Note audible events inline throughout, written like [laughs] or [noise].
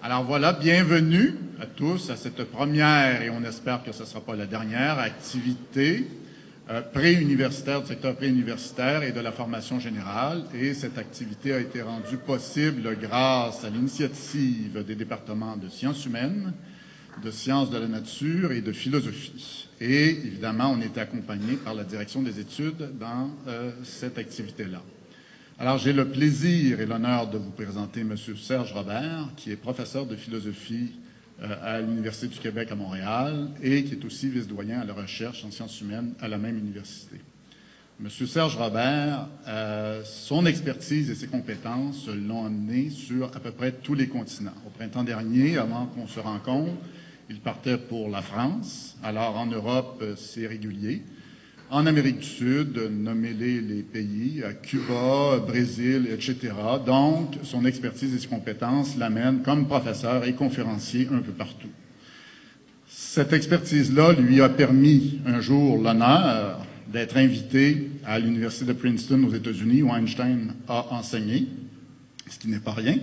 Alors voilà, bienvenue à tous à cette première, et on espère que ce ne sera pas la dernière, activité euh, préuniversitaire, du secteur préuniversitaire et de la formation générale. Et cette activité a été rendue possible grâce à l'initiative des départements de sciences humaines, de sciences de la nature et de philosophie. Et évidemment, on est accompagné par la direction des études dans euh, cette activité-là. Alors, j'ai le plaisir et l'honneur de vous présenter M. Serge Robert, qui est professeur de philosophie euh, à l'Université du Québec à Montréal et qui est aussi vice-doyen à la recherche en sciences humaines à la même université. M. Serge Robert, euh, son expertise et ses compétences l'ont amené sur à peu près tous les continents. Au printemps dernier, avant qu'on se rencontre, il partait pour la France. Alors, en Europe, euh, c'est régulier en Amérique du Sud, nommez-les les pays, à Cuba, Brésil, etc. Donc, son expertise et ses compétences l'amènent comme professeur et conférencier un peu partout. Cette expertise-là lui a permis un jour l'honneur d'être invité à l'Université de Princeton aux États-Unis, où Einstein a enseigné, ce qui n'est pas rien,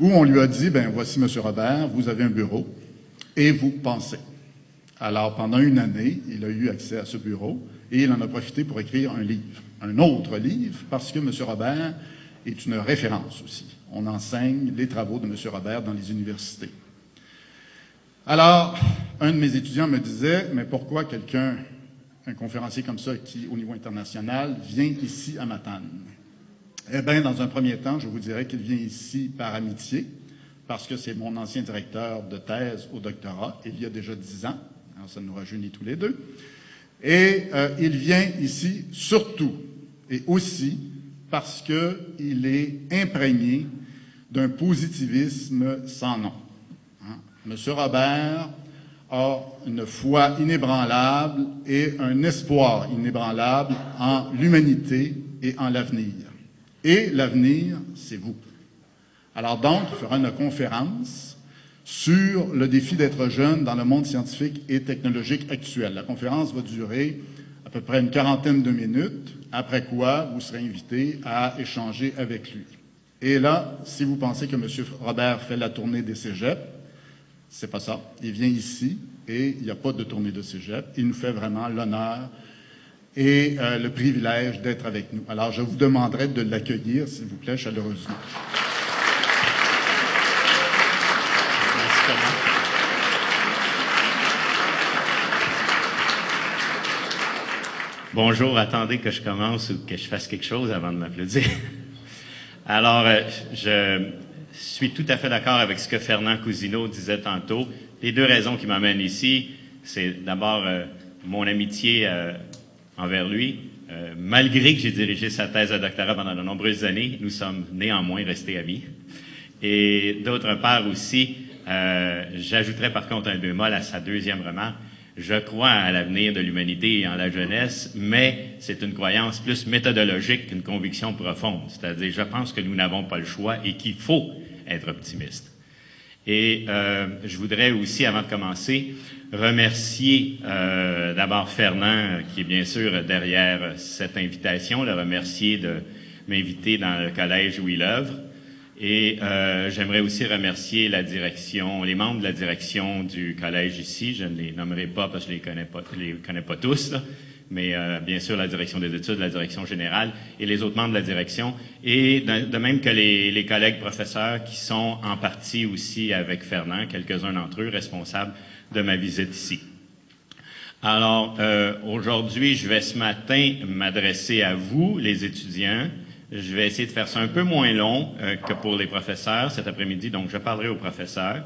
où on lui a dit, ben voici, Monsieur Robert, vous avez un bureau et vous pensez. Alors, pendant une année, il a eu accès à ce bureau et il en a profité pour écrire un livre, un autre livre, parce que M. Robert est une référence aussi. On enseigne les travaux de M. Robert dans les universités. Alors, un de mes étudiants me disait, mais pourquoi quelqu'un, un conférencier comme ça, qui, au niveau international, vient ici à Matane? Eh bien, dans un premier temps, je vous dirais qu'il vient ici par amitié, parce que c'est mon ancien directeur de thèse au doctorat, il y a déjà dix ans. Alors, ça nous rajeunit tous les deux. Et euh, il vient ici surtout et aussi parce qu'il est imprégné d'un positivisme sans nom. Hein. Monsieur Robert a une foi inébranlable et un espoir inébranlable en l'humanité et en l'avenir. Et l'avenir, c'est vous. Alors donc, il fera une conférence sur le défi d'être jeune dans le monde scientifique et technologique actuel. La conférence va durer à peu près une quarantaine de minutes, après quoi vous serez invité à échanger avec lui. Et là, si vous pensez que M. Robert fait la tournée des cégeps, c'est pas ça. Il vient ici et il n'y a pas de tournée de cégep. Il nous fait vraiment l'honneur et euh, le privilège d'être avec nous. Alors, je vous demanderai de l'accueillir, s'il vous plaît, chaleureusement. Bonjour, attendez que je commence ou que je fasse quelque chose avant de m'applaudir. Alors, euh, je suis tout à fait d'accord avec ce que Fernand Cousineau disait tantôt. Les deux raisons qui m'amènent ici, c'est d'abord euh, mon amitié euh, envers lui. malgré que j'ai dirigé sa thèse de doctorat pendant de nombreuses années, nous sommes néanmoins restés amis. Et d'autre part aussi, j'ajouterais par contre un bémol à sa deuxième remarque je crois à l'avenir de l'humanité et en la jeunesse, mais c'est une croyance plus méthodologique qu'une conviction profonde. C'est-à-dire, je pense que nous n'avons pas le choix et qu'il faut être optimiste. Et euh, je voudrais aussi, avant de commencer, remercier euh, d'abord Fernand, qui est bien sûr derrière cette invitation, le remercier de m'inviter dans le collège où il œuvre. Et euh, j'aimerais aussi remercier la direction, les membres de la direction du collège ici. Je ne les nommerai pas parce que je les connais pas, les connais pas tous, mais euh, bien sûr la direction des études, la direction générale et les autres membres de la direction, et de, même que les, les, collègues professeurs qui sont en partie aussi avec Fernand, quelques-uns d'entre eux responsables de ma visite ici. Alors euh, aujourd'hui, je vais ce matin m'adresser à vous, les étudiants. Je vais essayer de faire ça un peu moins long euh, que pour les professeurs cet après-midi, donc je parlerai aux professeurs.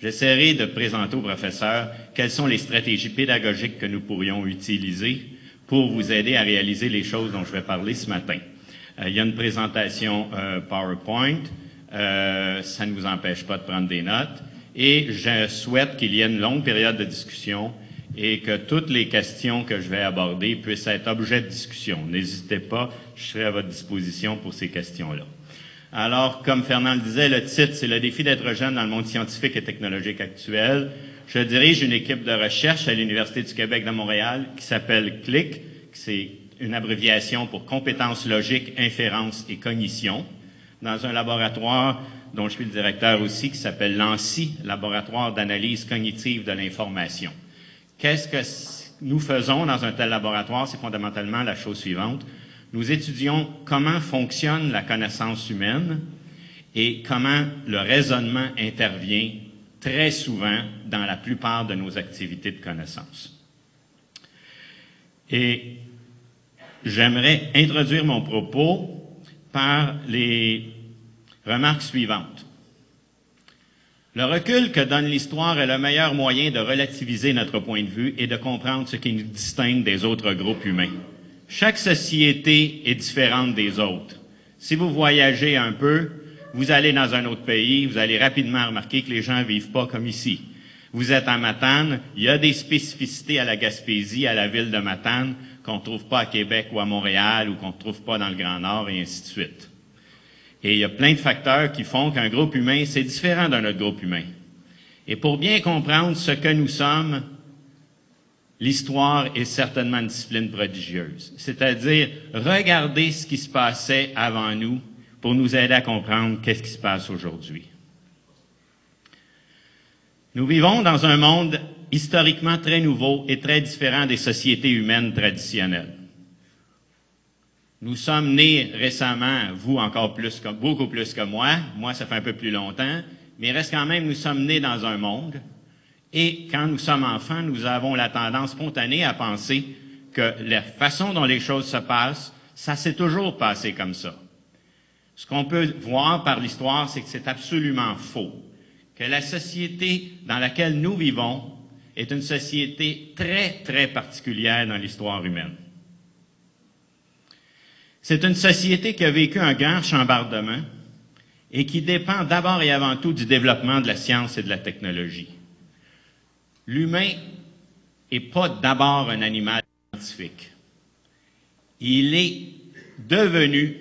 J'essaierai de présenter aux professeurs quelles sont les stratégies pédagogiques que nous pourrions utiliser pour vous aider à réaliser les choses dont je vais parler ce matin. Euh, il y a une présentation euh, PowerPoint, ça ne vous empêche pas de prendre des notes, et je souhaite qu'il y ait une longue période de discussion et que toutes les questions que je vais aborder puissent être objet de discussion. N'hésitez pas, je serai à votre disposition pour ces questions-là. Alors, comme Fernand le disait, le titre, c'est le défi d'être jeune dans le monde scientifique et technologique actuel. Je dirige une équipe de recherche à l'Université du Québec de Montréal qui s'appelle CLIC, c'est une abréviation pour compétences logiques, inférence et cognition. dans un laboratoire dont je suis le directeur aussi, qui s'appelle l'ANSI, Laboratoire d'analyse cognitive de l'information. Qu'est-ce que nous faisons dans un tel laboratoire? C'est fondamentalement la chose suivante. Nous étudions comment fonctionne la connaissance humaine et comment le raisonnement intervient très souvent dans la plupart de nos activités de connaissance. Et j'aimerais introduire mon propos par les remarques suivantes. Le recul que donne l'histoire est le meilleur moyen de relativiser notre point de vue et de comprendre ce qui nous distingue des autres groupes humains. Chaque société est différente des autres. Si vous voyagez un peu, vous allez dans un autre pays, vous allez rapidement remarquer que les gens vivent pas comme ici. Vous êtes à Matane, il y a des spécificités à la Gaspésie, à la ville de Matane, qu'on ne trouve pas à Québec ou à Montréal ou qu'on ne trouve pas dans le Grand Nord et ainsi de suite. Et il y a plein de facteurs qui font qu'un groupe humain, c'est différent d'un autre groupe humain. Et pour bien comprendre ce que nous sommes, l'histoire est certainement une discipline prodigieuse. C'est-à-dire, regarder ce qui se passait avant nous pour nous aider à comprendre qu'est-ce qui se passe aujourd'hui. Nous vivons dans un monde historiquement très nouveau et très différent des sociétés humaines traditionnelles. Nous sommes nés récemment, vous encore plus beaucoup plus que moi, moi ça fait un peu plus longtemps, mais reste quand même, nous sommes nés dans un monde, et quand nous sommes enfants, nous avons la tendance spontanée à penser que la façon dont les choses se passent, ça s'est toujours passé comme ça. Ce qu'on peut voir par l'histoire, c'est que c'est absolument faux, que la société dans laquelle nous vivons est une société très, très particulière dans l'histoire humaine. C'est une société qui a vécu un grand chambardement et qui dépend d'abord et avant tout du développement de la science et de la technologie. L'humain n'est pas d'abord un animal scientifique. Il est devenu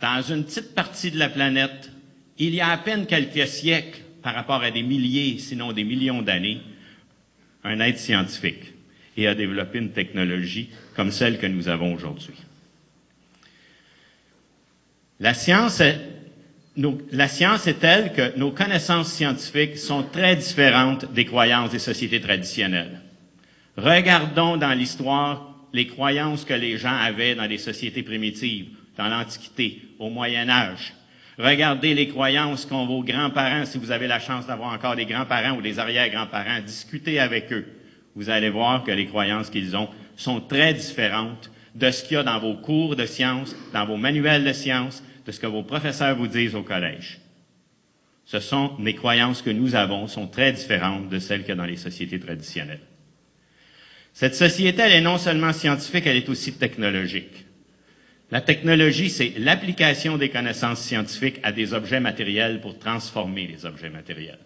dans une petite partie de la planète, il y a à peine quelques siècles, par rapport à des milliers, sinon des millions d'années, un être scientifique et a développé une technologie comme celle que nous avons aujourd'hui. La science, est, telle que nos connaissances scientifiques sont très différentes des croyances des sociétés traditionnelles. Regardons dans l'histoire les croyances que les gens avaient dans les sociétés primitives dans l'Antiquité, au Moyen Âge. Regardez les croyances qu'ont vos grands-parents, si vous avez la chance d'avoir encore des grands-parents ou des arrière-grands-parents, discutez avec eux. Vous allez voir que les croyances qu'ils ont sont très différentes de ce qu'il y a dans vos cours de sciences, dans vos manuels de sciences, de ce que vos professeurs vous disent au collège. Ce sont les croyances que nous avons, sont très différentes de celles qu'il y a dans les sociétés traditionnelles. Cette société, elle est non seulement scientifique, elle est aussi technologique. La technologie, c'est l'application des connaissances scientifiques à des objets matériels pour transformer les objets matériels.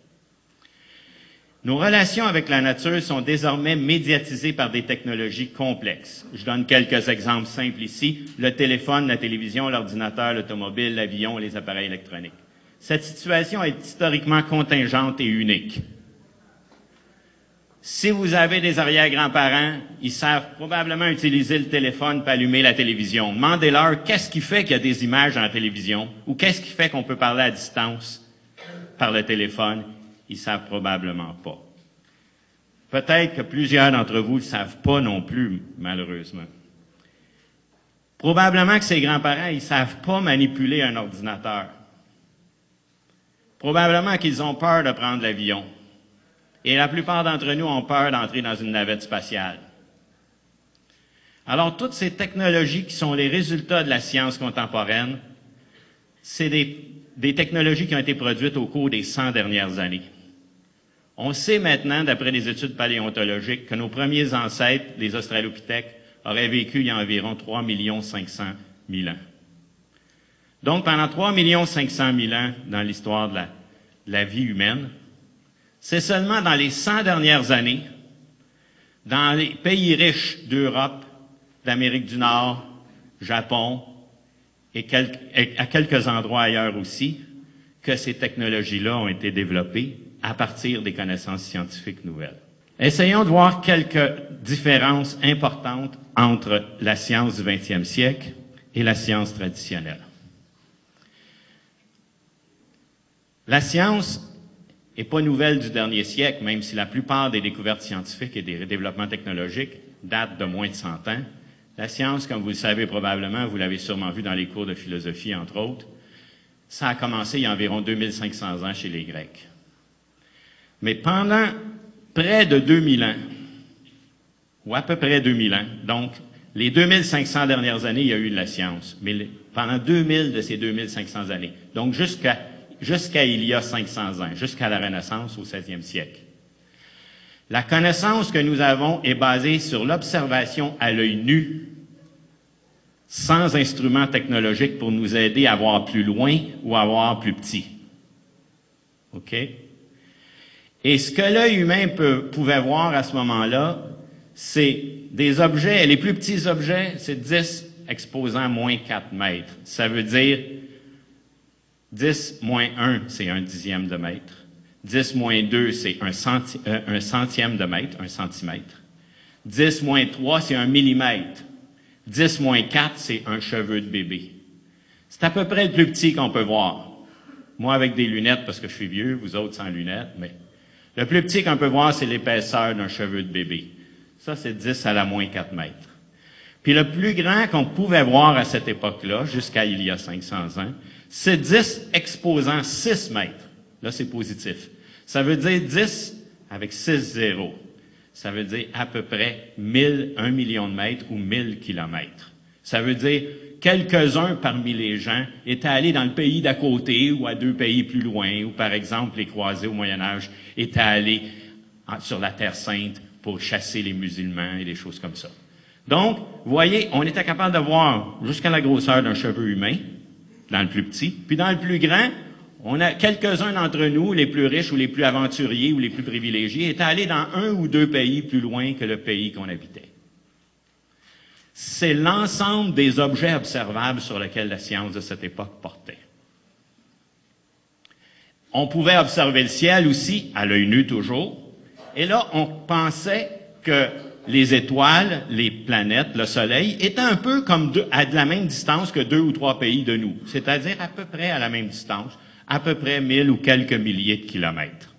Nos relations avec la nature sont désormais médiatisées par des technologies complexes. Je donne quelques exemples simples ici. Le téléphone, la télévision, l'ordinateur, l'automobile, l'avion, les appareils électroniques. Cette situation est historiquement contingente et unique. Si vous avez des arrière-grands-parents, ils savent probablement utiliser le téléphone pour allumer la télévision. Demandez-leur qu'est-ce qui fait qu'il y a des images dans la télévision ou qu'est-ce qui fait qu'on peut parler à distance par le téléphone. Ils savent probablement pas. Peut-être que plusieurs d'entre vous ne savent pas non plus, malheureusement. Probablement que ces grands-parents, ils savent pas manipuler un ordinateur. Probablement qu'ils ont peur de prendre l'avion. Et la plupart d'entre nous ont peur d'entrer dans une navette spatiale. Alors, toutes ces technologies qui sont les résultats de la science contemporaine, c'est des, des, technologies qui ont été produites au cours des 100 dernières années. On sait maintenant, d'après les études paléontologiques, que nos premiers ancêtres, les Australopithèques, auraient vécu il y a environ 3 500 000 ans. Donc, pendant 3 500 000 ans dans l'histoire de la, de la vie humaine, c'est seulement dans les 100 dernières années, dans les pays riches d'Europe, d'Amérique du Nord, Japon et, à quelques endroits ailleurs aussi, que ces technologies-là ont été développées à partir des connaissances scientifiques nouvelles. Essayons de voir quelques différences importantes entre la science du 20e siècle et la science traditionnelle. La science n'est pas nouvelle du dernier siècle, même si la plupart des découvertes scientifiques et des développements technologiques datent de moins de 100 ans. La science, comme vous le savez probablement, vous l'avez sûrement vu dans les cours de philosophie, entre autres, ça a commencé il y a environ 2500 ans chez les Grecs. Mais pendant près de 2000 ans, ou à peu près 2000 ans, donc les 2500 dernières années, il y a eu de la science, mais pendant 2000 de ces 2500 années, donc jusqu'à jusqu'à il y a 500 ans, jusqu'à la Renaissance au 16e siècle. La connaissance que nous avons est basée sur l'observation à l'œil nu, sans instruments technologiques pour nous aider à voir plus loin ou à voir plus petit. OK? Et ce que l'œil humain pouvait voir à ce moment-là, c'est des objets, les plus petits objets, c'est 10 exposant moins 4 mètres. Ça veut dire 10 moins 1, c'est un dixième de mètre. 10 moins 2, c'est un, euh, un, centième de mètre, un centimètre. 10 moins 3, c'est un millimètre. 10 moins 4, c'est un cheveu de bébé. C'est à peu près le plus petit qu'on peut voir. Moi, avec des lunettes, parce que je suis vieux, vous autres sans lunettes, mais le plus petit qu'on peut voir, c'est l'épaisseur d'un cheveu de bébé. Ça, c'est 10 à la moins 4 mètres. Puis le plus grand qu'on pouvait voir à cette époque-là, jusqu'à il y a 500 ans, c'est 10 exposant 6 mètres. Là, c'est positif. Ça veut dire 10 avec 6 zéros. Ça veut dire à peu près 1000, 1 million de mètres ou 1000 kilomètres. Ça veut dire quelques-uns parmi les gens étaient allés dans le pays d'à côté ou à deux pays plus loin, ou par exemple les croisés au Moyen Âge étaient allés sur la Terre Sainte pour chasser les musulmans et des choses comme ça. Donc, vous voyez, on était capable de voir jusqu'à la grosseur d'un cheveu humain, dans le plus petit, puis dans le plus grand, on a quelques-uns d'entre nous, les plus riches ou les plus aventuriers ou les plus privilégiés, étaient allés dans un ou deux pays plus loin que le pays qu'on habitait. C'est l'ensemble des objets observables sur lesquels la science de cette époque portait. On pouvait observer le ciel aussi, à l'œil nu toujours, et là, on pensait que les étoiles, les planètes, le Soleil étaient un peu comme à de la même distance que deux ou trois pays de nous, c'est-à-dire à peu près à la même distance, à peu près mille ou quelques milliers de kilomètres.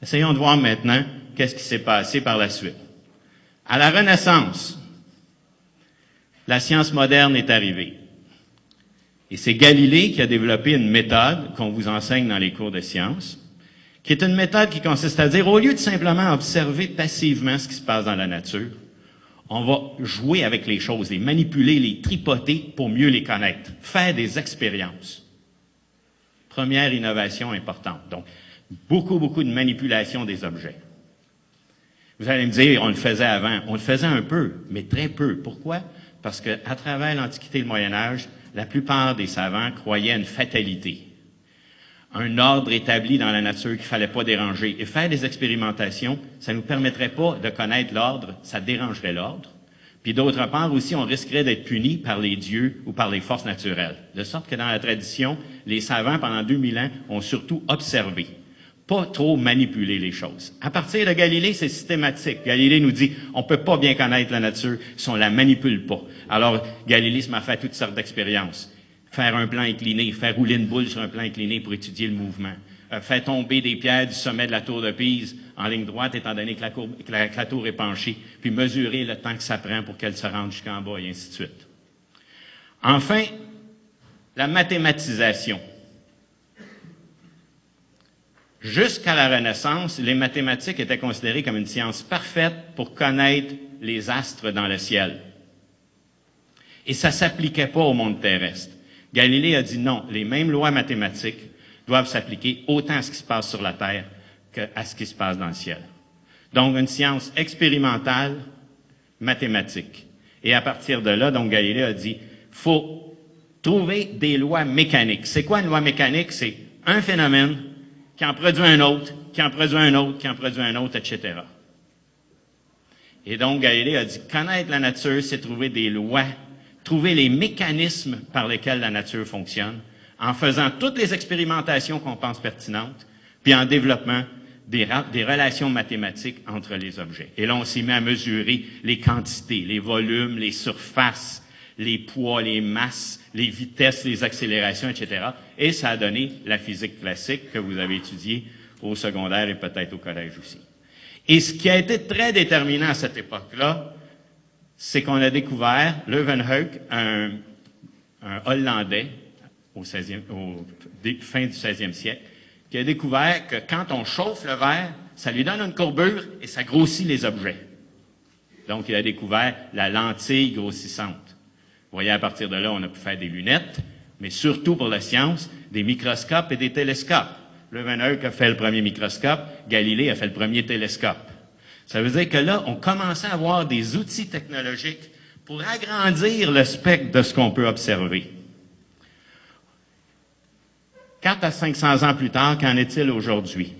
Essayons de voir maintenant qu'est-ce qui s'est passé par la suite. À la Renaissance, la science moderne est arrivée. Et c'est Galilée qui a développé une méthode qu'on vous enseigne dans les cours de sciences, qui est une méthode qui consiste à dire, au lieu de simplement observer passivement ce qui se passe dans la nature, on va jouer avec les choses, les manipuler, les tripoter pour mieux les connaître, faire des expériences. Première innovation importante. Donc, beaucoup, beaucoup de manipulation des objets. Vous allez me dire, on le faisait avant. On le faisait un peu, mais très peu. Pourquoi? Parce qu'à travers l'Antiquité et le Moyen Âge, la plupart des savants croyaient à une fatalité un ordre établi dans la nature qu'il fallait pas déranger. Et faire des expérimentations, ça nous permettrait pas de connaître l'ordre, ça dérangerait l'ordre. Puis d'autre part aussi, on risquerait d'être puni par les dieux ou par les forces naturelles. De sorte que dans la tradition, les savants, pendant 2000 ans, ont surtout observé, pas trop manipulé les choses. À partir de Galilée, c'est systématique. Galilée nous dit, on peut pas bien connaître la nature si on la manipule pas. Alors, Galilée m'a fait toutes sortes d'expériences faire un plan incliné, faire rouler une boule sur un plan incliné pour étudier le mouvement, euh, faire tomber des pierres du sommet de la tour de Pise en ligne droite, étant donné que la, que la tour est penchée, puis mesurer le temps que ça prend pour qu'elle se rende jusqu'en bas, et ainsi de suite. Enfin, la mathématisation. Jusqu'à la Renaissance, les mathématiques étaient considérées comme une science parfaite pour connaître les astres dans le ciel. Et ça s'appliquait pas au monde terrestre. Galilée a dit non, les mêmes lois mathématiques doivent s'appliquer autant à ce qui se passe sur la Terre qu'à ce qui se passe dans le ciel. Donc, une science expérimentale, mathématique. Et à partir de là, donc, Galilée a dit, faut trouver des lois mécaniques. C'est quoi une loi mécanique? C'est un phénomène qui en produit un autre, qui en produit un autre, qui en produit un autre, etc. Et donc, Galilée a dit, connaître la nature, c'est trouver des lois trouver les mécanismes par lesquels la nature fonctionne, en faisant toutes les expérimentations qu'on pense pertinentes, puis en développant des, des, relations mathématiques entre les objets. Et là, on s'y met à mesurer les quantités, les volumes, les surfaces, les poids, les masses, les vitesses, les accélérations, etc. Et ça a donné la physique classique que vous avez étudiée au secondaire et peut-être au collège aussi. Et ce qui a été très déterminant à cette époque-là, c'est qu'on a découvert, Leeuwenhoek, un, un Hollandais au, 16e, au fin du 16e siècle, qui a découvert que quand on chauffe le verre, ça lui donne une courbure et ça grossit les objets. Donc, il a découvert la lentille grossissante. Vous voyez, à partir de là, on a pu faire des lunettes, mais surtout pour la science, des microscopes et des télescopes. Leeuwenhoek a fait le premier microscope, Galilée a fait le premier télescope. Ça veut dire que là, on commençait à avoir des outils technologiques pour agrandir le spectre de ce qu'on peut observer. 4 à 500 ans plus tard, qu'en est-il aujourd'hui?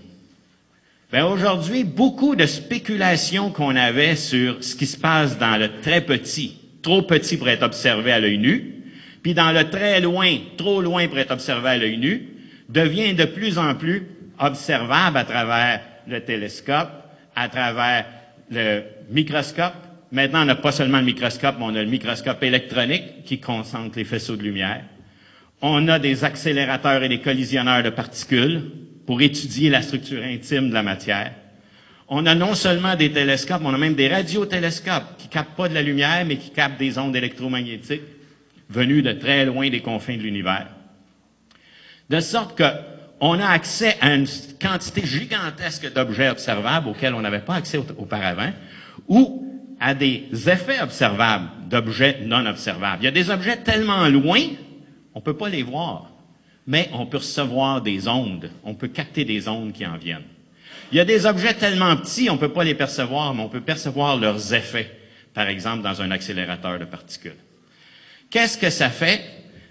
Bien, aujourd'hui, beaucoup de spéculations qu'on avait sur ce qui se passe dans le très petit, trop petit pour être observé à l'œil nu, puis dans le très loin, trop loin pour être observé à l'œil nu, devient de plus en plus observable à travers le télescope, à travers le microscope. Maintenant, on n'a pas seulement le microscope, mais on a le microscope électronique qui concentre les faisceaux de lumière. On a des accélérateurs et des collisionneurs de particules pour étudier la structure intime de la matière. On a non seulement des télescopes, on a même des radiotélescopes qui captent pas de la lumière, mais qui captent des ondes électromagnétiques venues de très loin des confins de l'univers. De sorte que on a accès à une quantité gigantesque d'objets observables auxquels on n'avait pas accès auparavant, ou à des effets observables d'objets non observables. Il y a des objets tellement loin on ne peut pas les voir, mais on peut recevoir des ondes, on peut capter des ondes qui en viennent. Il y a des objets tellement petits, on ne peut pas les percevoir, mais on peut percevoir leurs effets, par exemple dans un accélérateur de particules. Qu'est-ce que ça fait?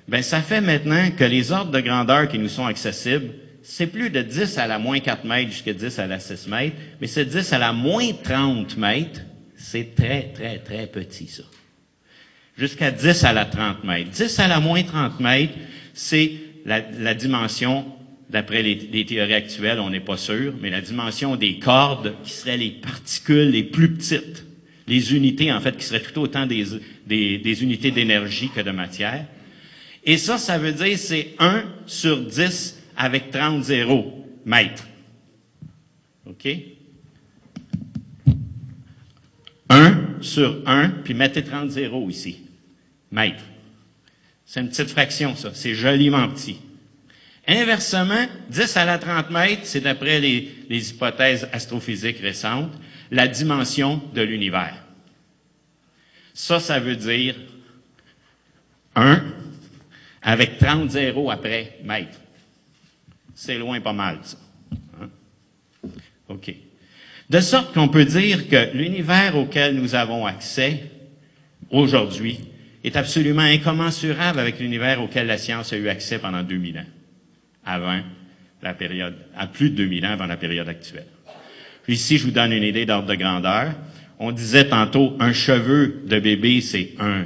Ben, ça fait maintenant que les ordres de grandeur qui nous sont accessibles, c'est plus de 10 à la moins 4 mètres jusqu'à 10 à la 6 mètres, mais c'est 10 à la moins 30 mètres. C'est très, très, très petit, ça jusqu'à 10 à la 30 mètres. 10 à la moins 30 mètres, c'est la, dimension, d'après les, théories actuelles, on n'est pas sûr, mais la dimension des cordes qui seraient les particules les plus petites. Les unités, en fait, qui seraient tout autant des, unités d'énergie que de matière. Et ça, ça veut dire c'est 1 sur 10 avec 30 zéros mètres. OK? 1 sur 1, puis mettez 30 zéros ici. Mètres. C'est une petite fraction, ça. C'est joliment petit. Inversement, 10 à la 30 mètres, c'est d'après les, hypothèses astrophysiques récentes, la dimension de l'univers. Ça, ça veut dire 1 avec 30 zéros après mètre. C'est loin pas mal, ça. Hein? OK. De sorte qu'on peut dire que l'univers auquel nous avons accès aujourd'hui est absolument incommensurable avec l'univers auquel la science a eu accès pendant 2000 ans, avant la période, à plus de 2000 ans avant la période actuelle. Ici, je vous donne une idée d'ordre de grandeur. On disait tantôt, un cheveu de bébé, c'est un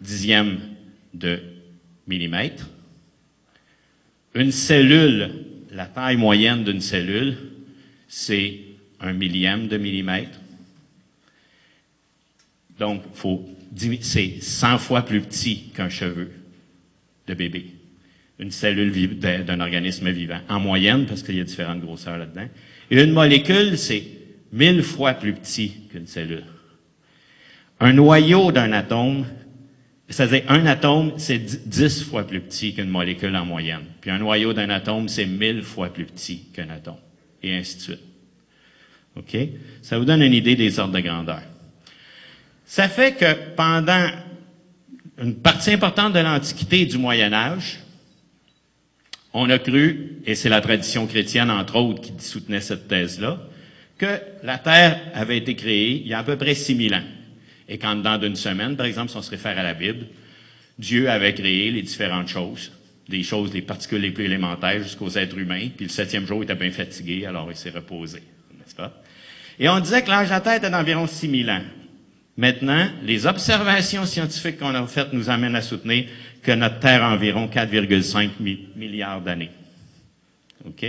dixième de millimètre. Une cellule, la taille moyenne d'une cellule, c'est un millième de millimètre. Donc, c'est 100 fois plus petit qu'un cheveu de bébé. Une cellule d'un organisme vivant. En moyenne, parce qu'il y a différentes grosseurs là-dedans. Et une molécule, c'est 1000 fois plus petit qu'une cellule. Un noyau d'un atome, c'est-à-dire un atome, c'est 10 fois plus petit qu'une molécule en moyenne. Puis un noyau d'un atome, c'est 1000 fois plus petit qu'un atome. Et ainsi de suite. OK? Ça vous donne une idée des ordres de grandeur. Ça fait que pendant une partie importante de l'Antiquité et du Moyen Âge, on a cru, et c'est la tradition chrétienne entre autres qui soutenait cette thèse-là, que la Terre avait été créée il y a à peu près 6000 ans. Et qu'en dedans d'une semaine, par exemple, si on se réfère à la Bible, Dieu avait créé les différentes choses, des choses, les particules les plus élémentaires jusqu'aux êtres humains, puis le septième jour, il était bien fatigué, alors il s'est reposé, n'est-ce pas? Et on disait que l'âge de la Terre était d'environ 6000 ans. Maintenant, les observations scientifiques qu'on a faites nous amènent à soutenir que notre Terre a environ 4,5 milliards d'années. OK?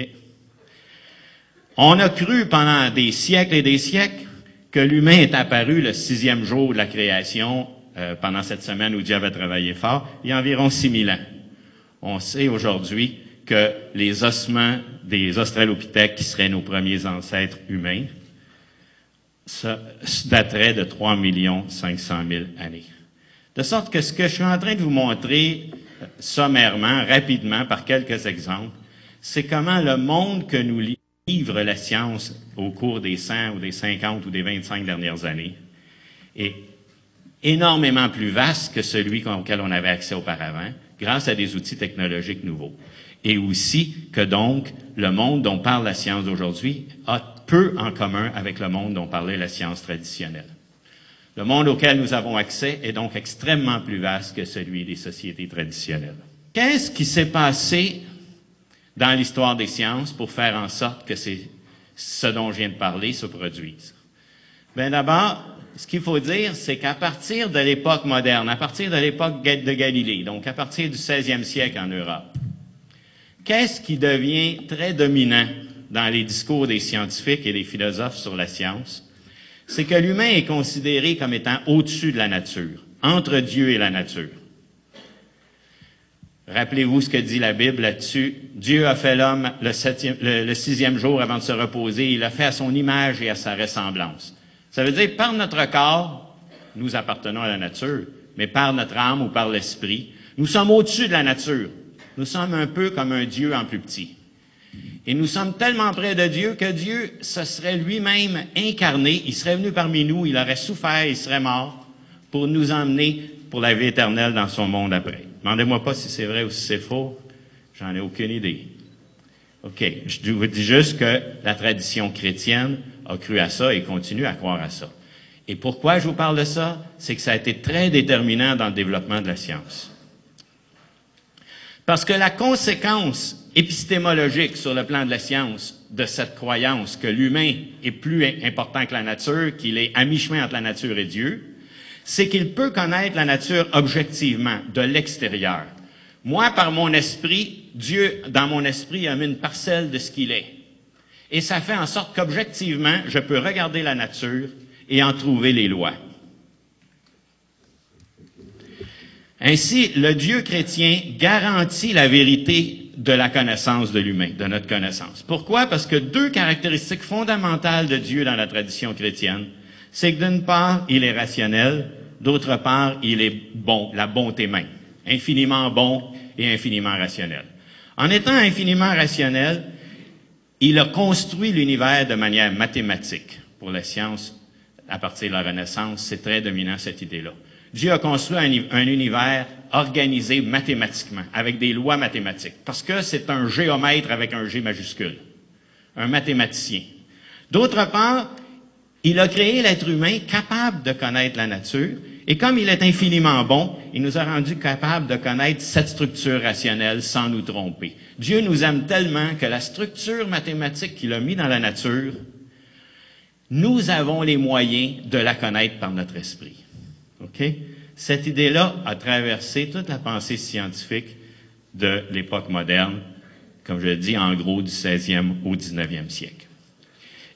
On a cru pendant des siècles et des siècles que l'humain est apparu le sixième jour de la création euh, pendant cette semaine où Dieu avait travaillé fort, il y a environ 6000 ans. On sait aujourd'hui que les ossements des Australopithèques, qui seraient nos premiers ancêtres humains, ça daterait de 3 500 000 années. De sorte que ce que je suis en train de vous montrer euh, sommairement, rapidement, par quelques exemples, c'est comment le monde que nous livre la science au cours des 100 ou des 50 ou des 25 dernières années est énormément plus vaste que celui auquel on avait accès auparavant, grâce à des outils technologiques nouveaux. Et aussi que donc, le monde dont parle la science d'aujourd'hui a peu en commun avec le monde dont parlait la science traditionnelle. Le monde auquel nous avons accès est donc extrêmement plus vaste que celui des sociétés traditionnelles. Qu'est-ce qui s'est passé dans l'histoire des sciences pour faire en sorte que ce dont je viens de parler se produise? Bien d'abord, ce qu'il faut dire, c'est qu'à partir de l'époque moderne, à partir de l'époque de Galilée, donc à partir du 16e siècle en Europe, qu'est-ce qui devient très dominant dans les discours des scientifiques et des philosophes sur la science? C'est que l'humain est considéré comme étant au-dessus de la nature, entre Dieu et la nature. Rappelez-vous ce que dit la Bible là-dessus. Dieu a fait l'homme le, sixième jour avant de se reposer. Il l'a fait à son image et à sa ressemblance. Ça veut dire, par notre corps, nous appartenons à la nature, mais par notre âme ou par l'esprit, nous sommes au-dessus de la nature. Nous sommes un peu comme un Dieu en plus petit. Et nous sommes tellement près de Dieu que Dieu se serait lui-même incarné, il serait venu parmi nous, il aurait souffert, il serait mort pour nous emmener pour la vie éternelle dans son monde après. Demandez-moi pas si c'est vrai ou si c'est faux, j'en ai aucune idée. OK, je vous dis juste que la tradition chrétienne a cru à ça et continue à croire à ça. Et pourquoi je vous parle de ça? C'est que ça a été très déterminant dans le développement de la science. Parce que la conséquence épistémologique sur le plan de la science de cette croyance que l'humain est plus important que la nature, qu'il est à mi-chemin entre la nature et Dieu, c'est qu'il peut connaître la nature objectivement, de l'extérieur. Moi, par mon esprit, Dieu, dans mon esprit, a mis une parcelle de ce qu'il est. Et ça fait en sorte qu'objectivement, je peux regarder la nature et en trouver les lois. Ainsi, le Dieu chrétien garantit la vérité de la connaissance de l'humain, de notre connaissance. Pourquoi? Parce que deux caractéristiques fondamentales de Dieu dans la tradition chrétienne, c'est que d'une part, il est rationnel, d'autre part, il est bon, la bonté même, infiniment bon et infiniment rationnel. En étant infiniment rationnel, il a construit l'univers de manière mathématique. Pour la science, à partir de la Renaissance, c'est très dominant cette idée-là. Dieu a construit un, univers organisé mathématiquement, avec des lois mathématiques, parce que c'est un géomètre avec un G majuscule, un mathématicien. D'autre part, il a créé l'être humain capable de connaître la nature, et comme il est infiniment bon, il nous a rendus capables de connaître cette structure rationnelle sans nous tromper. Dieu nous aime tellement que la structure mathématique qu'il a mis dans la nature, nous avons les moyens de la connaître par notre esprit. OK? Cette idée-là a traversé toute la pensée scientifique de l'époque moderne, comme je le dis, en gros du 16e au 19e siècle.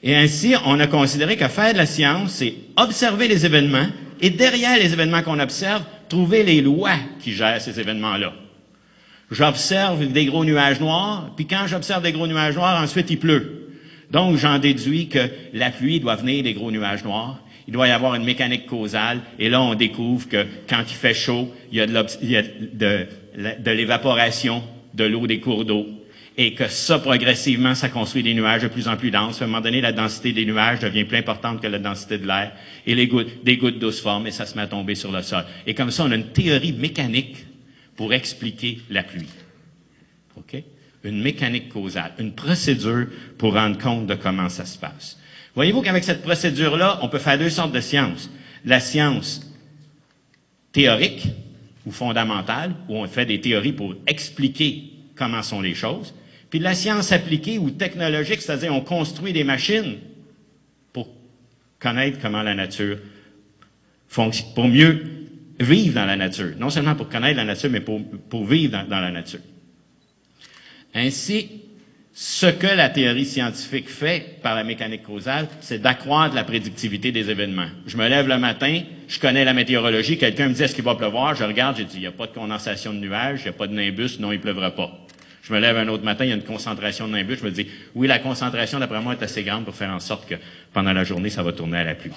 Et ainsi, on a considéré que faire de la science, c'est observer les événements et derrière les événements qu'on observe, trouver les lois qui gèrent ces événements-là. J'observe des gros nuages noirs, puis quand j'observe des gros nuages noirs, ensuite il pleut. Donc j'en déduis que la pluie doit venir des gros nuages noirs, il doit y avoir une mécanique causale. Et là, on découvre que quand il fait chaud, il y a de l'évaporation de l'eau des cours d'eau. Et que ça, progressivement, ça construit des nuages de plus en plus denses. À un moment donné, la densité des nuages devient plus importante que la densité de l'air. Et les gouttes, gouttes d'eau se forment et ça se met à tomber sur le sol. Et comme ça, on a une théorie mécanique pour expliquer la pluie. OK? Une mécanique causale, une procédure pour rendre compte de comment ça se passe. Voyez-vous qu'avec cette procédure-là, on peut faire deux sortes de sciences. La science théorique ou fondamentale, où on fait des théories pour expliquer comment sont les choses, puis la science appliquée ou technologique, c'est-à-dire on construit des machines pour connaître comment la nature fonctionne, pour mieux vivre dans la nature. Non seulement pour connaître la nature, mais pour, vivre dans, dans la nature. Ainsi, ce que la théorie scientifique fait par la mécanique causale, c'est d'accroître la prédictivité des événements. Je me lève le matin, je connais la météorologie, quelqu'un me dit est-ce qu'il va pleuvoir, je regarde, j'ai dit il n'y a pas de condensation de nuages, il n'y a pas de nimbus, non il pleuvra pas. Je me lève un autre matin, il y a une concentration de nimbus, je me dis oui la concentration d'après moi est assez grande pour faire en sorte que pendant la journée ça va tourner à la pluie.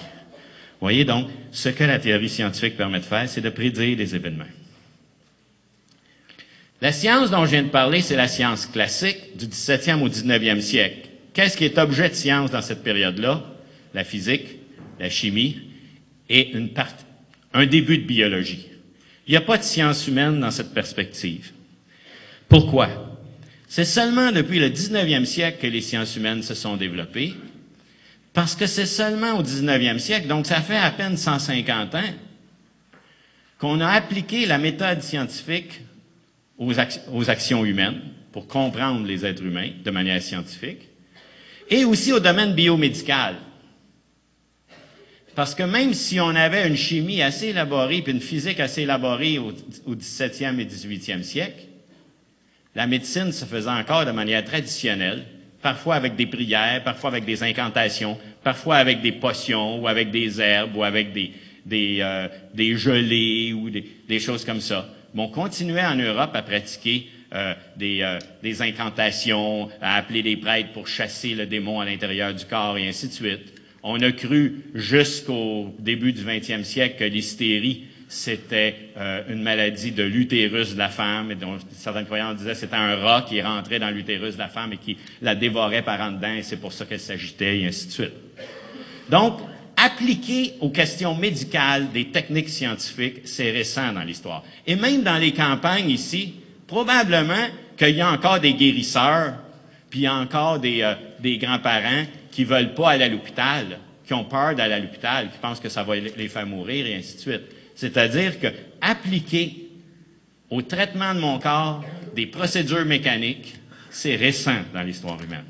Voyez donc, ce que la théorie scientifique permet de faire, c'est de prédire les événements. La science dont je viens de parler, c'est la science classique du 17e au 19e siècle. Qu'est-ce qui est objet de science dans cette période-là? La physique, la chimie et un début de biologie. Il n'y a pas de science humaine dans cette perspective. Pourquoi? C'est seulement depuis le 19e siècle que les sciences humaines se sont développées, parce que c'est seulement au 19e siècle, donc ça fait à peine 150 ans, qu'on a appliqué la méthode scientifique aux, actions humaines pour comprendre les êtres humains de manière scientifique, et aussi au domaine biomédical. Parce que même si on avait une chimie assez élaborée puis une physique assez élaborée au, au 17e et 18e siècle, la médecine se faisait encore de manière traditionnelle, parfois avec des prières, parfois avec des incantations, parfois avec des potions ou avec des herbes ou avec des, des, euh, gelées ou des choses comme ça on continuait en Europe à pratiquer euh, des, euh, des, incantations, à appeler des prêtres pour chasser le démon à l'intérieur du corps et ainsi de suite. On a cru jusqu'au début du 20e siècle que l'hystérie, c'était euh, une maladie de l'utérus de la femme, et dont certaines croyants disaient que c'était un rat qui rentrait dans l'utérus de la femme et qui la dévorait par en dedans, et c'est pour ça qu'elle s'agitait, et ainsi de suite. Donc, appliquer aux questions médicales des techniques scientifiques, c'est récent dans l'histoire. Et même dans les campagnes ici, probablement qu'il y a encore des guérisseurs, puis il y a encore des, euh, grands-parents qui veulent pas aller à l'hôpital, qui ont peur d'aller à l'hôpital, qui pensent que ça va les faire mourir, et ainsi de suite. C'est-à-dire que appliquer au traitement de mon corps des procédures mécaniques, c'est récent dans l'histoire humaine.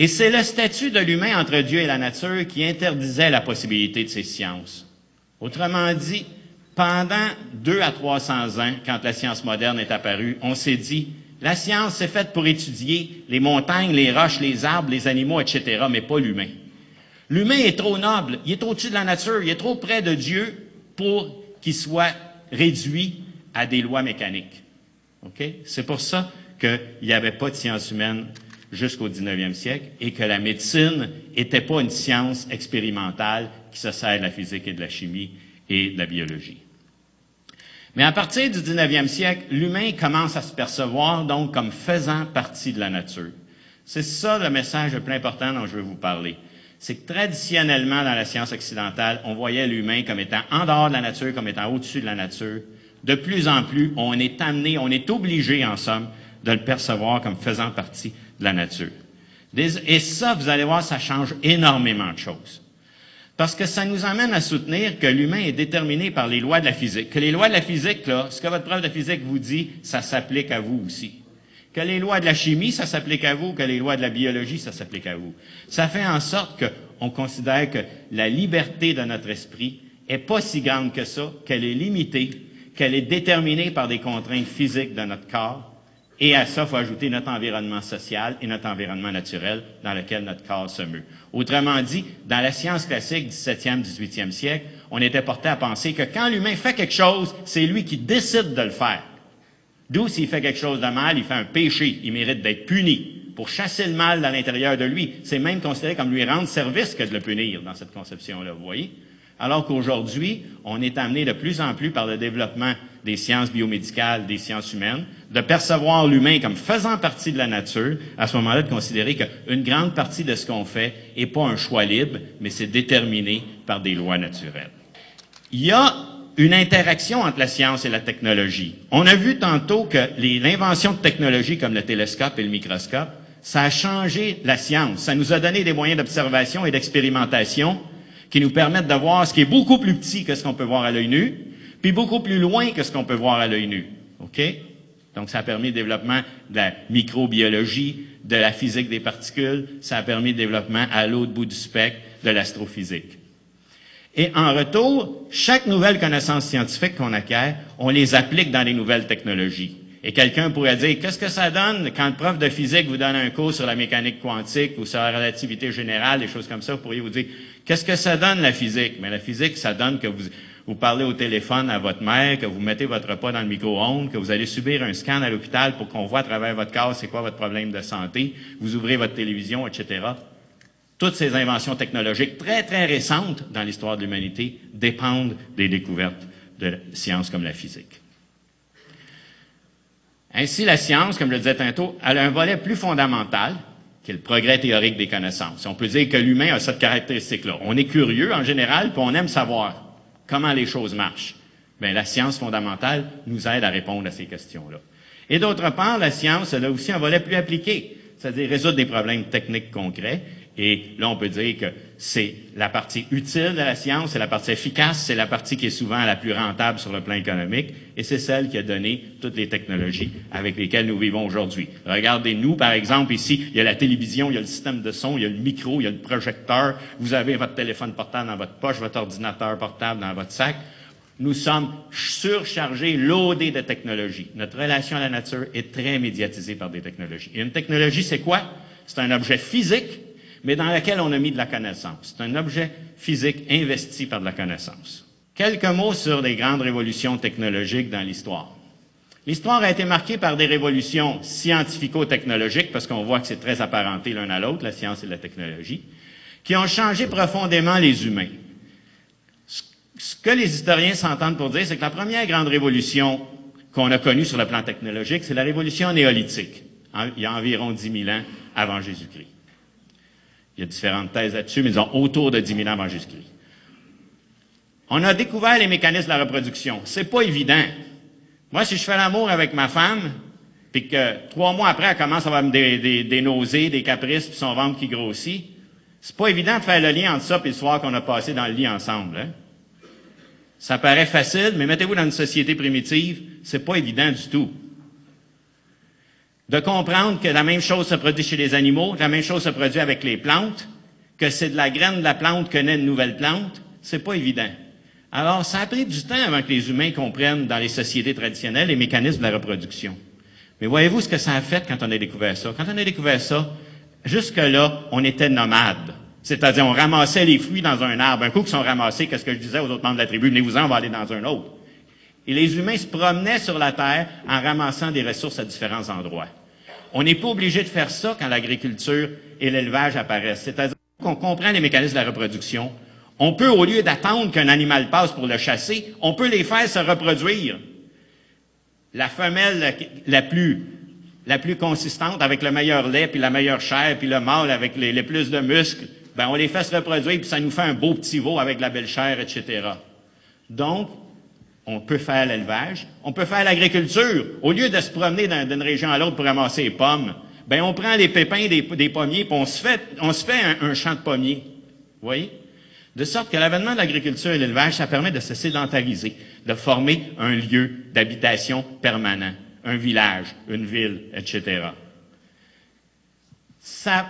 Et c'est le statut de l'humain entre Dieu et la nature qui interdisait la possibilité de ces sciences. Autrement dit, pendant deux à trois cents ans, quand la science moderne est apparue, on s'est dit, la science c'est faite pour étudier les montagnes, les roches, les arbres, les animaux, etc., mais pas l'humain. L'humain est trop noble, il est au-dessus de la nature, il est trop près de Dieu pour qu'il soit réduit à des lois mécaniques. C'est pour ça qu'il n'y avait pas de science humaine jusqu'au 19e siècle et que la médecine n'était pas une science expérimentale qui se sert de la physique et de la chimie et de la biologie. Mais à partir du 19e siècle, l'humain commence à se percevoir donc comme faisant partie de la nature. C'est ça le message le plus important dont je veux vous parler. C'est que traditionnellement, dans la science occidentale, on voyait l'humain comme étant en dehors de la nature, comme étant au-dessus de la nature. De plus en plus, on est amené, on est obligé, en somme, de le percevoir comme faisant partie de la nature. Et ça, vous allez voir, ça change énormément de choses. Parce que ça nous amène à soutenir que l'humain est déterminé par les lois de la physique. Que les lois de la physique, là, ce que votre preuve de physique vous dit, ça s'applique à vous aussi. Que les lois de la chimie, ça s'applique à vous, que les lois de la biologie, ça s'applique à vous. Ça fait en sorte qu'on considère que la liberté de notre esprit est pas si grande que ça, qu'elle est limitée, qu'elle est déterminée par des contraintes physiques de notre corps, et à ça, il faut ajouter notre environnement social et notre environnement naturel dans lequel notre corps se meut. Autrement dit, dans la science classique du 17e, 18e siècle, on était porté à penser que quand l'humain fait quelque chose, c'est lui qui décide de le faire. D'où s'il fait quelque chose de mal, il fait un péché, il mérite d'être puni. Pour chasser le mal dans l'intérieur de lui, c'est même considéré comme lui rendre service que de le punir dans cette conception-là, vous voyez? Alors qu'aujourd'hui, on est amené de plus en plus par le développement des sciences biomédicales, des sciences humaines, de percevoir l'humain comme faisant partie de la nature, à ce moment-là, de considérer qu'une grande partie de ce qu'on fait n'est pas un choix libre, mais c'est déterminé par des lois naturelles. Il y a une interaction entre la science et la technologie. On a vu tantôt que l'invention de technologies comme le télescope et le microscope, ça a changé la science. Ça nous a donné des moyens d'observation et d'expérimentation qui nous permettent de voir ce qui est beaucoup plus petit que ce qu'on peut voir à l'œil nu, puis beaucoup plus loin que ce qu'on peut voir à l'œil nu. OK? Donc, ça a permis le développement de la microbiologie, de la physique des particules, ça a permis le développement à l'autre bout du spectre de l'astrophysique. Et en retour, chaque nouvelle connaissance scientifique qu'on acquiert, on les applique dans les nouvelles technologies. Et quelqu'un pourrait dire, qu'est-ce que ça donne quand le prof de physique vous donne un cours sur la mécanique quantique ou sur la relativité générale, des choses comme ça, vous pourriez vous dire, qu'est-ce que ça donne la physique? Mais la physique, ça donne que vous, vous parlez au téléphone à votre mère, que vous mettez votre repas dans le micro-ondes, que vous allez subir un scan à l'hôpital pour qu'on voit à travers votre corps c'est quoi votre problème de santé, vous ouvrez votre télévision, etc. Toutes ces inventions technologiques très, très récentes dans l'histoire de l'humanité dépendent des découvertes de sciences comme la physique. Ainsi, la science, comme je le disais tantôt, a un volet plus fondamental, qui est le progrès théorique des connaissances. On peut dire que l'humain a cette caractéristique-là. On est curieux en général, puis on aime savoir comment les choses marchent? Bien, la science fondamentale nous aide à répondre à ces questions-là. Et d'autre part, la science, elle a aussi un volet plus appliqué, c'est-à-dire résoudre des problèmes techniques concrets et là, on peut dire que c'est la partie utile de la science, c'est la partie efficace, c'est la partie qui est souvent la plus rentable sur le plan économique, et c'est celle qui a donné toutes les technologies avec lesquelles nous vivons aujourd'hui. Regardez-nous, par exemple, ici, il y a la télévision, il y a le système de son, il y a le micro, il y a le projecteur, vous avez votre téléphone portable dans votre poche, votre ordinateur portable dans votre sac. Nous sommes surchargés, loadés de technologies. Notre relation à la nature est très médiatisée par des technologies. Et une technologie, c'est quoi? C'est un objet physique mais dans laquelle on a mis de la connaissance. C'est un objet physique investi par de la connaissance. Quelques mots sur les grandes révolutions technologiques dans l'histoire. L'histoire a été marquée par des révolutions scientifico-technologiques, parce qu'on voit que c'est très apparenté l'un à l'autre, la science et la technologie, qui ont changé profondément les humains. Ce que les historiens s'entendent pour dire, c'est que la première grande révolution qu'on a connue sur le plan technologique, c'est la révolution néolithique, il y a environ 10 000 ans avant Jésus-Christ. Il y a différentes thèses là-dessus, mais disons autour de 10 000 ans avant Jésus-Christ. On a découvert les mécanismes de la reproduction. C'est pas évident. Moi, si je fais l'amour avec ma femme, puis que trois mois après, elle commence à avoir des nausées, des caprices, puis son ventre qui grossit, c'est pas évident de faire le lien entre ça et le soir qu'on a passé dans le lit ensemble. Hein? Ça paraît facile, mais mettez-vous dans une société primitive, c'est pas évident du tout de comprendre que la même chose se produit chez les animaux, la même chose se produit avec les plantes, que c'est de la graine de la plante que naît une nouvelle plante, c'est pas évident. Alors, ça a pris du temps avant que les humains comprennent dans les sociétés traditionnelles les mécanismes de la reproduction. Mais voyez-vous ce que ça a fait quand on a découvert ça? Quand on a découvert ça, jusque-là, on était nomades. C'est-à-dire, on ramassait les fruits dans un arbre. Un coup qu'ils sont ramassés, qu'est-ce que je disais aux autres membres de la tribu? Venez-vous-en, on dans un autre. Et les humains se promenaient sur la Terre en ramassant des ressources à différents endroits. On n'est pas obligé de faire ça quand l'agriculture et l'élevage apparaissent. C'est-à-dire qu'on comprend les mécanismes de la reproduction. On peut, au lieu d'attendre qu'un animal passe pour le chasser, on peut les faire se reproduire. La femelle la plus, la plus consistante, avec le meilleur lait, puis la meilleure chair, puis le mâle avec les, les plus de muscles, ben on les fait se reproduire, puis ça nous fait un beau petit veau avec la belle chair, etc. Donc, on peut faire l'élevage, on peut faire l'agriculture. Au lieu de se promener d'une région à l'autre pour ramasser les pommes, ben on prend les pépins des, pommiers, puis on se fait, un, champ de pommiers. Vous voyez? De sorte que l'avènement de l'agriculture et l'élevage, ça permet de se sédentariser, de former un lieu d'habitation permanent, un village, une ville, etc. Ça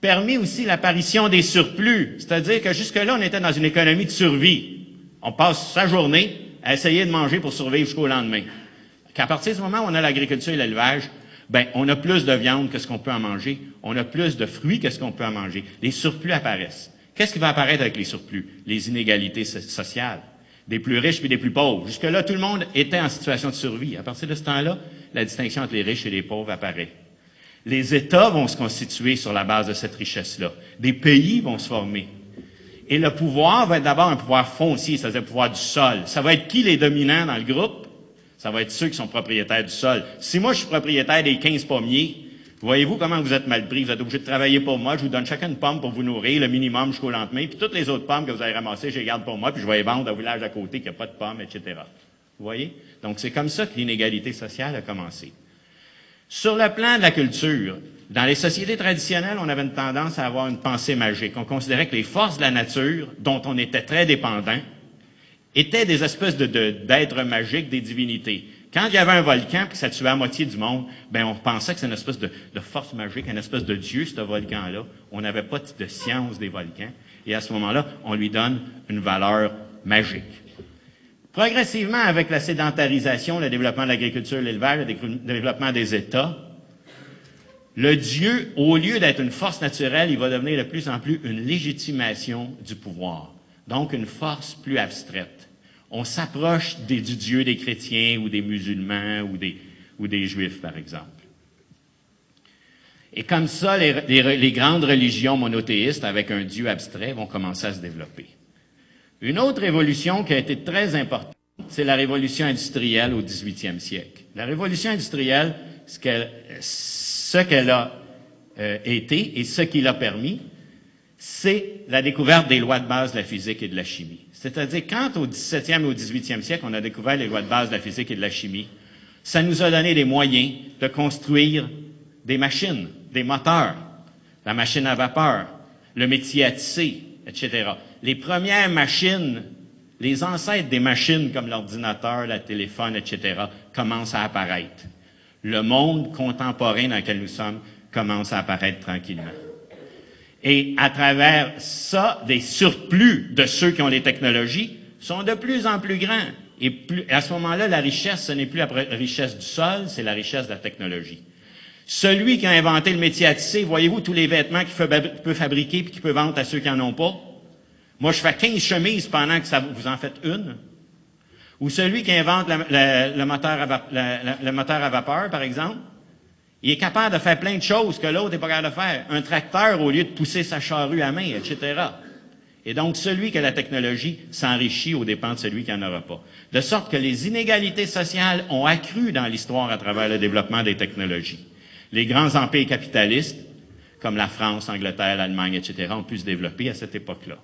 permet aussi l'apparition des surplus, c'est-à-dire que jusque-là, on était dans une économie de survie. On passe sa journée à essayer de manger pour survivre jusqu'au lendemain. Qu'à partir du moment où on a l'agriculture et l'élevage, ben, on a plus de viande que ce qu'on peut en manger, on a plus de fruits que ce qu'on peut en manger. Les surplus apparaissent. Qu'est-ce qui va apparaître avec les surplus? Les inégalités sociales, des plus riches et des plus pauvres. Jusque-là, tout le monde était en situation de survie. À partir de ce temps-là, la distinction entre les riches et les pauvres apparaît. Les États vont se constituer sur la base de cette richesse-là. Des pays vont se former. Et le pouvoir va être d'abord un pouvoir foncier, c'est-à-dire le pouvoir du sol. Ça va être qui les dominants dans le groupe? Ça va être ceux qui sont propriétaires du sol. Si moi, je suis propriétaire des 15 pommiers, voyez-vous comment vous êtes mal pris? Vous êtes obligé de travailler pour moi. Je vous donne chacun une pomme pour vous nourrir, le minimum jusqu'au lendemain. Puis toutes les autres pommes que vous avez ramassées, je les garde pour moi, puis je vais les vendre au village à côté qui n'a pas de pommes, etc. Vous voyez? Donc, c'est comme ça que l'inégalité sociale a commencé. Sur le plan de la culture, dans les sociétés traditionnelles, on avait une tendance à avoir une pensée magique. On considérait que les forces de la nature, dont on était très dépendant, étaient des espèces d'êtres magiques, des divinités. Quand il y avait un volcan puis que ça tuait à moitié du monde, ben on pensait que c'est une espèce de, de, force magique, une espèce de dieu, ce volcan-là. On n'avait pas de science des volcans. Et à ce moment-là, on lui donne une valeur magique. Progressivement, avec la sédentarisation, le développement de l'agriculture, l'élevage, le développement des États, le Dieu, au lieu d'être une force naturelle, il va devenir de plus en plus une légitimation du pouvoir, donc une force plus abstraite. On s'approche du Dieu des chrétiens ou des musulmans ou des, ou des juifs, par exemple. Et comme ça, les, grandes religions monothéistes avec un Dieu abstrait vont commencer à se développer. Une autre révolution qui a été très importante, c'est la révolution industrielle au 18e siècle. La révolution industrielle, ce qu'elle ce qu'elle a euh, été et ce qui l'a permis, c'est la découverte des lois de base de la physique et de la chimie. C'est-à-dire, quand au 17e et au 18e siècle, on a découvert les lois de base de la physique et de la chimie, ça nous a donné les moyens de construire des machines, des moteurs, la machine à vapeur, le métier à tisser, etc. Les premières machines, les ancêtres des machines comme l'ordinateur, le téléphone, etc., commencent à apparaître le monde contemporain dans lequel nous sommes commence à apparaître tranquillement. Et à travers ça, des surplus de ceux qui ont les technologies sont de plus en plus grands. Et à ce moment-là, la richesse, ce n'est plus la richesse du sol, c'est la richesse de la technologie. Celui qui a inventé le métier à tisser, voyez-vous tous les vêtements qu'il peut fabriquer et qu'il peut vendre à ceux qui n'en ont pas? Moi, je fais 15 chemises pendant que ça, vous en faites une. Ou celui qui invente le, moteur à vapeur, par exemple, il est capable de faire plein de choses que l'autre n'est pas capable de faire. Un tracteur, au lieu de pousser sa charrue à main, etc. Et donc, celui qui a la technologie s'enrichit aux dépens de celui qui n'en aura pas. De sorte que les inégalités sociales ont accru dans l'histoire à travers le développement des technologies. Les grands empires capitalistes, comme la France, l'Angleterre, l'Allemagne, etc., ont pu se développer à cette époque-là.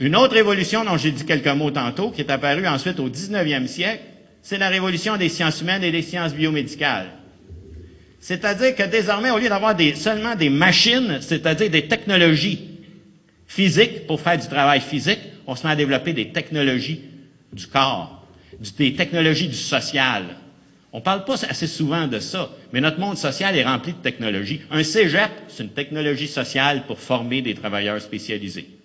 Une autre révolution dont j'ai dit quelques mots tantôt, qui est apparue ensuite au 19e siècle, c'est la révolution des sciences humaines et des sciences biomédicales. C'est-à-dire que désormais, au lieu d'avoir seulement des machines, c'est-à-dire des technologies physiques pour faire du travail physique, on se met à développer des technologies du corps, des technologies du social. On ne parle pas assez souvent de ça, mais notre monde social est rempli de technologies. Un cégep, c'est une technologie sociale pour former des travailleurs spécialisés.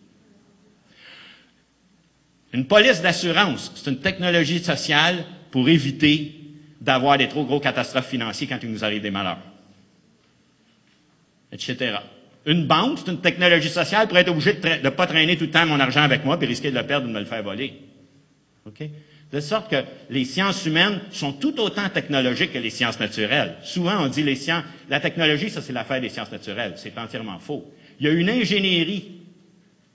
Une police d'assurance, c'est une technologie sociale pour éviter d'avoir des trop gros catastrophes financières quand il nous arrive des malheurs. Etc. Une banque, c'est une technologie sociale pour être obligé de ne pas traîner tout le temps mon argent avec moi et risquer de le perdre ou de me le faire voler. OK? De sorte que les sciences humaines sont tout autant technologiques que les sciences naturelles. Souvent, on dit les sciences, la technologie, ça c'est l'affaire des sciences naturelles. C'est entièrement faux. Il y a une ingénierie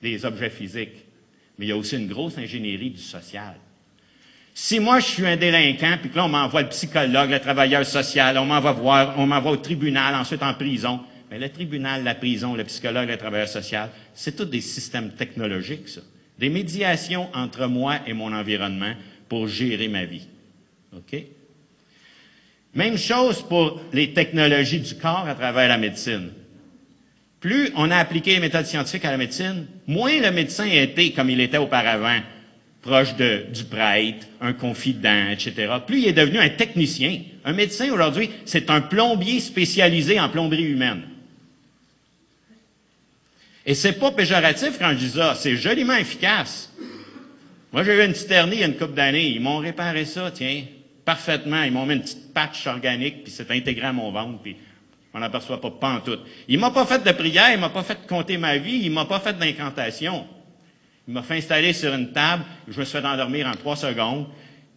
des objets physiques mais il y a aussi une grosse ingénierie du social. Si moi, je suis un délinquant, puis que là, on m'envoie le psychologue, le travailleur social, on m'envoie voir, on m'envoie au tribunal, ensuite en prison. Mais le tribunal, la prison, le psychologue, le travailleur social, c'est tous des systèmes technologiques, ça. Des médiations entre moi et mon environnement pour gérer ma vie. OK? Même chose pour les technologies du corps à travers la médecine. Plus on a appliqué les méthodes scientifiques à la médecine, moins le médecin été comme il était auparavant, proche de, du prêtre, un confident, etc. Plus il est devenu un technicien. Un médecin aujourd'hui, c'est un plombier spécialisé en plomberie humaine. Et c'est pas péjoratif quand je dis ça, c'est joliment efficace. Moi, j'ai eu une petite hernie il y a une couple d'années. Ils m'ont réparé ça, tiens, parfaitement. Ils m'ont mis une petite patch organique, puis c'est intégré à mon ventre, on n'aperçoit pas, pas en tout. Il m'a pas fait de prière, il m'a pas fait compter ma vie, il m'a pas fait d'incantation. Il m'a fait installer sur une table, je me suis fait endormir en trois secondes.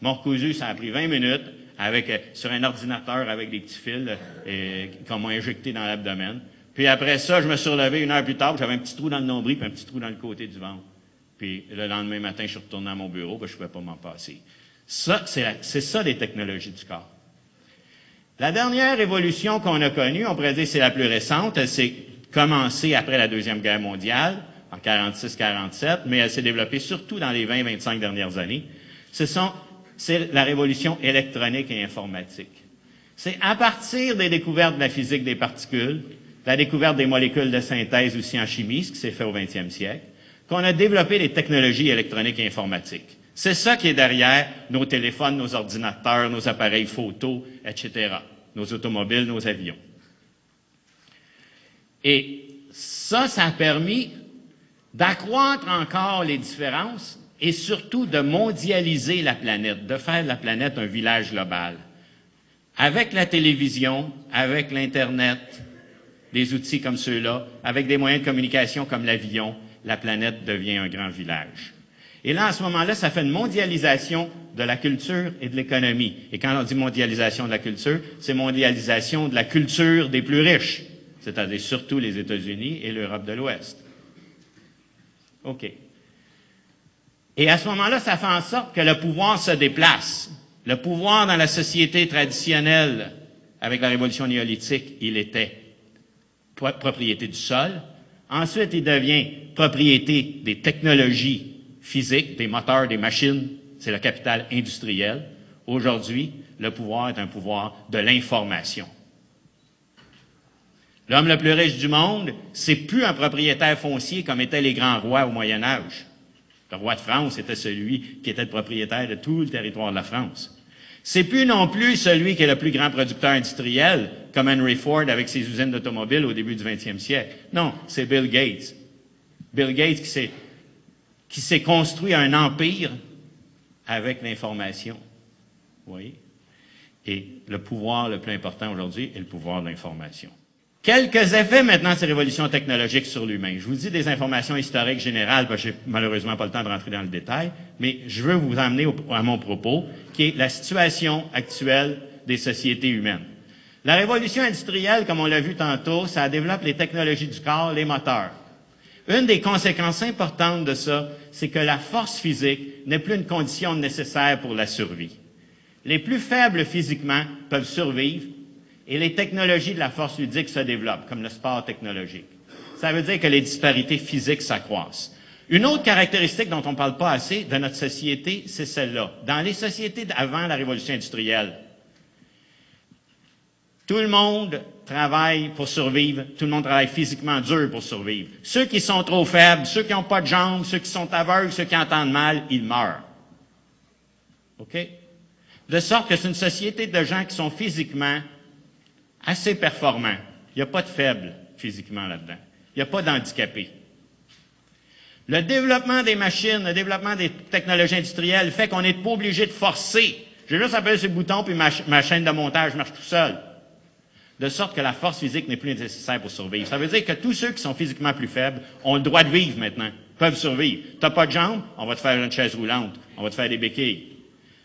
Mon recousu, ça a pris 20 minutes, avec, euh, sur un ordinateur avec des petits fils euh, qu'on m'a injecté dans l'abdomen. Puis après ça, je me suis relevé une heure plus tard, j'avais un petit trou dans le nombril puis un petit trou dans le côté du ventre. Puis le lendemain matin, je suis retourné à mon bureau, ben, je ne pouvais pas m'en passer. Ça, c'est ça les technologies du corps. La dernière évolution qu'on a connue, on pourrait dire c'est la plus récente, elle s'est commencée après la Deuxième Guerre mondiale, en 46-47, mais elle s'est développée surtout dans les 20-25 dernières années. C'est la révolution électronique et informatique. C'est à partir des découvertes de la physique des particules, la découverte des molécules de synthèse aussi en chimie, ce qui s'est fait au 20e siècle, qu'on a développé les technologies électroniques et informatiques. C'est ça qui est derrière nos téléphones, nos ordinateurs, nos appareils photo, etc., nos automobiles, nos avions. Et ça, ça a permis d'accroître encore les différences et surtout de mondialiser la planète, de faire de la planète un village global. Avec la télévision, avec l'Internet, des outils comme ceux-là, avec des moyens de communication comme l'avion, la planète devient un grand village. Et là, à ce moment-là, ça fait une mondialisation de la culture et de l'économie. Et quand on dit mondialisation de la culture, c'est mondialisation de la culture des plus riches, c'est-à-dire surtout les États-Unis et l'Europe de l'Ouest. OK. Et à ce moment-là, ça fait en sorte que le pouvoir se déplace. Le pouvoir dans la société traditionnelle, avec la révolution néolithique, il était propriété du sol. Ensuite, il devient propriété des technologies physiques, des moteurs, des machines. C'est le capital industriel. Aujourd'hui, le pouvoir est un pouvoir de l'information. L'homme le plus riche du monde, c'est plus un propriétaire foncier comme étaient les grands rois au Moyen Âge. Le roi de France était celui qui était le propriétaire de tout le territoire de la France. C'est plus non plus celui qui est le plus grand producteur industriel, comme Henry Ford avec ses usines d'automobiles au début du 20e siècle. Non, c'est Bill Gates. Bill Gates qui s'est, construit un empire avec l'information. Vous voyez? Et le pouvoir le plus important aujourd'hui est le pouvoir de l'information. Quelques effets maintenant de ces révolutions technologiques sur l'humain. Je vous dis des informations historiques générales, parce que j'ai malheureusement pas le temps de rentrer dans le détail, mais je veux vous emmener à mon propos, qui est la situation actuelle des sociétés humaines. La révolution industrielle, comme on l'a vu tantôt, ça développe les technologies du corps, les moteurs. Une des conséquences importantes de ça, c'est que la force physique n'est plus une condition nécessaire pour la survie. Les plus faibles physiquement peuvent survivre et les technologies de la force ludique se développent, comme le sport technologique. Ça veut dire que les disparités physiques s'accroissent. Une autre caractéristique dont on ne parle pas assez de notre société, c'est celle-là. Dans les sociétés d'avant la révolution industrielle, tout le monde travaille pour survivre, tout le monde travaille physiquement dur pour survivre. Ceux qui sont trop faibles, ceux qui n'ont pas de jambes, ceux qui sont aveugles, ceux qui entendent mal, ils meurent. OK? De sorte que c'est une société de gens qui sont physiquement assez performants. Il n'y a pas de faibles physiquement là-dedans. Il n'y a pas d'handicapés. Le développement des machines, le développement des technologies industrielles fait qu'on n'est pas obligé de forcer. J'ai juste appuyé sur le bouton, puis ma, chaîne de montage marche tout seul. De sorte que la force physique n'est plus nécessaire pour survivre. Ça veut dire que tous ceux qui sont physiquement plus faibles ont le droit de vivre maintenant, peuvent survivre. T'as pas de jambes, on va te faire une chaise roulante, on va te faire des béquilles.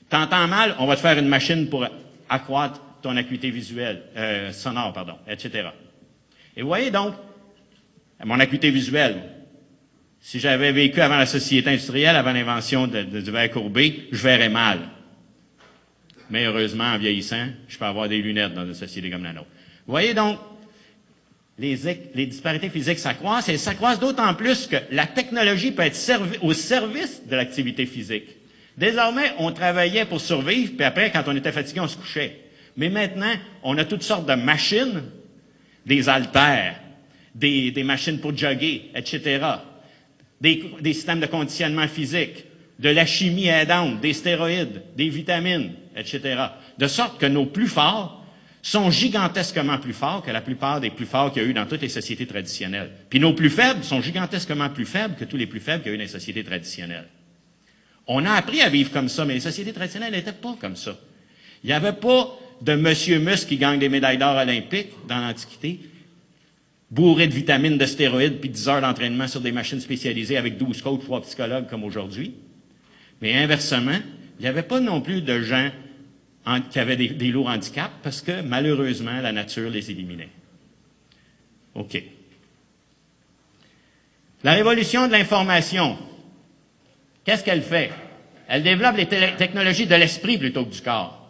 T'entends mal, on va te faire une machine pour accroître ton acuité visuelle, euh, sonore, pardon, etc. Et vous voyez donc, mon acuité visuelle, si j'avais vécu avant la société industrielle, avant l'invention de, du verre courbé, je verrais mal. Mais heureusement, en vieillissant, je peux avoir des lunettes dans une société comme la nôtre. Voyez donc, les, disparités physiques s'accroissent et s'accroissent d'autant plus que la technologie peut être au service de l'activité physique. Désormais, on travaillait pour survivre, puis après, quand on était fatigué, on se couchait. Mais maintenant, on a toutes sortes de machines, des haltères, des, machines pour jogger, etc., des, systèmes de conditionnement physique, de la chimie aidante, des stéroïdes, des vitamines, etc. De sorte que nos plus forts sont gigantesquement plus forts que la plupart des plus forts qu'il y a eu dans toutes les sociétés traditionnelles. Puis nos plus faibles sont gigantesquement plus faibles que tous les plus faibles qu'il y a eu dans les sociétés traditionnelles. On a appris à vivre comme ça, mais les sociétés traditionnelles n'étaient pas comme ça. Il n'y avait pas de Monsieur Musk qui gagne des médailles d'or olympiques dans l'Antiquité, bourré de vitamines, de stéroïdes, puis 10 heures d'entraînement sur des machines spécialisées avec 12 coachs, 3 psychologues comme aujourd'hui. Mais inversement, il n'y avait pas non plus de gens qui avaient des, lourds handicaps parce que malheureusement, la nature les éliminait. OK. La révolution de l'information, qu'est-ce qu'elle fait? Elle développe les technologies de l'esprit plutôt que du corps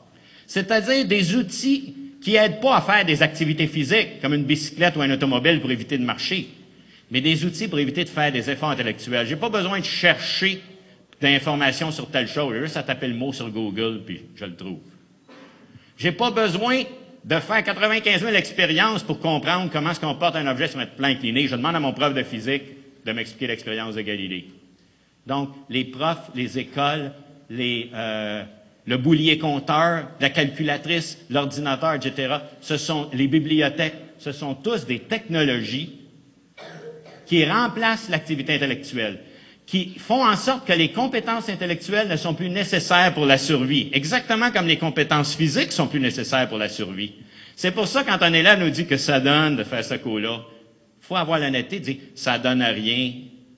c'est-à-dire des outils qui n'aident pas à faire des activités physiques, comme une bicyclette ou un automobile pour éviter de marcher, mais des outils pour éviter de faire des efforts intellectuels. J'ai pas besoin de chercher d'informations sur telle chose. J'ai juste le mot sur Google, puis je le trouve. J'ai pas besoin de faire 95 000 expériences pour comprendre comment se comporte un objet sur notre plan incliné. Je demande à mon prof de physique de m'expliquer l'expérience de Galilée. Donc, les profs, les écoles, les, euh, le boulier compteur, la calculatrice, l'ordinateur, etc. Ce sont les bibliothèques, ce sont tous des technologies qui remplacent l'activité intellectuelle, qui font en sorte que les compétences intellectuelles ne sont plus nécessaires pour la survie, exactement comme les compétences physiques sont plus nécessaires pour la survie. C'est pour ça, quand un élève nous dit que ça donne de faire ce coup-là, il faut avoir l'honnêteté de dire ça donne à rien.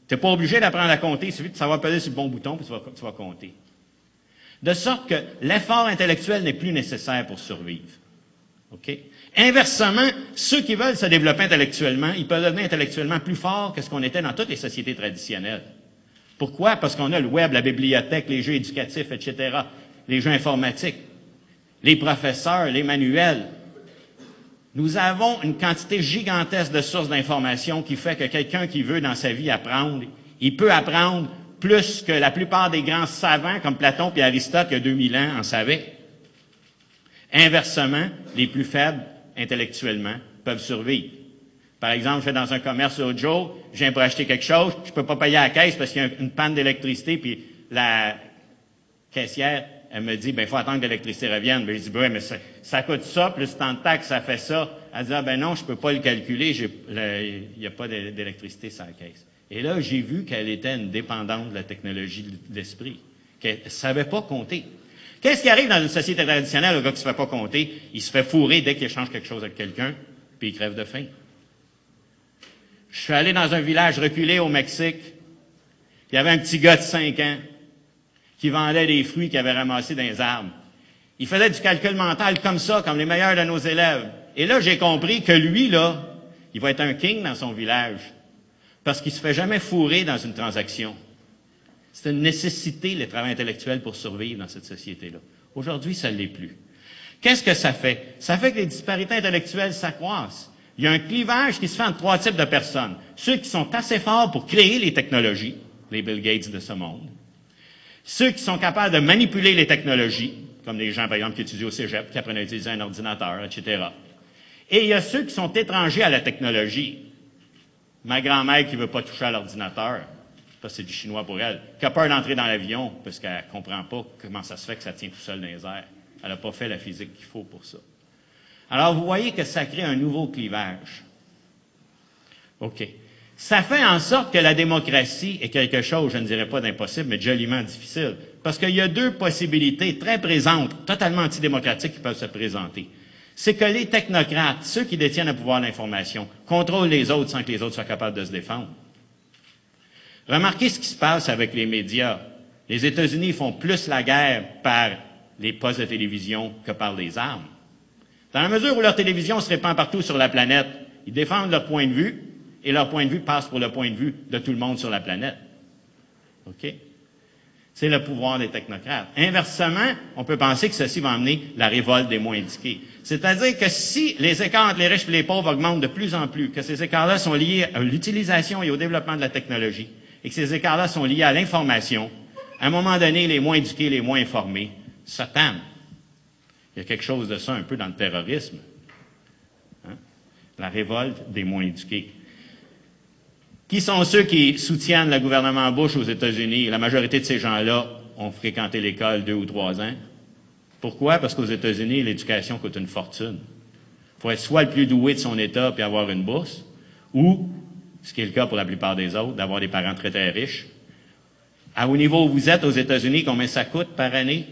Tu n'es pas obligé d'apprendre à compter, il suffit de savoir peser sur le bon bouton, puis tu vas, tu vas compter. De sorte que l'effort intellectuel n'est plus nécessaire pour survivre. OK? Inversement, ceux qui veulent se développer intellectuellement, ils peuvent devenir intellectuellement plus forts que ce qu'on était dans toutes les sociétés traditionnelles. Pourquoi? Parce qu'on a le web, la bibliothèque, les jeux éducatifs, etc., les jeux informatiques, les professeurs, les manuels. Nous avons une quantité gigantesque de sources d'informations qui fait que quelqu'un qui veut dans sa vie apprendre, il peut apprendre plus que la plupart des grands savants comme Platon et Aristote il y a 2000 ans en savaient. Inversement, les plus faibles intellectuellement peuvent survivre. Par exemple, je vais dans un commerce l'autre jour, je viens pour acheter quelque chose, je ne peux pas payer à la caisse parce qu'il y a une panne d'électricité, puis la caissière, elle me dit, ben, il faut attendre que l'électricité revienne. Ben, je dis, ben, mais ça, coûte ça, plus tant de taxes, ça fait ça. Elle dit, ah, ben non, je peux pas le calculer, il n'y a pas d'électricité sur la caisse. Et là, j'ai vu qu'elle était une dépendante de la technologie de l'esprit, qu'elle ne savait pas compter. Qu'est-ce qui arrive dans une société traditionnelle, le gars qui ne se fait pas compter? Il se fait fourrer dès qu'il échange quelque chose avec quelqu'un, puis il crève de faim. Je suis allé dans un village reculé au Mexique. Il y avait un petit gars de 5 ans qui vendait des fruits qu'il avait ramassés dans les arbres. Il faisait du calcul mental comme ça, comme les meilleurs de nos élèves. Et là, j'ai compris que lui, là, il va être un king dans son village. Parce qu'il se fait jamais fourrer dans une transaction. C'est une nécessité, le travail intellectuel, pour survivre dans cette société-là. Aujourd'hui, ça ne l'est plus. Qu'est-ce que ça fait? Ça fait que les disparités intellectuelles s'accroissent. Il y a un clivage qui se fait entre trois types de personnes. Ceux qui sont assez forts pour créer les technologies, les Bill Gates de ce monde. Ceux qui sont capables de manipuler les technologies, comme les gens, par exemple, qui étudient au cégep, qui apprennent à utiliser un ordinateur, etc. Et il y a ceux qui sont étrangers à la technologie. Ma grand-mère qui ne veut pas toucher à l'ordinateur, parce que c'est du chinois pour elle, qui a peur d'entrer dans l'avion parce qu'elle ne comprend pas comment ça se fait que ça tient tout seul dans les airs. Elle n'a pas fait la physique qu'il faut pour ça. Alors, vous voyez que ça crée un nouveau clivage. OK. Ça fait en sorte que la démocratie est quelque chose, je ne dirais pas d'impossible, mais joliment difficile. Parce qu'il y a deux possibilités très présentes, totalement antidémocratiques, qui peuvent se présenter. C'est que les technocrates, ceux qui détiennent le pouvoir d'information, contrôlent les autres sans que les autres soient capables de se défendre. Remarquez ce qui se passe avec les médias. Les États-Unis font plus la guerre par les postes de télévision que par les armes. Dans la mesure où leur télévision se répand partout sur la planète, ils défendent leur point de vue et leur point de vue passe pour le point de vue de tout le monde sur la planète. OK? C'est le pouvoir des technocrates. Inversement, on peut penser que ceci va amener la révolte des moins indiqués. C'est-à-dire que si les écarts entre les riches et les pauvres augmentent de plus en plus, que ces écarts-là sont liés à l'utilisation et au développement de la technologie, et que ces écarts-là sont liés à l'information, à un moment donné, les moins éduqués, les moins informés, tame. Il y a quelque chose de ça un peu dans le terrorisme. Hein? La révolte des moins éduqués. Qui sont ceux qui soutiennent le gouvernement Bush aux États-Unis? La majorité de ces gens-là ont fréquenté l'école deux ou trois ans. Pourquoi? Parce qu'aux États-Unis, l'éducation coûte une fortune. Il faut être soit le plus doué de son État puis avoir une bourse, ou, ce qui est le cas pour la plupart des autres, d'avoir des parents très très riches. À au niveau où vous êtes aux États-Unis, combien ça coûte par année?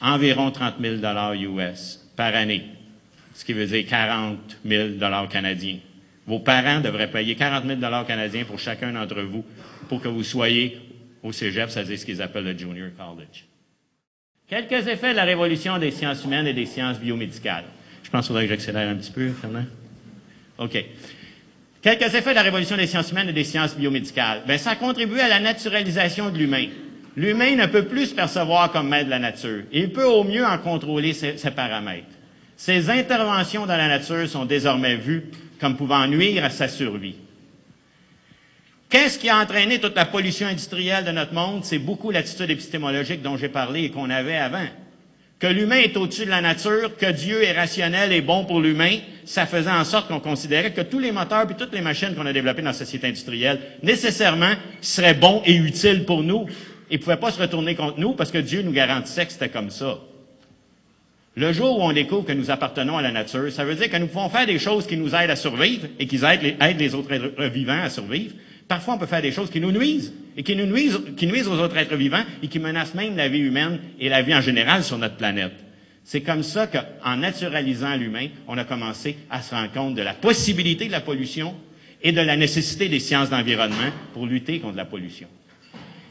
Environ 30 000 US par année, ce qui veut dire 40 000 canadiens. Vos parents devraient payer 40 000 canadiens pour chacun d'entre vous pour que vous soyez au cégep, c'est-à-dire ce qu'ils appellent le junior college. Quelques effets de la révolution des sciences humaines et des sciences biomédicales. Je pense qu'il faudrait que j'accélère un petit peu, Fernand. OK. Quelques effets de la révolution des sciences humaines et des sciences biomédicales. Bien, ça a contribué à la naturalisation de l'humain. L'humain ne peut plus se percevoir comme maître de la nature. Il peut au mieux en contrôler ses, paramètres. Ses interventions dans la nature sont désormais vues comme pouvant nuire à sa survie. Qu'est-ce qui a entraîné toute la pollution industrielle de notre monde? C'est beaucoup l'attitude épistémologique dont j'ai parlé et qu'on avait avant. Que l'humain est au-dessus de la nature, que Dieu est rationnel et bon pour l'humain, ça faisait en sorte qu'on considérait que tous les moteurs et toutes les machines qu'on a développées dans la société industrielle, nécessairement, seraient bons et utiles pour nous il ne pouvait pas se retourner contre nous parce que Dieu nous garantissait que c'était comme ça. Le jour où on découvre que nous appartenons à la nature, ça veut dire que nous pouvons faire des choses qui nous aident à survivre et qui aident les, autres êtres vivants à survivre. Parfois, on peut faire des choses qui nous nuisent et qui nuisent, qui nuisent aux autres êtres vivants et qui menacent même la vie humaine et la vie en général sur notre planète. C'est comme ça qu'en naturalisant l'humain, on a commencé à se rendre compte de la possibilité de la pollution et de la nécessité des sciences d'environnement pour lutter contre la pollution.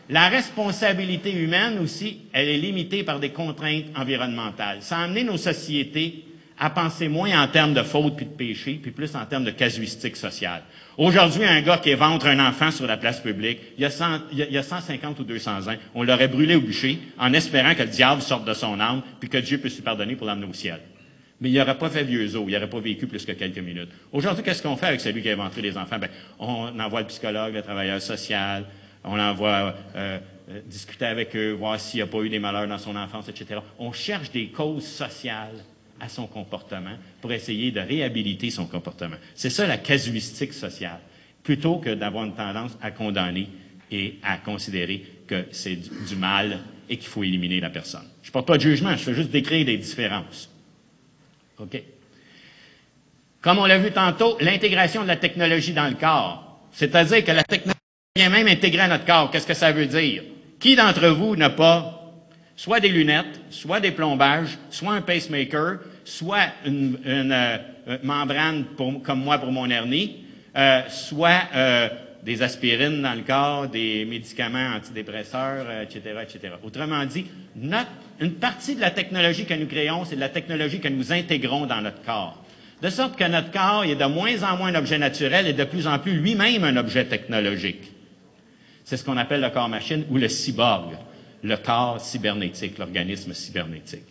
La responsabilité humaine aussi, elle est limitée par des contraintes environnementales. Ça a amené nos sociétés à penser moins en termes de faute puis de péché, puis plus en termes de casuistique sociale. Aujourd'hui, un gars qui éventre un enfant sur la place publique, il y, a il, y a, 150 ou 200 ans, on l'aurait brûlé au bûcher en espérant que le diable sorte de son âme puis que Dieu puisse lui pardonner pour l'amener au ciel. Mais il n'aurait pas fait vieux os, il n'aurait pas vécu plus que quelques minutes. Aujourd'hui, qu'est-ce qu'on fait avec celui qui a inventé les enfants? Ben, on envoie le psychologue, le travailleur social, on l'envoie euh, euh, discuter avec eux, voir s'il n'y pas eu des malheurs dans son enfance, etc. On cherche des causes sociales à son comportement pour essayer de réhabiliter son comportement. C'est ça la casuistique sociale, plutôt que d'avoir une tendance à condamner et à considérer que c'est du, mal et qu'il faut éliminer la personne. Je ne porte pas de jugement, je fais juste décrire des différences. OK? Comme on l'a vu tantôt, l'intégration de la technologie dans le corps. C'est-à-dire que la technologie même intégrer à notre corps. Qu'est-ce que ça veut dire? Qui d'entre vous n'a pas soit des lunettes, soit des plombages, soit un pacemaker, soit une, euh, membrane comme moi pour mon hernie, euh, soit euh, des aspirines dans le corps, des médicaments antidépresseurs, etc., etc. Autrement dit, une partie de la technologie que nous créons, c'est de la technologie que nous intégrons dans notre corps. De sorte que notre corps est de moins en moins un objet naturel et de plus en plus lui-même un objet technologique. C'est ce qu'on appelle le corps machine ou le cyborg le corps cybernétique, l'organisme cybernétique.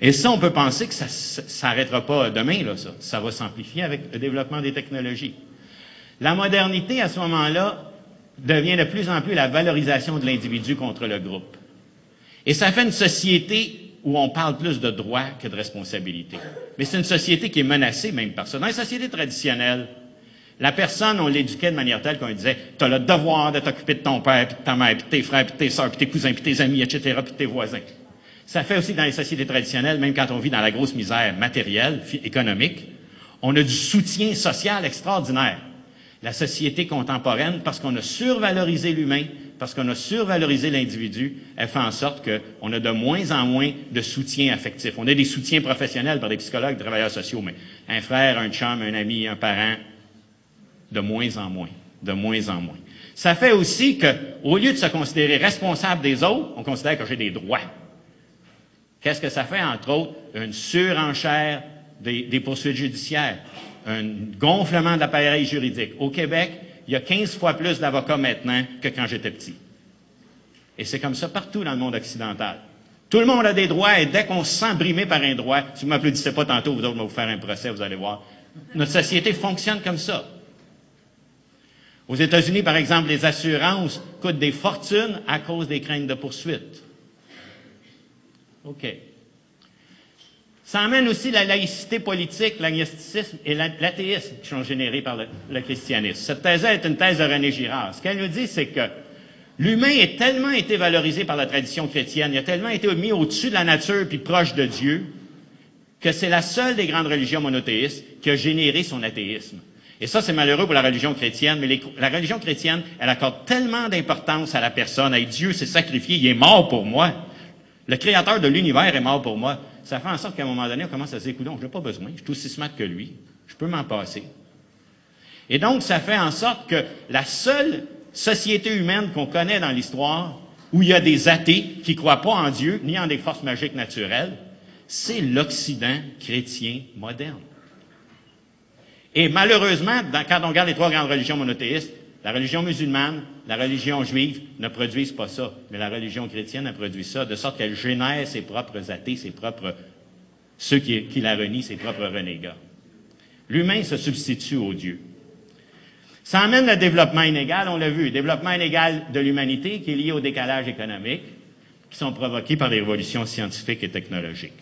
Et ça, on peut penser que ça ne s'arrêtera pas demain, là, ça. Ça va s'amplifier avec le développement des technologies. La modernité, à ce moment-là, devient de plus en plus la valorisation de l'individu contre le groupe. Et ça fait une société où on parle plus de droits que de responsabilité. Mais c'est une société qui est menacée même par ça. Dans les sociétés traditionnelles, la personne, on l'éduquait de manière telle qu'on lui disait, tu as le devoir de t'occuper de ton père, puis de ta mère, puis de tes frères, puis de tes soeurs, puis de tes cousins, puis de tes amis, etc., puis de tes voisins. Ça fait aussi dans les sociétés traditionnelles, même quand on vit dans la grosse misère matérielle, économique, on a du soutien social extraordinaire. La société contemporaine, parce qu'on a survalorisé l'humain, parce qu'on a survalorisé l'individu, elle fait en sorte qu'on a de moins en moins de soutien affectif. On a des soutiens professionnels par des psychologues, des travailleurs sociaux, mais un frère, un chum, un ami, un parent, de moins en moins, de moins en moins. Ça fait aussi qu'au lieu de se considérer responsable des autres, on considère que j'ai des droits. Qu'est-ce que ça fait, entre autres? Une surenchère des, poursuites judiciaires, un gonflement de l'appareil juridique. Au Québec, il y a 15 fois plus d'avocats maintenant que quand j'étais petit. Et c'est comme ça partout dans le monde occidental. Tout le monde a des droits et dès qu'on se sent brimé par un droit, si vous m'applaudissez pas tantôt, vous autres, vous faire un procès, vous allez voir. Notre société fonctionne comme ça. Aux États-Unis, par exemple, les assurances coûtent des fortunes à cause des craintes de poursuite. OK. Ça amène aussi la laïcité politique, l'agnosticisme et l'athéisme qui sont générés par le, christianisme. Cette thèse est une thèse de René Girard. Ce qu'elle nous dit, c'est que l'humain a tellement été valorisé par la tradition chrétienne, il a tellement été mis au-dessus de la nature puis proche de Dieu, que c'est la seule des grandes religions monothéistes qui a généré son athéisme. Et ça, c'est malheureux pour la religion chrétienne, mais la religion chrétienne, elle accorde tellement d'importance à la personne. Hey, Dieu s'est sacrifié, il est mort pour moi. Le créateur de l'univers est mort pour moi. Ça fait en sorte qu'à un moment donné, on commence à se dire, je n'ai pas besoin, je suis aussi smart que lui, je peux m'en passer. Et donc, ça fait en sorte que la seule société humaine qu'on connaît dans l'histoire, où il y a des athées qui ne croient pas en Dieu, ni en des forces magiques naturelles, c'est l'Occident chrétien moderne. Et malheureusement, quand on regarde les trois grandes religions monothéistes, la religion musulmane, la religion juive ne produisent pas ça, mais la religion chrétienne a produit ça, de sorte qu'elle génère ses propres athées, ses propres, ceux qui, la renient, ses propres renégats. L'humain se substitue au Dieu. Ça amène le développement inégal, on l'a vu, développement inégal de l'humanité qui est lié au décalage économique, qui sont provoqués par des révolutions scientifiques et technologiques.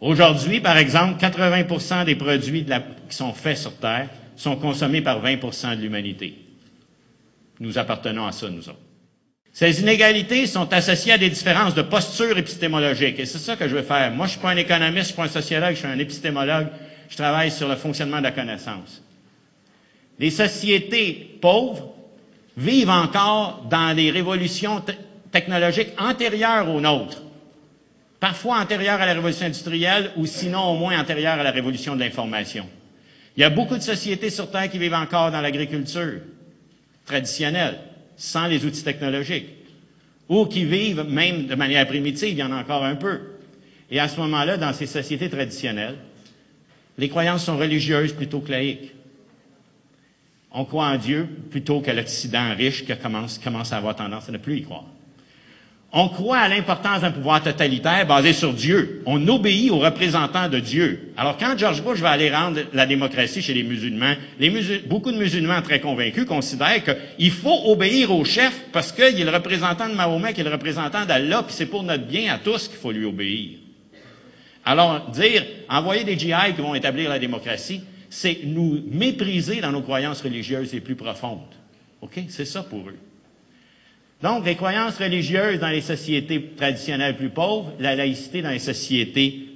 Aujourd'hui, par exemple, 80% des produits qui sont faits sur Terre sont consommés par 20% de l'humanité. Nous appartenons à ça, nous autres. Ces inégalités sont associées à des différences de posture épistémologique. Et c'est ça que je veux faire. Moi, je suis pas un économiste, je suis pas un sociologue, je suis un épistémologue. Je travaille sur le fonctionnement de la connaissance. Les sociétés pauvres vivent encore dans des révolutions technologiques antérieures aux nôtres. Parfois antérieures à la révolution industrielle ou sinon au moins antérieures à la révolution de l'information. Il y a beaucoup de sociétés sur Terre qui vivent encore dans l'agriculture traditionnelle, sans les outils technologiques, ou qui vivent même de manière primitive, il y en a encore un peu. Et à ce moment-là, dans ces sociétés traditionnelles, les croyances sont religieuses plutôt que laïques. On croit en Dieu plutôt qu'à l'Occident riche qui commence à avoir tendance à ne plus y croire. On croit à l'importance d'un pouvoir totalitaire basé sur Dieu. On obéit aux représentants de Dieu. Alors quand George Bush va aller rendre la démocratie chez les musulmans, beaucoup de musulmans très convaincus considèrent qu'il faut obéir au chef parce qu'il est le représentant de Mahomet, qu'il est le représentant d'Allah, puis c'est pour notre bien à tous qu'il faut lui obéir. Alors dire, envoyer des djihad qui vont établir la démocratie, c'est nous mépriser dans nos croyances religieuses les plus profondes. OK? C'est ça pour eux. Donc, les croyances religieuses dans les sociétés traditionnelles plus pauvres, la laïcité dans les sociétés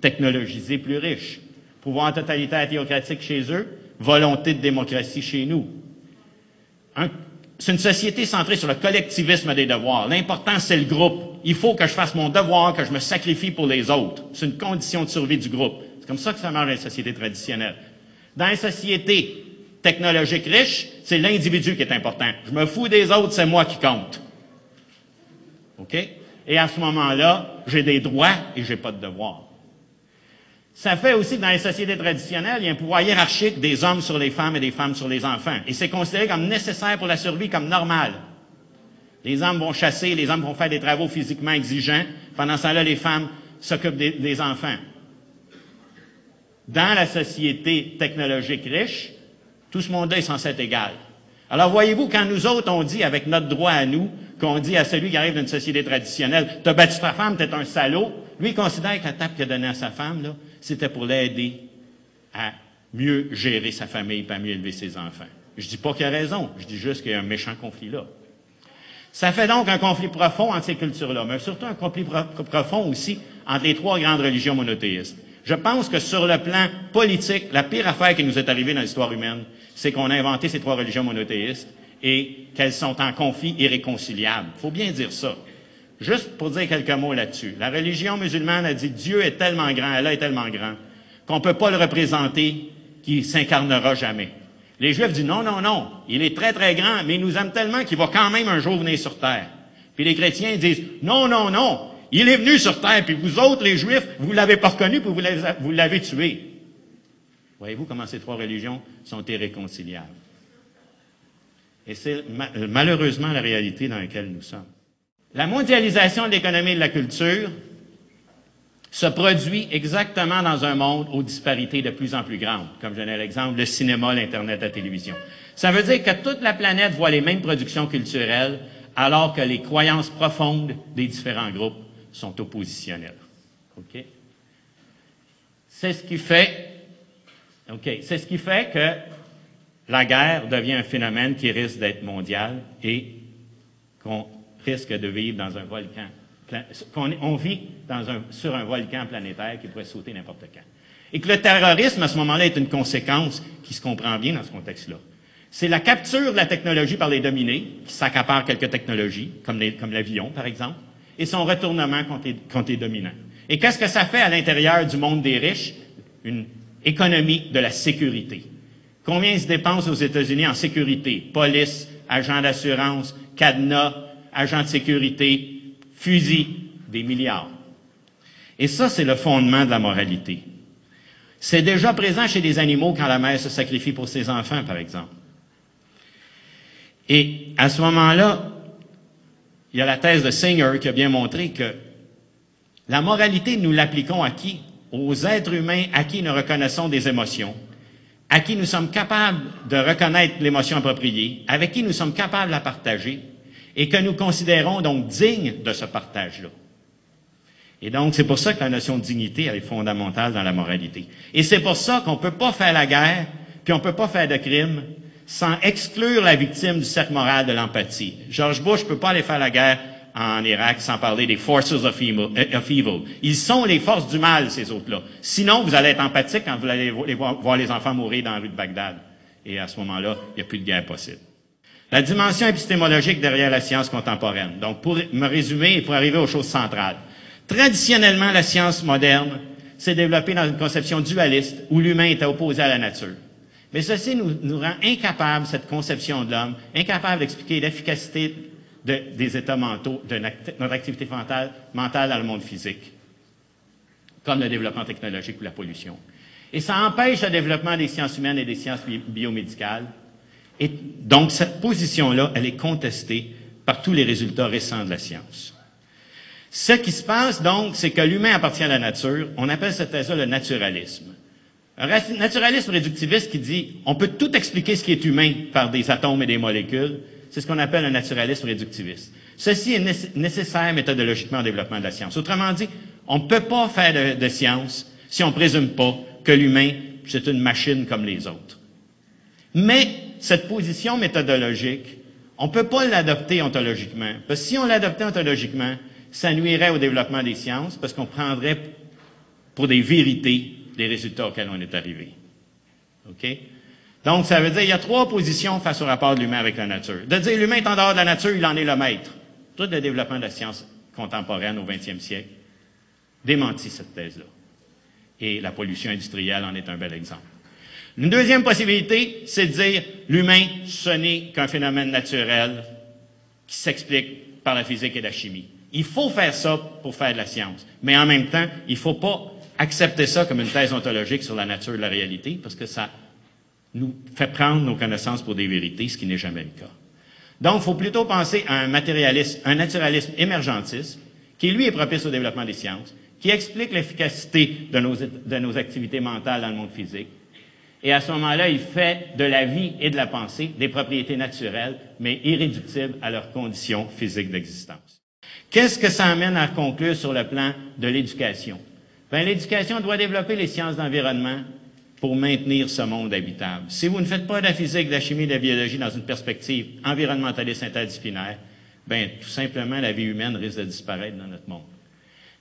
technologisées plus riches. Pouvoir totalitaire théocratique chez eux, volonté de démocratie chez nous. C'est une société centrée sur le collectivisme des devoirs. L'important, c'est le groupe. Il faut que je fasse mon devoir, que je me sacrifie pour les autres. C'est une condition de survie du groupe. C'est comme ça que ça marche dans les sociétés traditionnelles. Dans les sociétés technologiques riches, c'est l'individu qui est important. Je me fous des autres, c'est moi qui compte. OK? Et à ce moment-là, j'ai des droits et j'ai pas de devoirs. Ça fait aussi que dans les sociétés traditionnelles, il y a un pouvoir hiérarchique des hommes sur les femmes et des femmes sur les enfants. Et c'est considéré comme nécessaire pour la survie, comme normal. Les hommes vont chasser, les hommes vont faire des travaux physiquement exigeants. Pendant ce temps-là, les femmes s'occupent des, des enfants. Dans la société technologique riche, tout ce monde-là est censé être égal. Alors voyez-vous, quand nous autres, on dit avec notre droit à nous, qu'on dit à celui qui arrive d'une société traditionnelle, t'as battu ta femme, t'es un salaud, lui, il considère que la tape qu'il a donnée à sa femme, là, c'était pour l'aider à mieux gérer sa famille, pas mieux élever ses enfants. Je dis pas qu'il a raison, je dis juste qu'il y a un méchant conflit là. Ça fait donc un conflit profond entre ces cultures-là, mais surtout un conflit profond aussi entre les trois grandes religions monothéistes. Je pense que sur le plan politique, la pire affaire qui nous est arrivée dans l'histoire humaine, c'est qu'on a inventé ces trois religions monothéistes et qu'elles sont en conflit irréconciliable. Il faut bien dire ça. Juste pour dire quelques mots là-dessus. La religion musulmane a dit Dieu est tellement grand, Allah est tellement grand, qu'on ne peut pas le représenter, qu'il s'incarnera jamais. Les Juifs disent non, non, non, il est très, très grand, mais il nous aime tellement qu'il va quand même un jour venir sur terre. Puis les chrétiens disent non, non, non, il est venu sur terre, puis vous autres, les Juifs, vous l'avez pas reconnu, puis vous l'avez tué. Voyez-vous comment ces trois religions sont irréconciliables? Et c'est malheureusement la réalité dans laquelle nous sommes. La mondialisation de l'économie et de la culture se produit exactement dans un monde aux disparités de plus en plus grandes, comme je donnais l'exemple, le cinéma, l'Internet, la télévision. Ça veut dire que toute la planète voit les mêmes productions culturelles, alors que les croyances profondes des différents groupes sont oppositionnelles. OK? C'est ce qui fait. C'est ce qui fait que la guerre devient un phénomène qui risque d'être mondial et qu'on risque de vivre dans un volcan. Qu'on on vit dans un, sur un volcan planétaire qui pourrait sauter n'importe quand. Et que le terrorisme, à ce moment-là, est une conséquence qui se comprend bien dans ce contexte-là. C'est la capture de la technologie par les dominés, qui s'accaparent quelques technologies, comme, comme l'avion, par exemple, et son retournement contre les, contre les dominants. Et qu'est-ce que ça fait à l'intérieur du monde des riches? Une économie de la sécurité. Combien ils se dépensent aux États-Unis en sécurité? Police, agents d'assurance, cadenas, agents de sécurité, fusils, des milliards. Et ça, c'est le fondement de la moralité. C'est déjà présent chez les animaux quand la mère se sacrifie pour ses enfants, par exemple. Et à ce moment-là, il y a la thèse de Singer qui a bien montré que la moralité, nous l'appliquons à qui? aux êtres humains à qui nous reconnaissons des émotions, à qui nous sommes capables de reconnaître l'émotion appropriée, avec qui nous sommes capables de partager, et que nous considérons donc dignes de ce partage-là. Et donc, c'est pour ça que la notion de dignité est fondamentale dans la moralité. Et c'est pour ça qu'on ne peut pas faire la guerre, puis on ne peut pas faire de crime, sans exclure la victime du cercle moral de l'empathie. George Bush ne peut pas aller faire la guerre en Irak, sans parler des forces of evil. Ils sont les forces du mal, ces autres-là. Sinon, vous allez être empathique quand vous allez voir les enfants mourir dans la rue de Bagdad. Et à ce moment-là, il n'y a plus de guerre possible. La dimension épistémologique derrière la science contemporaine. Donc, pour me résumer et pour arriver aux choses centrales. Traditionnellement, la science moderne s'est développée dans une conception dualiste où l'humain était opposé à la nature. Mais ceci nous, rend incapables, cette conception de l'homme, incapables d'expliquer l'efficacité de, des états mentaux, de notre activité mentale, dans le monde physique, comme le développement technologique ou la pollution. Et ça empêche le développement des sciences humaines et des sciences bi biomédicales. Et donc, cette position-là, elle est contestée par tous les résultats récents de la science. Ce qui se passe, donc, c'est que l'humain appartient à la nature. On appelle cette thèse-là le naturalisme. Un naturalisme réductiviste qui dit on peut tout expliquer ce qui est humain par des atomes et des molécules, c'est ce qu'on appelle un naturalisme réductiviste. Ceci est nécessaire méthodologiquement au développement de la science. Autrement dit, on ne peut pas faire de, science si on ne présume pas que l'humain, c'est une machine comme les autres. Mais cette position méthodologique, on ne peut pas l'adopter ontologiquement. Parce que si on l'adoptait ontologiquement, ça nuirait au développement des sciences parce qu'on prendrait pour des vérités les résultats auxquels on est arrivé. OK? Donc, ça veut dire qu'il y a trois positions face au rapport de l'humain avec la nature. De dire l'humain est en dehors de la nature, il en est le maître. Tout le développement de la science contemporaine au 20e siècle démentit cette thèse-là. Et la pollution industrielle en est un bel exemple. Une deuxième possibilité, c'est de dire l'humain, ce n'est qu'un phénomène naturel qui s'explique par la physique et la chimie. Il faut faire ça pour faire de la science. Mais en même temps, il ne faut pas accepter ça comme une thèse ontologique sur la nature de la réalité, parce que ça nous fait prendre nos connaissances pour des vérités, ce qui n'est jamais le cas. Donc, il faut plutôt penser à un matérialisme, un naturalisme émergentiste, qui lui est propice au développement des sciences, qui explique l'efficacité de nos, de nos activités mentales dans le monde physique. Et à ce moment-là, il fait de la vie et de la pensée des propriétés naturelles, mais irréductibles à leurs conditions physiques d'existence. Qu'est-ce que ça amène à conclure sur le plan de l'éducation? Bien, l'éducation doit développer les sciences d'environnement pour maintenir ce monde habitable. Si vous ne faites pas de la physique, de la chimie, de la biologie dans une perspective environnementaliste interdisciplinaire, bien, tout simplement, la vie humaine risque de disparaître dans notre monde.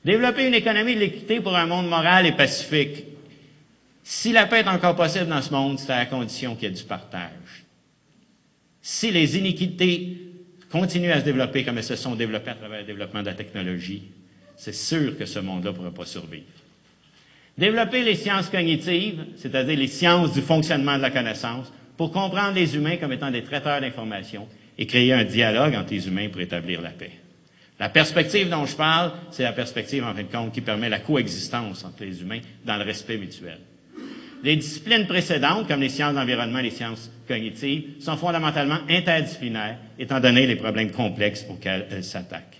Développer une économie de l'équité pour un monde moral et pacifique. Si la paix est encore possible dans ce monde, c'est à la condition qu'il y ait du partage. Si les iniquités continuent à se développer comme elles se sont développées à travers le développement de la technologie, c'est sûr que ce monde-là ne pourra pas survivre. Développer les sciences cognitives, c'est-à-dire les sciences du fonctionnement de la connaissance, pour comprendre les humains comme étant des traiteurs d'informations et créer un dialogue entre les humains pour établir la paix. La perspective dont je parle, c'est la perspective, en fin de compte, qui permet la coexistence entre les humains dans le respect mutuel. Les disciplines précédentes, comme les sciences d'environnement et les sciences cognitives, sont fondamentalement interdisciplinaires, étant donné les problèmes complexes auxquels elles s'attaquent.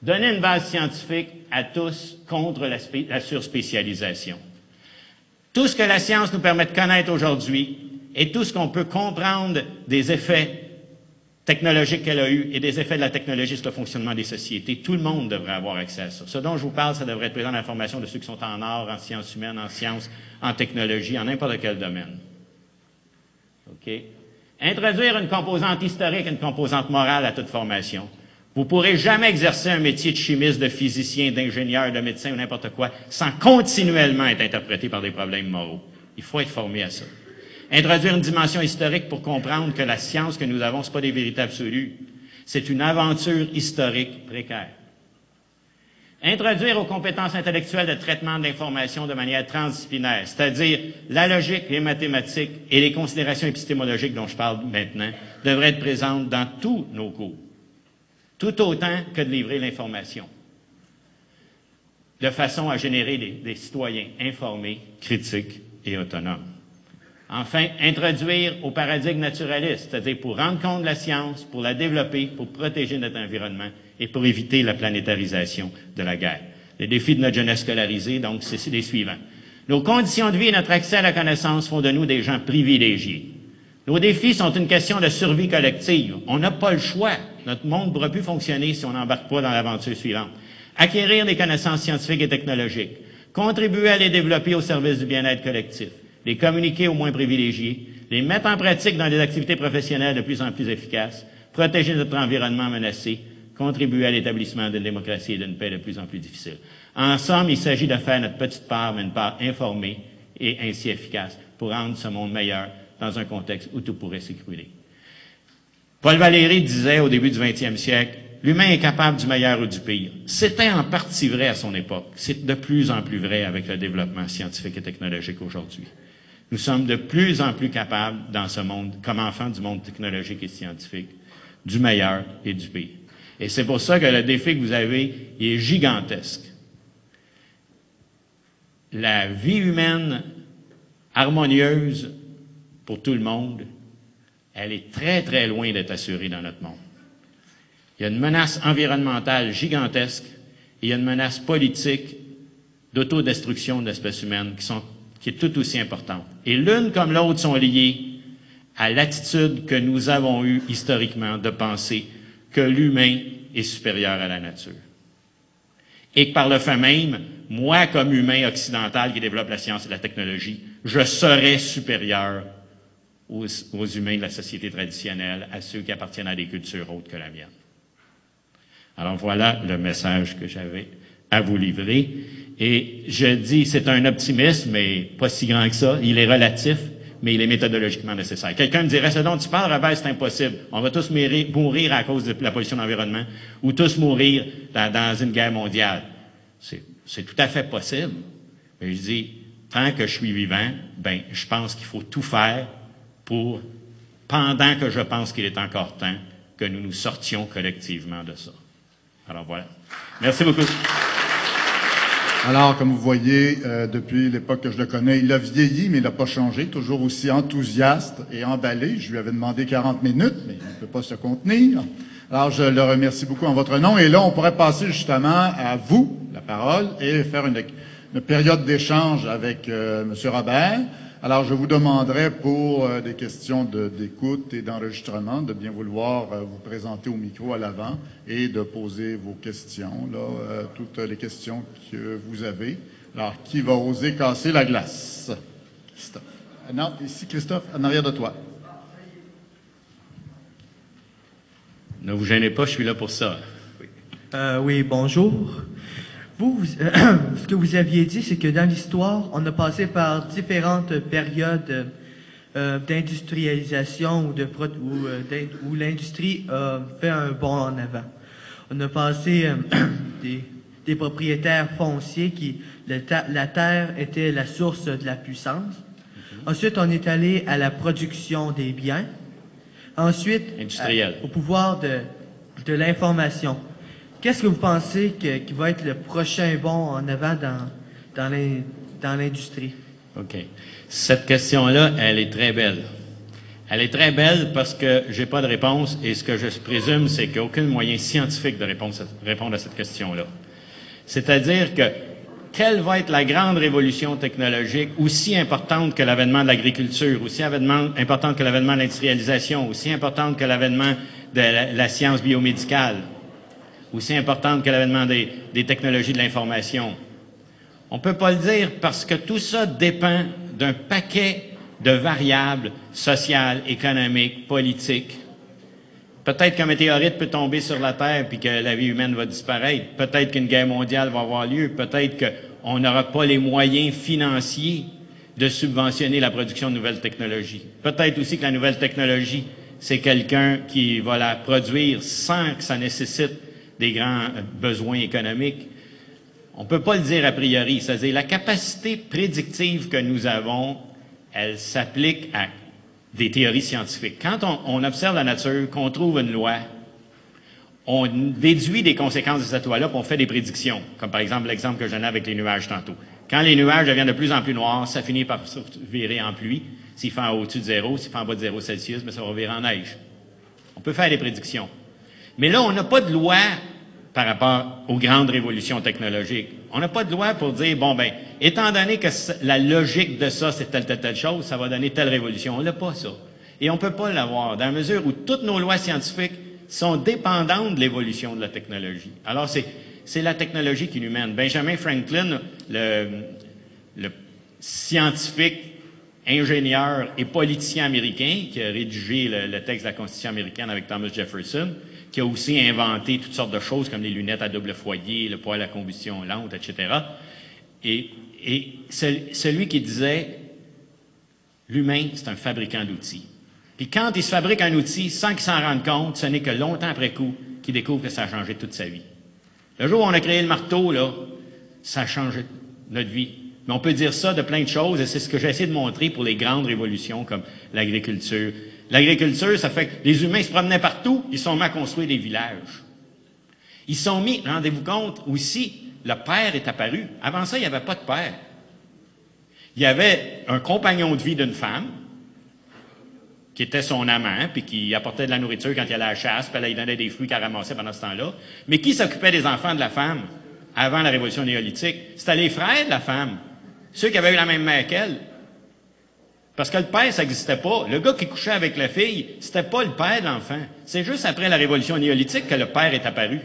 Donner une base scientifique à tous contre la, la, surspécialisation. Tout ce que la science nous permet de connaître aujourd'hui et tout ce qu'on peut comprendre des effets technologiques qu'elle a eus et des effets de la technologie sur le fonctionnement des sociétés, tout le monde devrait avoir accès à ça. Ce dont je vous parle, ça devrait être présent dans l'information de ceux qui sont en art, en sciences humaines, en sciences, en technologie, en n'importe quel domaine. OK? Introduire une composante historique une composante morale à toute formation. Vous ne pourrez jamais exercer un métier de chimiste, de physicien, d'ingénieur, de médecin ou n'importe quoi sans continuellement être interprété par des problèmes moraux. Il faut être formé à ça. Introduire une dimension historique pour comprendre que la science que nous avons, ce pas des vérités absolues. C'est une aventure historique précaire. Introduire aux compétences intellectuelles de traitement de l'information de manière transdisciplinaire, c'est-à-dire la logique, les mathématiques et les considérations épistémologiques dont je parle maintenant, devraient être présentes dans tous nos cours tout autant que de livrer l'information, de façon à générer des, citoyens informés, critiques et autonomes. Enfin, introduire au paradigme naturaliste, c'est-à-dire pour rendre compte de la science, pour la développer, pour protéger notre environnement et pour éviter la planétarisation de la guerre. Les défis de notre jeunesse scolarisée, donc, c'est les suivants. Nos conditions de vie et notre accès à la connaissance font de nous des gens privilégiés. Nos défis sont une question de survie collective. On n'a pas le choix. Notre monde ne pourra plus fonctionner si on n'embarque pas dans l'aventure suivante. Acquérir des connaissances scientifiques et technologiques. Contribuer à les développer au service du bien-être collectif. Les communiquer aux moins privilégiés. Les mettre en pratique dans des activités professionnelles de plus en plus efficaces. Protéger notre environnement menacé. Contribuer à l'établissement d'une démocratie et d'une paix de plus en plus difficile. En somme, il s'agit de faire notre petite part, mais une part informée et ainsi efficace pour rendre ce monde meilleur dans un contexte où tout pourrait s'écrouler. Paul Valéry disait au début du 20e siècle, l'humain est capable du meilleur ou du pire. C'était en partie vrai à son époque. C'est de plus en plus vrai avec le développement scientifique et technologique aujourd'hui. Nous sommes de plus en plus capables, dans ce monde, comme enfants du monde technologique et scientifique, du meilleur et du pire. Et c'est pour ça que le défi que vous avez est gigantesque. La vie humaine harmonieuse pour tout le monde, elle est très, très loin d'être assurée dans notre monde. Il y a une menace environnementale gigantesque et il y a une menace politique d'autodestruction de l'espèce humaine qui, sont, qui est tout aussi importante. Et l'une comme l'autre sont liées à l'attitude que nous avons eue historiquement de penser que l'humain est supérieur à la nature. Et que par le fait même, moi, comme humain occidental qui développe la science et la technologie, je serais supérieur aux, humains de la société traditionnelle, à ceux qui appartiennent à des cultures autres que la mienne. Alors voilà le message que j'avais à vous livrer. Et je dis, c'est un optimisme, mais pas si grand que ça. Il est relatif, mais il est méthodologiquement nécessaire. Quelqu'un me dirait, ce dont tu parles, Robert, c'est impossible. On va tous mourir à cause de la pollution de l'environnement, ou tous mourir dans, dans une guerre mondiale. C'est tout à fait possible. Mais je dis, tant que je suis vivant, ben, je pense qu'il faut tout faire pour, pendant que je pense qu'il est encore temps, que nous nous sortions collectivement de ça. Alors voilà. Merci beaucoup. Alors, comme vous voyez, euh, depuis l'époque que je le connais, il a vieilli, mais il n'a pas changé, toujours aussi enthousiaste et emballé. Je lui avais demandé 40 minutes, mais il ne peut pas se contenir. Alors, je le remercie beaucoup en votre nom. Et là, on pourrait passer justement à vous la parole et faire une, période d'échange avec euh, M. Robert. Alors, je vous demanderai pour euh, des questions d'écoute et d'enregistrement de bien vouloir euh, vous présenter au micro à l'avant et de poser vos questions, là, euh, toutes les questions que vous avez. Alors, qui va oser casser la glace? Christophe. Non, ici, Christophe, en arrière de toi. Ne vous gênez pas, je suis là pour ça. Euh, oui, bonjour. Vous, vous [clears throat] ce que vous aviez dit, c'est que dans l'histoire, on a passé par différentes périodes euh, d'industrialisation ou, de, ou, euh, où l'industrie a fait un bond en avant. On a passé euh, [clears throat] des, des, propriétaires fonciers qui, le la terre était la source de la puissance. Ensuite, on est allé à la production des biens. Ensuite. À, au pouvoir de, de l'information. Qu'est-ce que vous pensez qui va être le prochain bond en avant dans, dans l'industrie? OK. Cette question-là, elle est très belle. Elle est très belle parce que j'ai pas de réponse et ce que je présume, c'est qu'il n'y a aucun moyen scientifique de répondre à cette question-là. C'est-à-dire que quelle va être la grande révolution technologique aussi importante que l'avènement de l'agriculture, aussi importante que l'avènement de l'industrialisation, aussi importante que l'avènement de la science biomédicale? Aussi importante que l'avènement des, technologies de l'information. On ne peut pas le dire parce que tout ça dépend d'un paquet de variables sociales, économiques, politiques. Peut-être qu'un météorite peut tomber sur la Terre puis que la vie humaine va disparaître. Peut-être qu'une guerre mondiale va avoir lieu. Peut-être qu'on n'aura pas les moyens financiers de subventionner la production de nouvelles technologies. Peut-être aussi que la nouvelle technologie, c'est quelqu'un qui va la produire sans que ça nécessite des grands besoins économiques. On ne peut pas le dire a priori. C'est-à-dire la capacité prédictive que nous avons, elle s'applique à des théories scientifiques. Quand on, observe la nature, qu'on trouve une loi, on déduit des conséquences de cette loi-là, puis on fait des prédictions, comme par exemple l'exemple que je donnais avec les nuages tantôt. Quand les nuages deviennent de plus en plus noirs, ça finit par se virer en pluie. S'il fait au-dessus de zéro, s'il fait en bas de zéro Celsius, mais ça va virer en neige. On peut faire des prédictions. Mais là, on n'a pas de loi par rapport aux grandes révolutions technologiques. On n'a pas de loi pour dire, bon, ben, étant donné que la logique de ça, c'est telle, telle, telle chose, ça va donner telle révolution. On n'a pas ça. Et on ne peut pas l'avoir, dans la mesure où toutes nos lois scientifiques sont dépendantes de l'évolution de la technologie. Alors, c'est, la technologie qui nous mène. Benjamin Franklin, le, le scientifique, ingénieur et politicien américain qui a rédigé le, le texte de la Constitution américaine avec Thomas Jefferson, qui a aussi inventé toutes sortes de choses comme les lunettes à double foyer, le poêle à combustion lente, etc. Et, et celui qui disait l'humain, c'est un fabricant d'outils. Puis quand il se fabrique un outil sans qu'il s'en rende compte, ce n'est que longtemps après coup qu'il découvre que ça a changé toute sa vie. Le jour où on a créé le marteau, là, ça a changé notre vie. Mais on peut dire ça de plein de choses, et c'est ce que j'ai essayé de montrer pour les grandes révolutions comme l'agriculture. L'agriculture, ça fait que les humains se promenaient partout, ils sont mis à construire des villages. Ils sont mis, rendez-vous compte, aussi, le père est apparu. Avant ça, il n'y avait pas de père. Il y avait un compagnon de vie d'une femme, qui était son amant, puis qui apportait de la nourriture quand il allait à la chasse, puis elle lui donnait des fruits qu'elle ramassait pendant ce temps-là. Mais qui s'occupait des enfants de la femme avant la révolution néolithique? C'était les frères de la femme, ceux qui avaient eu la même mère qu'elle. Parce que le père, ça n'existait pas. Le gars qui couchait avec la fille, c'était pas le père de l'enfant. C'est juste après la révolution néolithique que le père est apparu,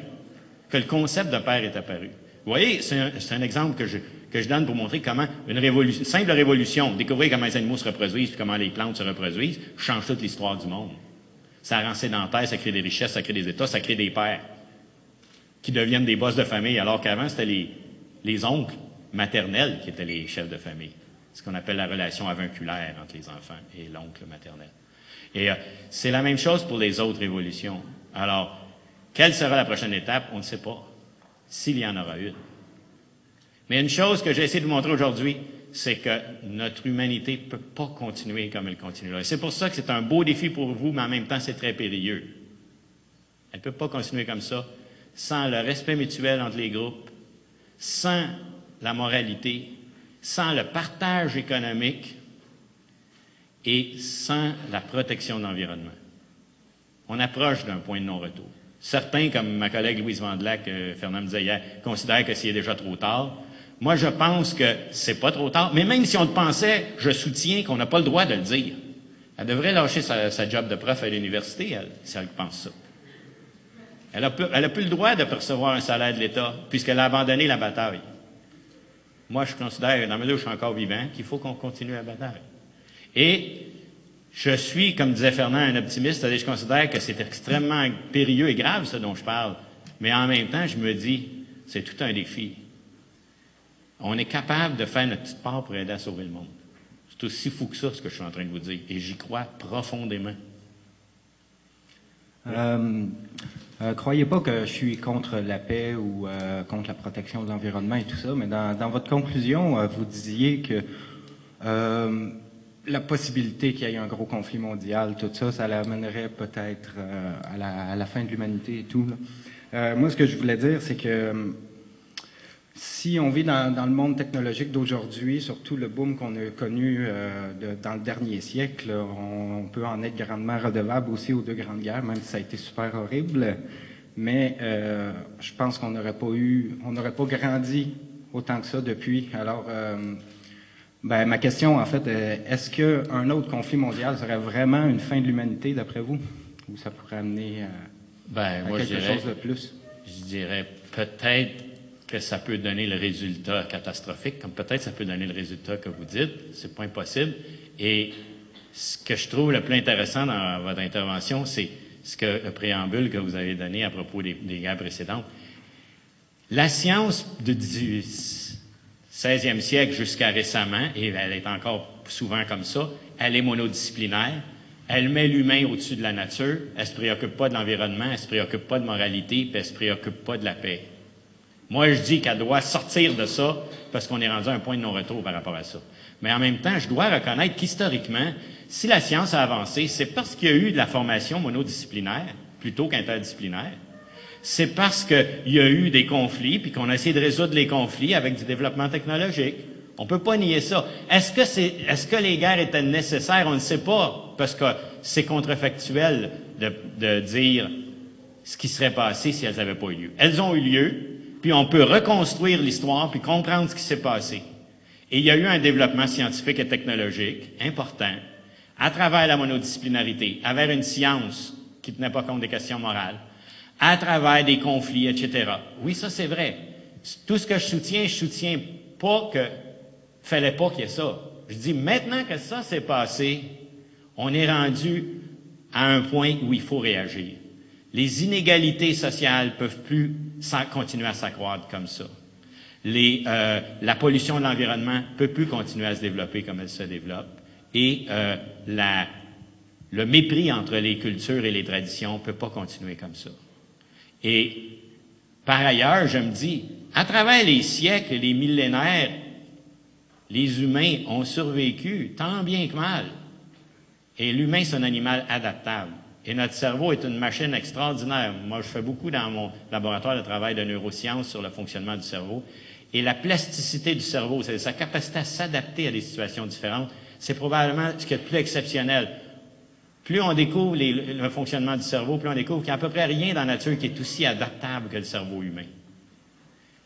que le concept de père est apparu. Vous voyez, c'est un, exemple que je, donne pour montrer comment une simple révolution, découvrir comment les animaux se reproduisent et comment les plantes se reproduisent, change toute l'histoire du monde. Ça rend sédentaire, ça crée des richesses, ça crée des États, ça crée des pères qui deviennent des boss de famille, alors qu'avant, c'était les oncles maternels qui étaient les chefs de famille. Ce qu'on appelle la relation avinculaire entre les enfants et l'oncle maternel. Et euh, c'est la même chose pour les autres révolutions. Alors, quelle sera la prochaine étape? On ne sait pas s'il y en aura une. Mais une chose que j'ai essayé de vous montrer aujourd'hui, c'est que notre humanité ne peut pas continuer comme elle continue là. Et c'est pour ça que c'est un beau défi pour vous, mais en même temps, c'est très périlleux. Elle ne peut pas continuer comme ça sans le respect mutuel entre les groupes, sans la moralité, sans le partage économique et sans la protection de l'environnement. On approche d'un point de non-retour. Certains, comme ma collègue Louise Vandelac, euh, Fernand disait hier, considèrent que c'est déjà trop tard. Moi, je pense que c'est pas trop tard. Mais même si on le pensait, je soutiens qu'on n'a pas le droit de le dire. Elle devrait lâcher sa, job de prof à l'université, elle, si elle pense ça. Elle a, plus, elle a plus le droit de percevoir un salaire de l'État, puisqu'elle a abandonné la bataille. Moi, je considère, dans la mesure où je suis encore vivant, qu'il faut qu'on continue la bataille. Et je suis, comme disait Fernand, un optimiste, c'est-à-dire je considère que c'est extrêmement périlleux et grave, ce dont je parle. Mais en même temps, je me dis, c'est tout un défi. On est capable de faire notre petite part pour aider à sauver le monde. C'est aussi fou que ça, ce que je suis en train de vous dire. Et j'y crois profondément. Euh, euh, croyez pas que je suis contre la paix ou euh, contre la protection de l'environnement et tout ça, mais dans, votre conclusion, euh, vous disiez que la possibilité qu'il y ait un gros conflit mondial, tout ça, ça l'amènerait peut-être à la, fin de l'humanité et tout. Moi, ce que je voulais dire, c'est que si on vit dans, dans le monde technologique d'aujourd'hui, surtout le boom qu'on a connu euh, de, dans le dernier siècle, on, on, peut en être grandement redevable aussi aux deux grandes guerres, même si ça a été super horrible. Mais euh, je pense qu'on n'aurait pas eu, on n'aurait pas grandi autant que ça depuis. Alors, euh, ben, ma question, en fait, est-ce qu'un autre conflit mondial serait vraiment une fin de l'humanité, d'après vous? Ou ça pourrait amener à, ben, à moi, quelque dirais, chose de plus? Je dirais peut-être que ça peut donner le résultat catastrophique, comme peut-être ça peut donner le résultat que vous dites. C'est pas impossible. Et ce que je trouve le plus intéressant dans votre intervention, c'est ce que le préambule que vous avez donné à propos des, des guerres précédentes. La science du 16e siècle jusqu'à récemment, et elle est encore souvent comme ça, elle est monodisciplinaire. Elle met l'humain au-dessus de la nature. Elle se préoccupe pas de l'environnement, elle se préoccupe pas de moralité, puis elle se préoccupe pas de la paix. Moi, je dis qu'elle doit sortir de ça parce qu'on est rendu à un point de non-retour par rapport à ça. Mais en même temps, je dois reconnaître qu'historiquement, si la science a avancé, c'est parce qu'il y a eu de la formation monodisciplinaire plutôt qu'interdisciplinaire. C'est parce qu'il y a eu des conflits, puis qu'on a essayé de résoudre les conflits avec du développement technologique. On peut pas nier ça. Est-ce que les guerres étaient nécessaires? On ne sait pas, parce que c'est contrefactuel de dire ce qui serait passé si elles n'avaient pas eu lieu. Elles ont eu lieu, puis on peut reconstruire l'histoire, puis comprendre ce qui s'est passé. Et il y a eu un développement scientifique et technologique important à travers la monodisciplinarité, avec une science qui tenait pas compte des questions morales, à travers des conflits, etc. Oui, ça c'est vrai. Tout ce que je soutiens, je soutiens pas que fallait pas qu'il y ait ça. Je dis maintenant que ça s'est passé, on est rendu à un point où il faut réagir. Les inégalités sociales peuvent plus continuer à s'accroître comme ça. Euh, la pollution de l'environnement peut plus continuer à se développer comme elle se développe. Et euh, le mépris entre les cultures et les traditions ne peut pas continuer comme ça. Et par ailleurs, je me dis, à travers les siècles et les millénaires, les humains ont survécu tant bien que mal. Et l'humain, c'est un animal adaptable. Et notre cerveau est une machine extraordinaire. Moi, je fais beaucoup dans mon laboratoire de travail de neurosciences sur le fonctionnement du cerveau. Et la plasticité du cerveau, c'est sa capacité à s'adapter à des situations différentes, c'est probablement ce qui est le plus exceptionnel. Plus on découvre le fonctionnement du cerveau, plus on découvre qu'il n'y a à peu près rien dans la nature qui est aussi adaptable que le cerveau humain.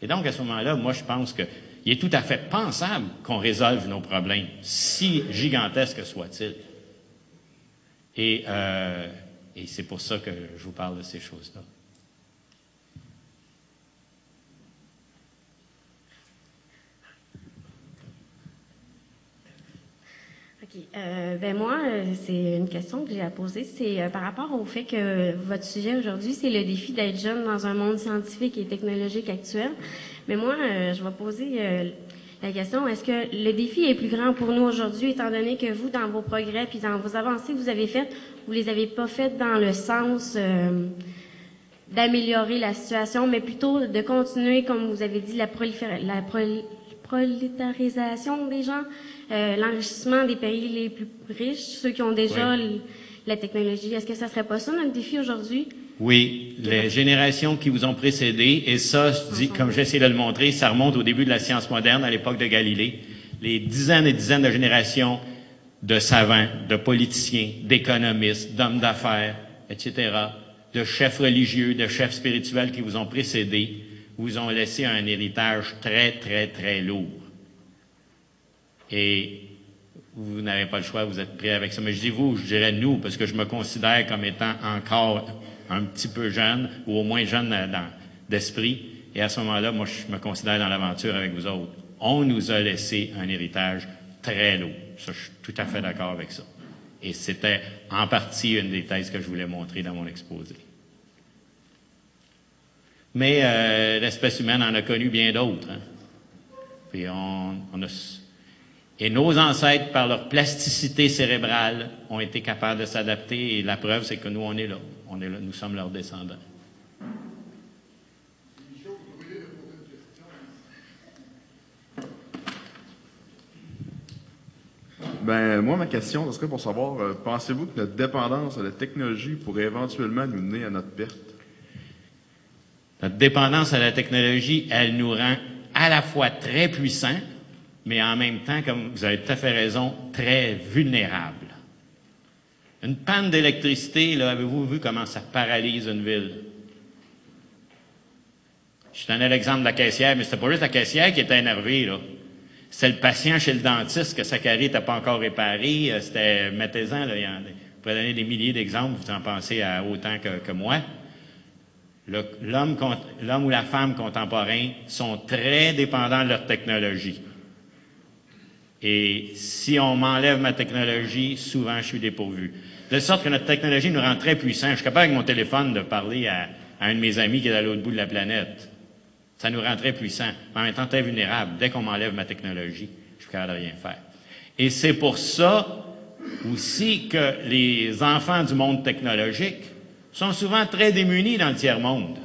Et donc, à ce moment-là, moi, je pense qu'il est tout à fait pensable qu'on résolve nos problèmes, si gigantesques soient-ils. Et, euh, et c'est pour ça que je vous parle de ces choses-là. Euh, ben moi, euh, c'est une question que j'ai à poser. C'est euh, par rapport au fait que votre sujet aujourd'hui, c'est le défi d'être jeune dans un monde scientifique et technologique actuel. Mais moi, je vais poser la question est-ce que le défi est plus grand pour nous aujourd'hui, étant donné que vous, dans vos progrès puis dans vos avancées vous avez faites, vous les avez pas faites dans le sens d'améliorer la situation, mais plutôt de continuer, comme vous avez dit, la, la prolétarisation des gens, euh, l'enrichissement des pays les plus riches, ceux qui ont déjà la technologie. Est-ce que ça serait pas ça notre défi aujourd'hui? Oui, les générations qui vous ont précédé, et ça, je dis, comme j'essaie de le montrer, ça remonte au début de la science moderne, à l'époque de Galilée. Les dizaines et dizaines de générations de savants, de politiciens, d'économistes, d'hommes d'affaires, etc., de chefs religieux, de chefs spirituels qui vous ont précédé, vous ont laissé un héritage très, très, très lourd. Et vous n'avez pas le choix, vous êtes prêt avec ça. Mais je dis vous, je dirais nous, parce que je me considère comme étant encore un petit peu jeune, ou au moins jeune d'esprit. Et à ce moment-là, moi, je me considère dans l'aventure avec vous autres. On nous a laissé un héritage très lourd. Ça, je suis tout à fait d'accord avec ça. Et c'était en partie une des thèses que je voulais montrer dans mon exposé. Mais euh, l'espèce humaine en a connu bien d'autres. Hein. Et nos ancêtres, par leur plasticité cérébrale, ont été capables de s'adapter. Et la preuve, c'est que nous. On est là. Nous sommes leurs descendants. Ben, moi, ma question, ce serait pour savoir, euh, pensez-vous que notre dépendance à la technologie pourrait éventuellement nous mener à notre perte? Notre dépendance à la technologie, elle nous rend à la fois très puissants, mais en même temps, comme vous avez tout à fait raison, très vulnérable. Une panne d'électricité, là, avez-vous vu comment ça paralyse une ville? Je donnais l'exemple de la caissière, mais c'était pas juste la caissière qui était énervée, là. C'est le patient chez le dentiste que sa carie pas encore réparée. Euh, c'était, mettez-en, là, vous pouvez donner des milliers d'exemples, vous en pensez à autant que, que moi. L'homme ou la femme contemporain sont très dépendants de leur technologie. Et si on m'enlève ma technologie, souvent je suis dépourvu. De sorte que notre technologie nous rend très puissants. Je suis capable avec mon téléphone de parler à, un de mes amis qui est à l'autre bout de la planète. Ça nous rend très puissants, mais en même temps très vulnérables. Dès qu'on m'enlève ma technologie, je suis capable de rien faire. Et c'est pour ça aussi que les enfants du monde technologique sont souvent très démunis dans le tiers-monde.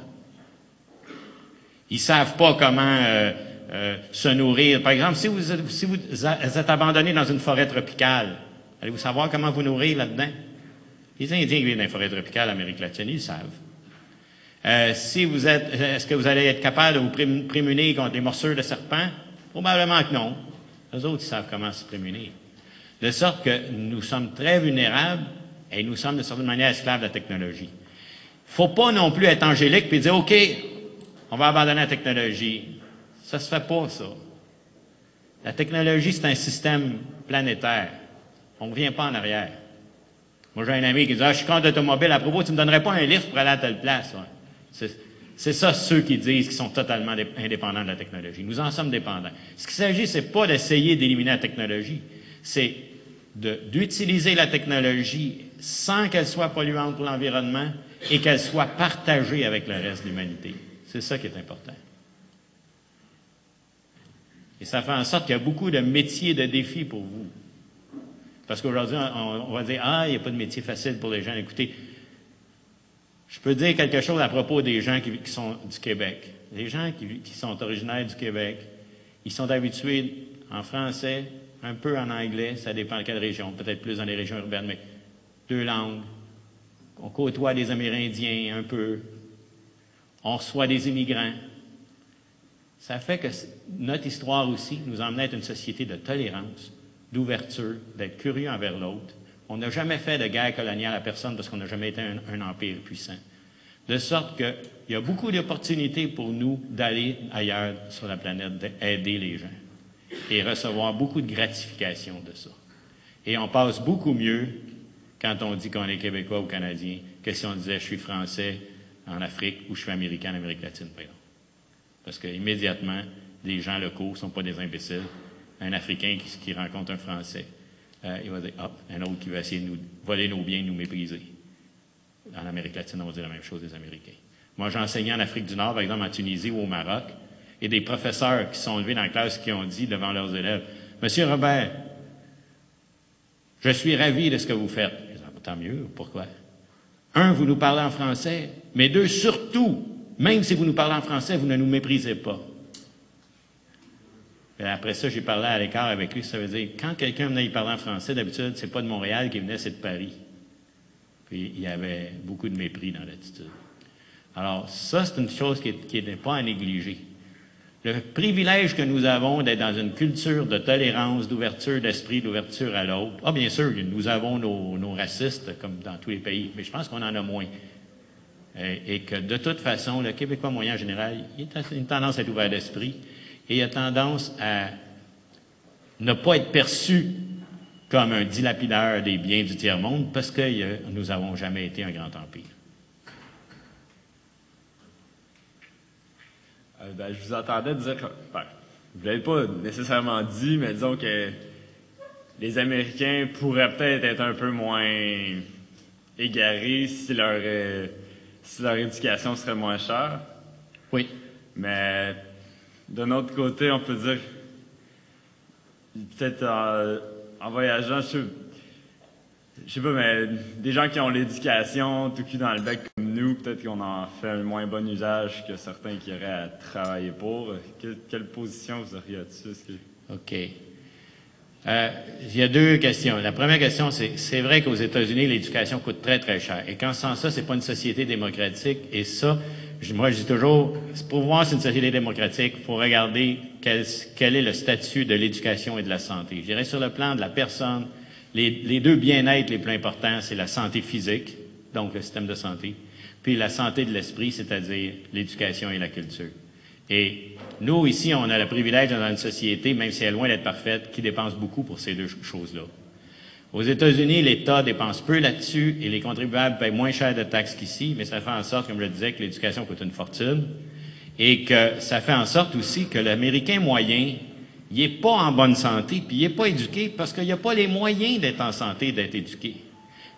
Ils savent pas comment euh, euh, se nourrir. Par exemple, si vous, si vous êtes abandonné dans une forêt tropicale, allez-vous savoir comment vous nourrir là-dedans? Les Indiens qui vivent dans les forêts tropicales d'Amérique latine, ils savent. Euh, si vous êtes, est-ce que vous allez être capable de vous prémunir contre les morsures de serpents? Probablement que non. Les autres, savent comment se prémunir. De sorte que nous sommes très vulnérables et nous sommes de certaine manière esclaves de la technologie. Faut pas non plus être angélique et dire, OK, on va abandonner la technologie. Ça se fait pas, ça. La technologie, c'est un système planétaire. On ne revient pas en arrière. Moi, j'ai un ami qui dit, ah, je suis contre l'automobile. À propos, tu me donnerais pas un livre pour aller à telle place. C'est ça ceux qui disent qu'ils sont totalement indépendants de la technologie. Nous en sommes dépendants. Ce qu'il s'agit, c'est pas d'essayer d'éliminer la technologie. C'est d'utiliser la technologie sans qu'elle soit polluante pour l'environnement et qu'elle soit partagée avec le reste de l'humanité. C'est ça qui est important. Et ça fait en sorte qu'il y a beaucoup de métiers, de défis pour vous. Parce qu'aujourd'hui, on, on va dire, ah, il n'y a pas de métier facile pour les gens. Écoutez, je peux dire quelque chose à propos des gens qui, sont du Québec. Les gens qui, qui, sont originaires du Québec, ils sont habitués en français, un peu en anglais, ça dépend de quelle région, peut-être plus dans les régions urbaines, mais deux langues. On côtoie des Amérindiens un peu. On reçoit des immigrants. Ça fait que notre histoire aussi nous emmène à être une société de tolérance, d'ouverture, d'être curieux envers l'autre. On n'a jamais fait de guerre coloniale à personne parce qu'on n'a jamais été un, empire puissant. De sorte qu'il y a beaucoup d'opportunités pour nous d'aller ailleurs sur la planète, d'aider les gens et recevoir beaucoup de gratification de ça. Et on passe beaucoup mieux quand on dit qu'on est Québécois ou Canadien que si on disait je suis Français en Afrique ou je suis Américain en Amérique latine, par exemple. Parce qu'immédiatement, les gens locaux ne sont pas des imbéciles. Un Africain qui rencontre un Français, euh, il va dire hop, un autre qui va essayer de nous voler nos biens, nous mépriser. En Amérique latine, on va dire la même chose des Américains. Moi, j'ai enseigné en Afrique du Nord, par exemple en Tunisie ou au Maroc, et des professeurs qui sont levés dans la classe qui ont dit devant leurs élèves Monsieur Robert, je suis ravi de ce que vous faites. Ils disent, Tant mieux, pourquoi Un, vous nous parlez en français, mais deux, surtout, même si vous nous parlez en français, vous ne nous méprisez pas. Et après ça, j'ai parlé à l'écart avec lui. Ça veut dire, quand quelqu'un venait parler en français, d'habitude, c'est pas de Montréal qui venait, c'est de Paris. Puis il y avait beaucoup de mépris dans l'attitude. Alors, ça, c'est une chose qui n'est pas à négliger. Le privilège que nous avons d'être dans une culture de tolérance, d'ouverture d'esprit, d'ouverture à l'autre. Ah, bien sûr, nous avons nos, racistes, comme dans tous les pays, mais je pense qu'on en a moins. Et, que de toute façon, le Québécois moyen en général, il a une tendance à être ouvert d'esprit et il a tendance à ne pas être perçu comme un dilapideur des biens du tiers-monde parce que euh, nous n'avons jamais été un grand empire. Euh, ben, je vous entendais dire, ben, vous ne l'avez pas nécessairement dit, mais disons que les Américains pourraient peut-être être un peu moins égarés si leur, euh, si leur éducation serait moins chère. Oui. Mais d'un autre côté, on peut dire, peut-être en, voyageant, je je sais pas, mais des gens qui ont l'éducation tout cul dans le bec comme nous, peut-être qu'on en fait un moins bon usage que certains qui auraient à travailler pour. Quelle, quelle position vous auriez là-dessus? OK. Euh, il y a deux questions. La première question, c'est c'est vrai qu'aux États-Unis, l'éducation coûte très, très cher. Et quand sans ça, c'est pas une société démocratique. Et ça, moi, je dis toujours, pour voir si une société démocratique, il faut regarder quel, quel, est le statut de l'éducation et de la santé. Je dirais sur le plan de la personne, les, les deux bien-être les plus importants, c'est la santé physique, donc le système de santé, puis la santé de l'esprit, c'est-à-dire l'éducation et la culture. Et nous, ici, on a le privilège dans une société, même si elle est loin d'être parfaite, qui dépense beaucoup pour ces deux choses-là. Aux États-Unis, l'État dépense peu là-dessus et les contribuables payent moins cher de taxes qu'ici, mais ça fait en sorte, comme je le disais, que l'éducation coûte une fortune et que ça fait en sorte aussi que l'Américain moyen, n'est pas en bonne santé, puis n'est pas éduqué parce qu'il n'y a pas les moyens d'être en santé, d'être éduqué.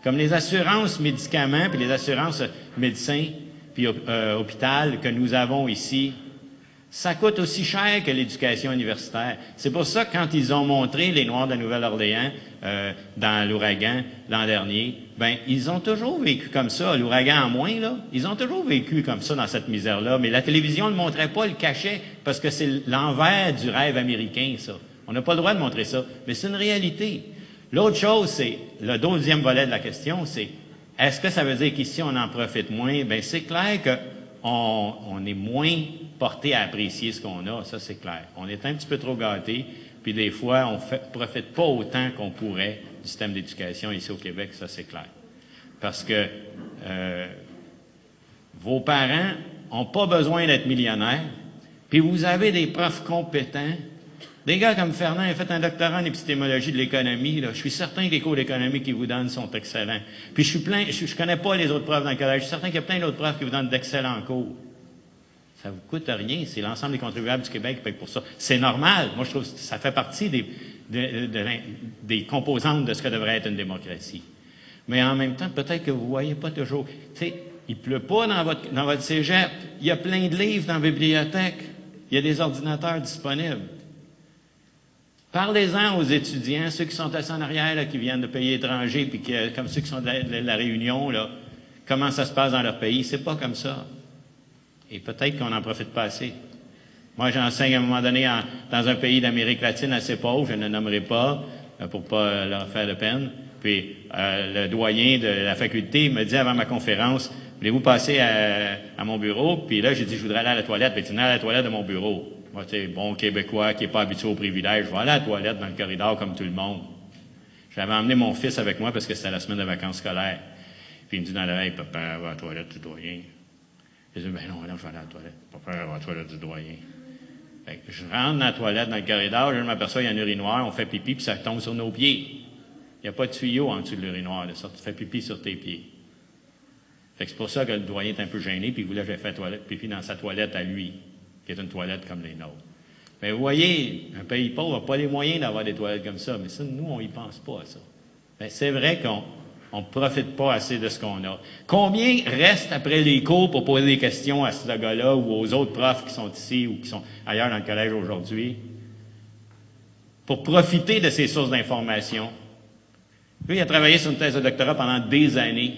Comme les assurances médicaments, puis les assurances médecins, puis euh, hôpital que nous avons ici, ça coûte aussi cher que l'éducation universitaire. C'est pour ça que quand ils ont montré les Noirs de Nouvelle-Orléans euh, dans l'ouragan l'an dernier, ben ils ont toujours vécu comme ça. L'ouragan en moins là, ils ont toujours vécu comme ça dans cette misère-là. Mais la télévision ne le montrait pas, le cachait parce que c'est l'envers du rêve américain ça. On n'a pas le droit de montrer ça, mais c'est une réalité. L'autre chose, c'est le deuxième volet de la question, c'est est-ce que ça veut dire qu'ici on en profite moins? Ben c'est clair que on, on est moins porté à apprécier ce qu'on a, ça c'est clair. On est un petit peu trop gâté, puis des fois on ne profite pas autant qu'on pourrait du système d'éducation ici au Québec, ça c'est clair. Parce que euh, vos parents n'ont pas besoin d'être millionnaires, puis vous avez des profs compétents. Des gars comme Fernand a fait un doctorat en épistémologie de l'économie. Je suis certain que les cours d'économie qu'ils vous donnent sont excellents. Puis je suis plein, je, connais pas les autres profs dans le collège. Je suis certain qu'il y a plein d'autres profs qui vous donnent d'excellents cours. Ça vous coûte rien. C'est l'ensemble des contribuables du Québec qui payent pour ça. C'est normal. Moi, je trouve que ça fait partie des, de, de, des composantes de ce que devrait être une démocratie. Mais en même temps, peut-être que vous voyez pas toujours. Tu sais, il pleut pas dans votre, dans votre cégep. Il y a plein de livres dans la bibliothèque. Il y a des ordinateurs disponibles. Parlez-en aux étudiants, ceux qui sont assis en arrière, qui viennent de pays étrangers, puis comme ceux qui sont de la, de la Réunion, là, comment ça se passe dans leur pays. C'est pas comme ça. Et peut-être qu'on n'en profite pas assez. Moi, j'enseigne à un moment donné en- dans un pays d'Amérique latine assez pauvre, je ne le nommerai pas, euh, pour pas euh, leur faire de peine. Puis euh, le doyen de la faculté me dit avant ma conférence, voulez-vous passer à, à mon bureau? Puis là, j'ai dit, je voudrais aller à la toilette. Puis venez à la toilette de mon bureau. Moi, tu sais, bon Québécois qui n'est pas habitué au privilège, je vais aller à la toilette dans le corridor comme tout le monde. J'avais emmené mon fils avec moi parce que c'était la semaine de vacances scolaires. Puis il me dit dans l'oreille, papa, va à la toilette du doyen. J'ai dit, ben non, non, je vais aller à la toilette. Papa, va à la toilette du doyen. Fait que je rentre dans la toilette, dans le corridor, je m'aperçois qu'il y a un urinoir, on fait pipi, puis ça tombe sur nos pieds. Il n'y a pas de tuyau en dessous de l'urinoir, là, ça tu fais pipi sur tes pieds. Fait que c'est pour ça que le doyen est un peu gêné, puis il voulait que j'aille faire toilette, pipi dans sa toilette à lui, qui est une toilette comme les nôtres. Mais vous voyez, un pays pauvre n'a pas les moyens d'avoir des toilettes comme ça, mais ça, nous, on y pense pas à ça. Ben, c'est vrai qu'on on profite pas assez de ce qu'on a. Combien reste après les cours pour poser des questions à ce gars-là ou aux autres profs qui sont ici ou qui sont ailleurs dans le collège aujourd'hui? Pour profiter de ces sources d'information? Lui, il a travaillé sur une thèse de doctorat pendant des années.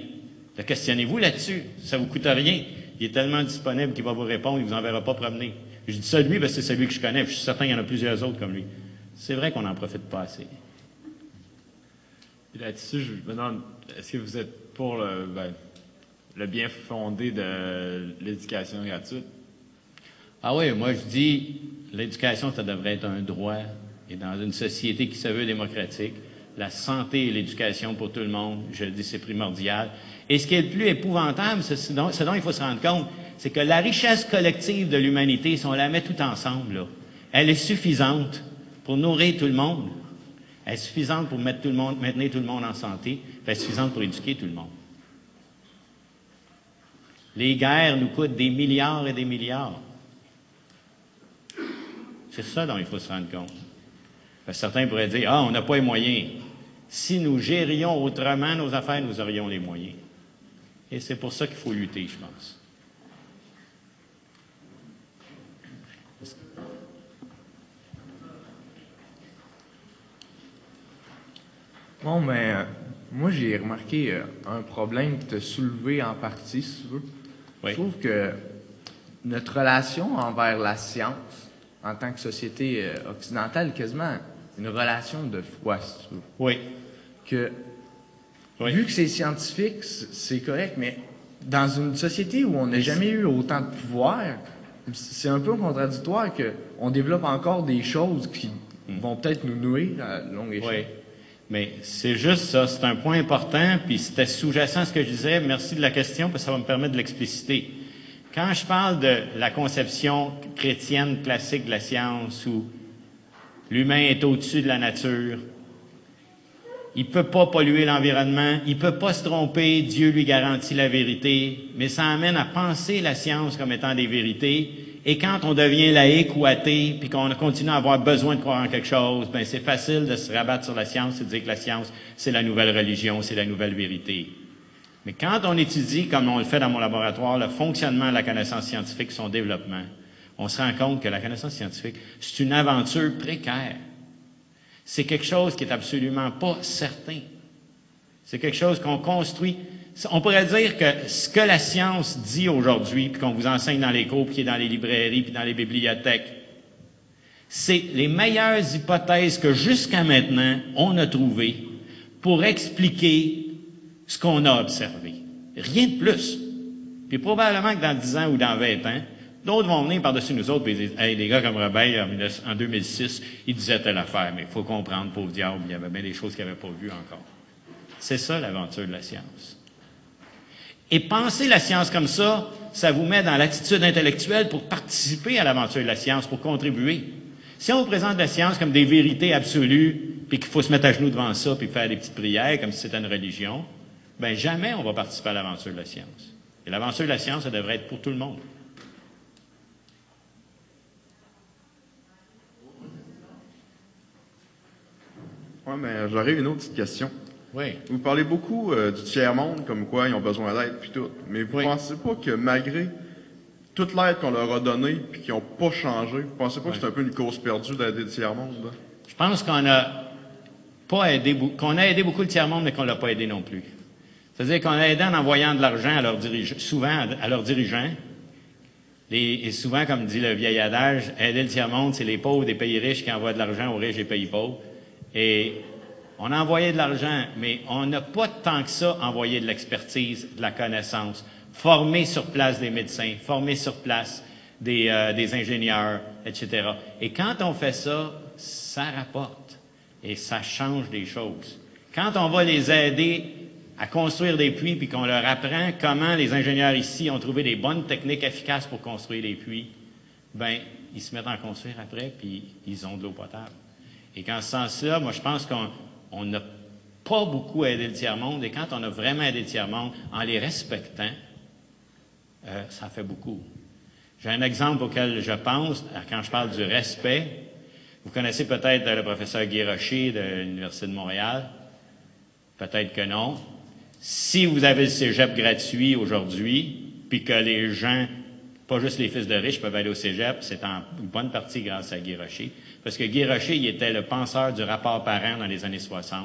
Questionnez-vous là-dessus? Ça vous coûte rien. Il est tellement disponible qu'il va vous répondre, il vous enverra pas promener. Je dis ça lui parce que c'est celui que je connais. Je suis certain qu'il y en a plusieurs autres comme lui. C'est vrai qu'on n'en profite pas assez. Là-dessus, je me demande, est-ce que vous êtes pour le, ben, le bien fondé de l'éducation gratuite? Ah oui, moi je dis, l'éducation, ça devrait être un droit. Et dans une société qui se veut démocratique, la santé et l'éducation pour tout le monde, je le dis, c'est primordial. Et ce qui est le plus épouvantable, ce dont, dont il faut se rendre compte, c'est que la richesse collective de l'humanité, si on la met tout ensemble, là, elle est suffisante pour nourrir tout le monde. Elle est suffisante pour mettre tout le monde, maintenir tout le monde en santé. Suffisante pour éduquer tout le monde. Les guerres nous coûtent des milliards et des milliards. C'est ça dont il faut se rendre compte. Certains pourraient dire, ah, on n'a pas les moyens. Si nous gérions autrement nos affaires, nous aurions les moyens. Et c'est pour ça qu'il faut lutter, je pense. Bon, mais euh, moi, j'ai remarqué euh, un problème que tu as soulevé en partie, si tu veux. Oui. Je trouve que notre relation envers la science, en tant que société euh, occidentale, est quasiment une relation de foi, si tu veux. Oui. Que, Oui. vu que c'est scientifique, c'est correct, mais dans une société où on n'a jamais eu autant de pouvoir, c'est un peu contradictoire qu'on développe encore des choses qui vont peut-être nous nuire à longue échelle. Oui. Mais c'est juste ça, c'est un point important, puis c'était sous-jacent ce que je disais. Merci de la question, parce que ça va me permettre de l'expliciter. Quand je parle de la conception chrétienne classique de la science, où l'humain est au-dessus de la nature, il peut pas polluer l'environnement, il peut pas se tromper, Dieu lui garantit la vérité, mais ça amène à penser la science comme étant des vérités. Et quand on devient laïque ou athée, puis qu'on continue à avoir besoin de croire en quelque chose, ben c'est facile de se rabattre sur la science et de dire que la science, c'est la nouvelle religion, c'est la nouvelle vérité. Mais quand on étudie, comme on le fait dans mon laboratoire, le fonctionnement de la connaissance scientifique, son développement, on se rend compte que la connaissance scientifique, c'est une aventure précaire. C'est quelque chose qui est absolument pas certain. C'est quelque chose qu'on construit. On pourrait dire que ce que la science dit aujourd'hui, puis qu'on vous enseigne dans les cours, puis qui est dans les librairies, puis dans les bibliothèques, c'est les meilleures hypothèses que jusqu'à maintenant on a trouvées pour expliquer ce qu'on a observé. Rien de plus. Puis probablement que dans 10 ans ou dans 20 ans, d'autres vont venir par-dessus nous autres et dire Hey, les gars comme Rebelle, en 19 en 2006, ils disaient telle affaire, mais il faut comprendre, pauvre diable, il y avait bien des choses qu'ils n'avaient pas vues encore. C'est ça l'aventure de la science. Et penser la science comme ça, ça vous met dans l'attitude intellectuelle pour participer à l'aventure de la science, pour contribuer. Si on vous présente la science comme des vérités absolues, puis qu'il faut se mettre à genoux devant ça, puis faire des petites prières comme si c'était une religion, ben jamais on va participer à l'aventure de la science. Et l'aventure de la science, ça devrait être pour tout le monde. Oui, mais j'aurais une autre petite question. Oui. Vous parlez beaucoup euh, du tiers-monde, comme quoi ils ont besoin d'aide, puis tout. Mais vous Oui. pensez pas que malgré toute l'aide qu'on leur a donnée, puis qu'ils n'ont pas changé, vous pensez pas que c'est un peu une cause perdue d'aider le tiers-monde? Je pense qu'on a pas aidé, qu'on a aidé beaucoup le tiers-monde, mais qu'on l'a pas aidé non plus. C'est-à-dire qu'on a aidé en envoyant de l'argent à leurs dirigeants, souvent à, à leurs dirigeants. Les- et souvent, comme dit le vieil adage, aider le tiers-monde, c'est les pauvres des pays riches qui envoient de l'argent aux riches des pays pauvres. Et on a envoyé de l'argent, mais on n'a pas tant que ça envoyé de l'expertise, de la connaissance, former sur place des médecins, former sur place des, euh, des ingénieurs, etc. Et quand on fait ça, ça rapporte et ça change des choses. Quand on va les aider à construire des puits, puis qu'on leur apprend comment les ingénieurs ici ont trouvé des bonnes techniques efficaces pour construire les puits, ben ils se mettent à en construire après, puis ils ont de l'eau potable. Et qu'en ce sens-là, moi, je pense qu'on on n'a pas beaucoup aidé le tiers-monde, et quand on a vraiment aidé le tiers-monde, en les respectant, euh, ça fait beaucoup. J'ai un exemple auquel je pense euh, quand je parle du respect. Vous connaissez peut-être euh, le professeur Guy Rocher de l'Université de Montréal? Peut-être que non. Si vous avez le cégep gratuit aujourd'hui, puis que les gens, pas juste les fils de riches, peuvent aller au cégep, c'est en bonne partie grâce à Guy Rocher. Parce que Guy Rocher, il était le penseur du rapport parent dans les années 60,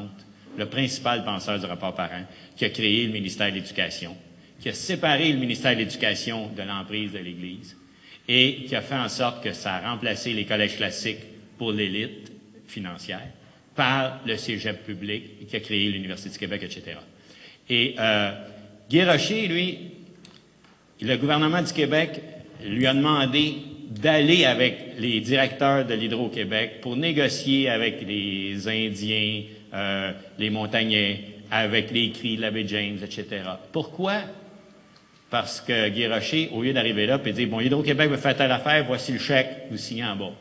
le principal penseur du rapport parent, qui a créé le ministère de l'Éducation, qui a séparé le ministère de l'Éducation de l'emprise de l'Église et qui a fait en sorte que ça a remplacé les collèges classiques pour l'élite financière par le cégep public et qui a créé l'Université du Québec, etc. Et euh, Guy Rocher, lui, le gouvernement du Québec lui a demandé d'aller avec les directeurs de l'Hydro-Québec pour négocier avec les Indiens, euh, les Montagnais, avec les Cris l'abbé James, etc. Pourquoi? Parce que Guy Rocher, au lieu d'arriver là et dire, bon, Hydro-Québec veut faire telle affaire, voici le chèque, vous signez en bas.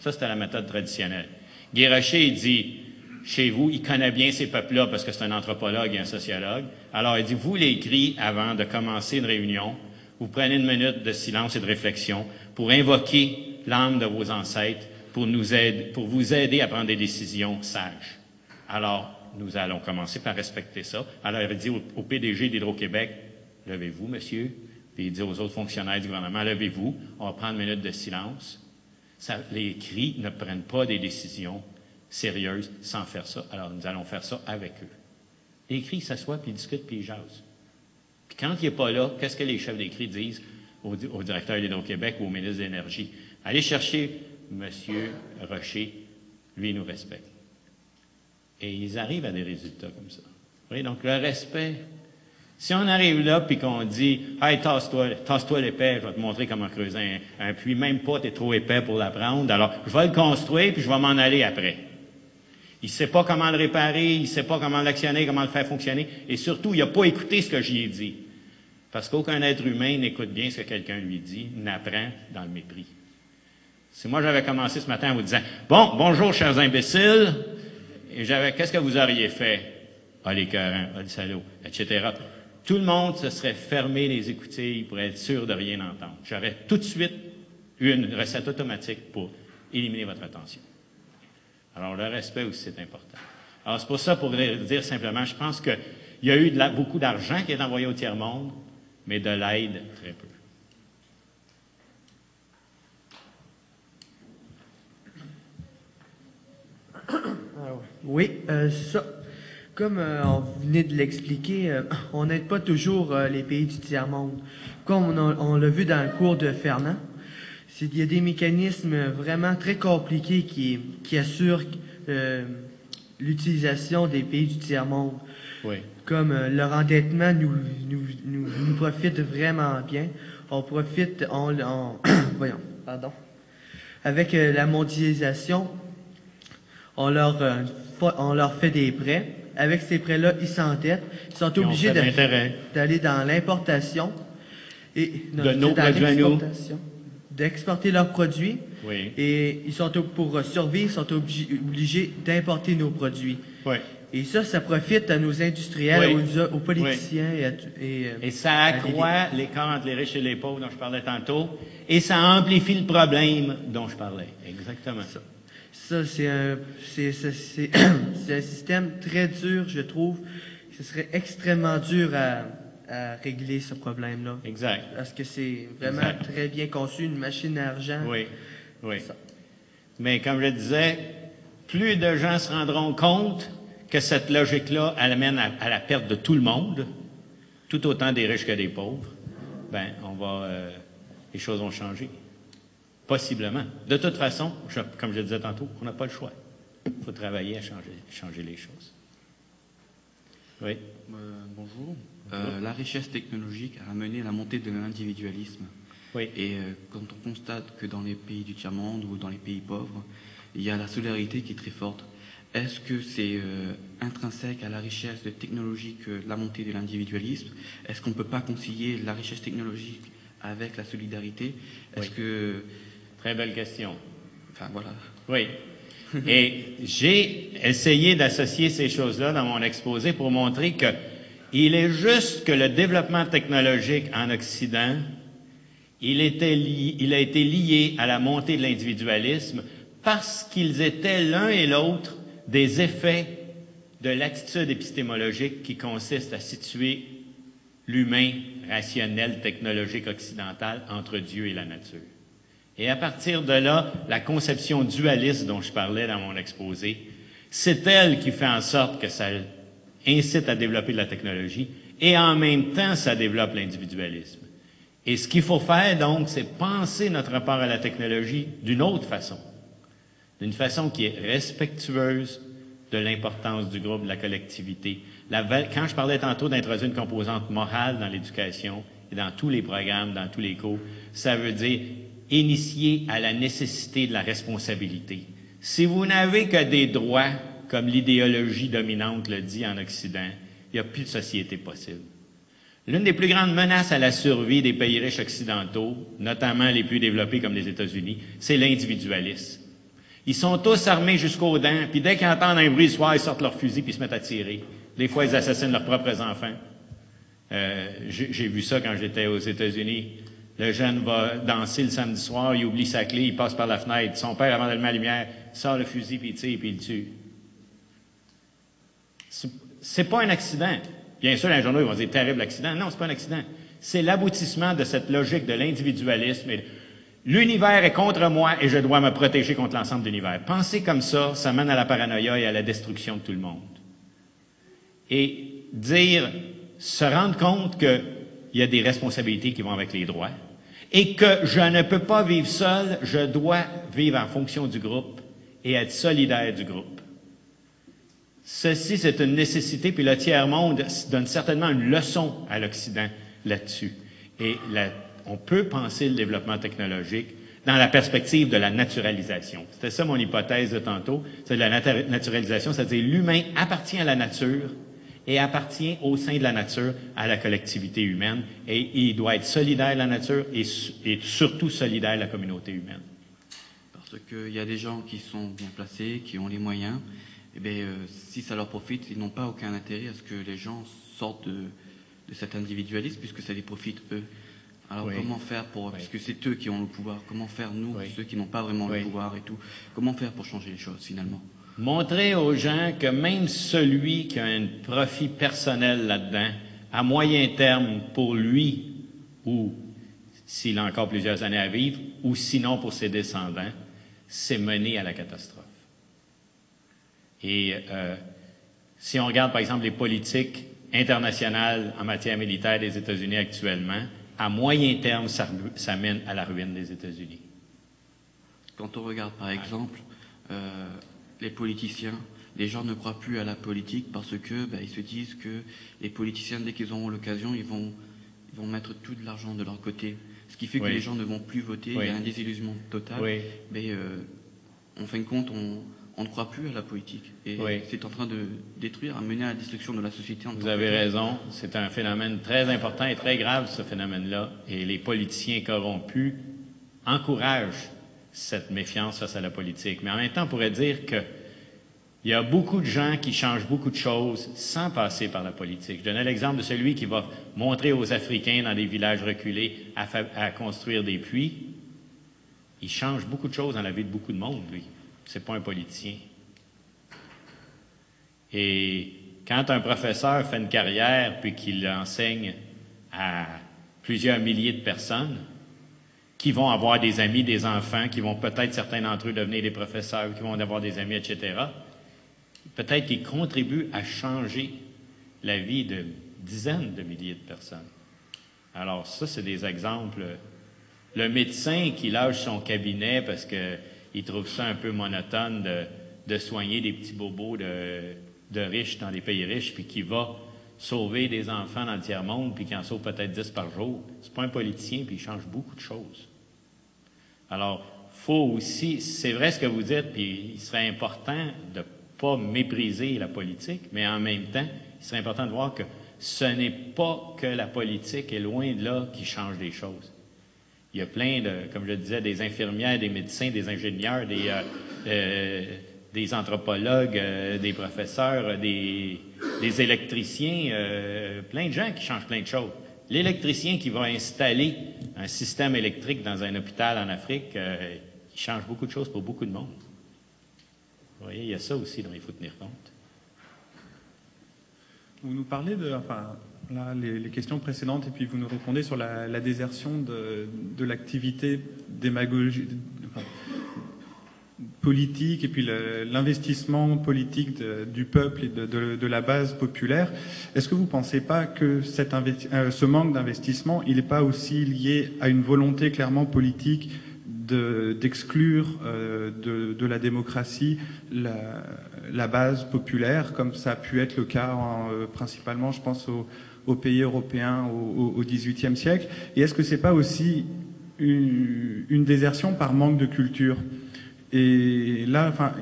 Ça, c'était la méthode traditionnelle. Guy Rocher, il dit, chez vous, il connaît bien ces peuples-là parce que c'est un anthropologue et un sociologue. Alors, il dit, vous les cris avant de commencer une réunion, vous prenez une minute de silence et de réflexion pour invoquer l'âme de vos ancêtres, pour, vous aider à prendre des décisions sages. Alors, nous allons commencer par respecter ça. Alors, il dit au, PDG d'Hydro-Québec, levez-vous, monsieur, puis il dit aux autres fonctionnaires du gouvernement, levez-vous, on va prendre une minute de silence. Les cris ne prennent pas des décisions sérieuses sans faire ça. Alors, nous allons faire ça avec eux. Les cris s'assoient, puis ils discutent, puis ils jasent. Puis quand il n'est pas là, qu'est-ce que les chefs des cris disent? Au, au directeur d'Hydro-Québec ou au ministre de l'Énergie? Allez chercher M. Rocher, lui, il nous respecte. Et ils arrivent à des résultats comme ça. Donc le respect. Si on arrive là puis qu'on dit Hey, tasse-toi, tasse-toi l'épais, je vais te montrer comment creuser un, puits, même pas, tu es trop épais pour l'apprendre, alors je vais le construire puis je vais m'en aller après. Il ne sait pas comment le réparer, il ne sait pas comment l'actionner, comment le faire fonctionner, et surtout, il n'a pas écouté ce que j'y ai dit. Parce qu'aucun être humain n'écoute bien ce que quelqu'un lui dit, n'apprend dans le mépris. Si moi j'avais commencé ce matin en vous disant Bon, bonjour, chers imbéciles, et j'avais qu'est-ce que vous auriez fait? Ah, les cœurants, ah, le salaud, etc. Tout le monde se serait fermé les écoutilles pour être sûr de rien entendre. J'aurais tout de suite eu une recette automatique pour éliminer votre attention. Alors, le respect aussi, c'est important. Alors, c'est pour ça, pour dire simplement, je pense qu'il y a eu beaucoup d'argent qui est envoyé au tiers-monde, mais de l'aide, très peu. Oui, euh, ça. Comme euh, on venait de l'expliquer, euh, on n'aide pas toujours les pays du tiers-monde. Comme on, l'a vu dans le cours de Fernand, il y a des mécanismes vraiment très compliqués qui, qui assurent l'utilisation des pays du tiers-monde. Oui. Comme euh, leur endettement nous, nous, nous, nous profite vraiment bien. On profite, on, on- [coughs] voyons, pardon. Avec euh, la mondialisation, on leur, euh, on leur fait des prêts. Avec ces prêts-là, ils s'endettent. Ils sont obligés d'aller dans l'importation. Et, non, De nos dans produits à nous. l'exportation. D'exporter leurs produits. Oui. Et ils sont, pour survivre, ils sont obligés, obligés d'importer nos produits. Oui. Et ça, ça profite à nos industriels, Oui. aux, aux politiciens et, à et, euh, Et ça accroît l'écart entre les riches et les pauvres dont je parlais tantôt, et ça amplifie le problème dont je parlais. Exactement. Ça, c'est un, c'est, [clears throat] c'est un système très dur, je trouve. Ce serait extrêmement dur à, à régler ce problème-là. Exact. Parce que c'est vraiment Exact. très bien conçu, une machine à argent. Oui, oui. Ça. Mais comme je disais, plus de gens se rendront compte que cette logique-là elle amène à, à la perte de tout le monde, tout autant des riches que des pauvres, ben on va, euh, les choses vont changer. Possiblement. De toute façon, je- comme je le disais tantôt, on n'a pas le choix. Il faut travailler à changer, changer les choses. Oui. Euh, bonjour. Euh, la richesse technologique a amené à la montée de l'individualisme. Oui. Et euh, quand on constate que dans les pays du tiers-monde ou dans les pays pauvres, il y a la solidarité qui est très forte, est-ce que c'est euh, intrinsèque à la richesse de technologique euh, la montée de l'individualisme? Est-ce qu'on ne peut pas concilier la richesse technologique avec la solidarité? Est-ce Oui. que... Très belle question. Enfin voilà. Oui. [laughs] Et j'ai essayé d'associer ces choses-là dans mon exposé pour montrer que il est juste que le développement technologique en Occident, il, était li- il a été lié à la montée de l'individualisme parce qu'ils étaient l'un et l'autre des effets de l'attitude épistémologique qui consiste à situer l'humain rationnel technologique occidental entre Dieu et la nature. Et à partir de là, la conception dualiste dont je parlais dans mon exposé, c'est elle qui fait en sorte que ça incite à développer de la technologie et en même temps, ça développe l'individualisme. Et ce qu'il faut faire, donc, c'est penser notre rapport à la technologie d'une autre façon, d'une façon qui est respectueuse de l'importance du groupe, de la collectivité. Quand je parlais tantôt d'introduire une composante morale dans l'éducation et dans tous les programmes, dans tous les cours, ça veut dire initier à la nécessité de la responsabilité. Si vous n'avez que des droits, comme l'idéologie dominante le dit en Occident, il n'y a plus de société possible. L'une des plus grandes menaces à la survie des pays riches occidentaux, notamment les plus développés comme les États-Unis, c'est l'individualisme. Ils sont tous armés jusqu'aux dents, puis dès qu'ils entendent un bruit le soir, ils sortent leurs fusils puis se mettent à tirer. Des fois, ils assassinent leurs propres enfants. Euh, J'ai vu ça quand j'étais aux États-Unis. Le jeune va danser le samedi soir, il oublie sa clé, il passe par la fenêtre. Son père, avant d'allumer la lumière, sort le fusil, puis il tire, puis il tue. C'est- pas un accident. Bien sûr, les journaux ils vont dire terrible accident. Non, c'est pas un accident. C'est l'aboutissement de cette logique de l'individualisme. et L'univers est contre moi et je dois me protéger contre l'ensemble de l'univers. Penser comme ça, ça mène à la paranoïa et à la destruction de tout le monde. Et dire, se rendre compte qu'il y a des responsabilités qui vont avec les droits et que je ne peux pas vivre seul, je dois vivre en fonction du groupe et être solidaire du groupe. Ceci, c'est une nécessité, puis le tiers-monde donne certainement une leçon à l'Occident là-dessus. Et la- on peut penser le développement technologique dans la perspective de la naturalisation. C'était ça mon hypothèse de tantôt, c'est de la natu- naturalisation, c'est-à-dire l'humain appartient à la nature et appartient au sein de la nature à la collectivité humaine, et il doit être solidaire de la nature et, su- et surtout solidaire de la communauté humaine. Parce qu'il y a des gens qui sont bien placés, qui ont les moyens. Et bien, euh, si ça leur profite, ils n'ont pas aucun intérêt à ce que les gens sortent de, de cet individualisme, puisque ça les profite eux. Alors Oui. comment faire pour, puisque c'est eux qui ont le pouvoir, comment faire nous, ceux qui n'ont pas vraiment le pouvoir et tout, comment faire pour changer les choses finalement? Montrer aux gens que même celui qui a un profit personnel là-dedans, à moyen terme pour lui, ou s'il a encore plusieurs années à vivre, ou sinon pour ses descendants, c'est mené à la catastrophe. Et euh, si on regarde par exemple les politiques internationales en matière militaire des États-Unis actuellement, à moyen terme, ça, ça mène à la ruine des États-Unis. Quand on regarde par exemple euh, les politiciens, les gens ne croient plus à la politique parce que ben, ils se disent que les politiciens, dès qu'ils auront l'occasion, ils vont, ils vont mettre tout de l'argent de leur côté. Ce qui fait que Oui. les gens ne vont plus voter, Oui. il y a un désillusionnement total. Oui. Mais euh, en fin de compte, on, on ne croit plus à la politique. Et Oui. c'est en train de détruire, à mener à la destruction de la société. En Vous avez raison. C'est un phénomène très important et très grave, ce phénomène-là. Et les politiciens corrompus encouragent cette méfiance face à la politique. Mais en même temps, on pourrait dire que il y a beaucoup de gens qui changent beaucoup de choses sans passer par la politique. Je donnais l'exemple de celui qui va montrer aux Africains dans des villages reculés à, à construire des puits. Il change beaucoup de choses dans la vie de beaucoup de monde, lui. C'est pas un politicien. Et quand un professeur fait une carrière puis qu'il enseigne à plusieurs milliers de personnes, qui vont avoir des amis, des enfants, qui vont peut-être certains d'entre eux devenir des professeurs, qui vont avoir des amis, etc. Peut-être qu'ils contribuent à changer la vie de dizaines de milliers de personnes. Alors ça, c'est des exemples. Le médecin qui lâche son cabinet parce qu'il trouve ça un peu monotone de, de soigner des petits bobos de, de riches dans les pays riches, puis qui va sauver des enfants dans le tiers-monde, puis qui en sauve peut-être 10 par jour. C'est pas un politicien, puis il change beaucoup de choses. Alors, faut aussi, c'est vrai ce que vous dites, puis il serait important de pas mépriser la politique, mais en même temps, il serait important de voir que ce n'est pas que la politique est loin de là qui change des choses. Il y a plein de, comme je disais, des infirmières, des médecins, des ingénieurs, des, euh, euh, des anthropologues, euh, des professeurs, des, des électriciens, plein de gens qui changent plein de choses. L'électricien qui va installer un système électrique dans un hôpital en Afrique, il change beaucoup de choses pour beaucoup de monde. Vous voyez, il y a ça aussi dont il faut tenir compte. Vous nous parlez de, les, questions précédentes, et puis vous nous répondez sur la, désertion de, l'activité démagogique, politique, et puis l'investissement politique du peuple et de, la base populaire. Est-ce que vous ne pensez pas que euh, ce manque d'investissement, il n'est pas aussi lié à une volonté clairement politique d'exclure euh, de, la démocratie la, base populaire, comme ça a pu être le cas euh, principalement, je pense, aux, pays européens au XVIIIe siècle. Et est-ce que c'est pas aussi une, désertion par manque de culture? Et là, enfin,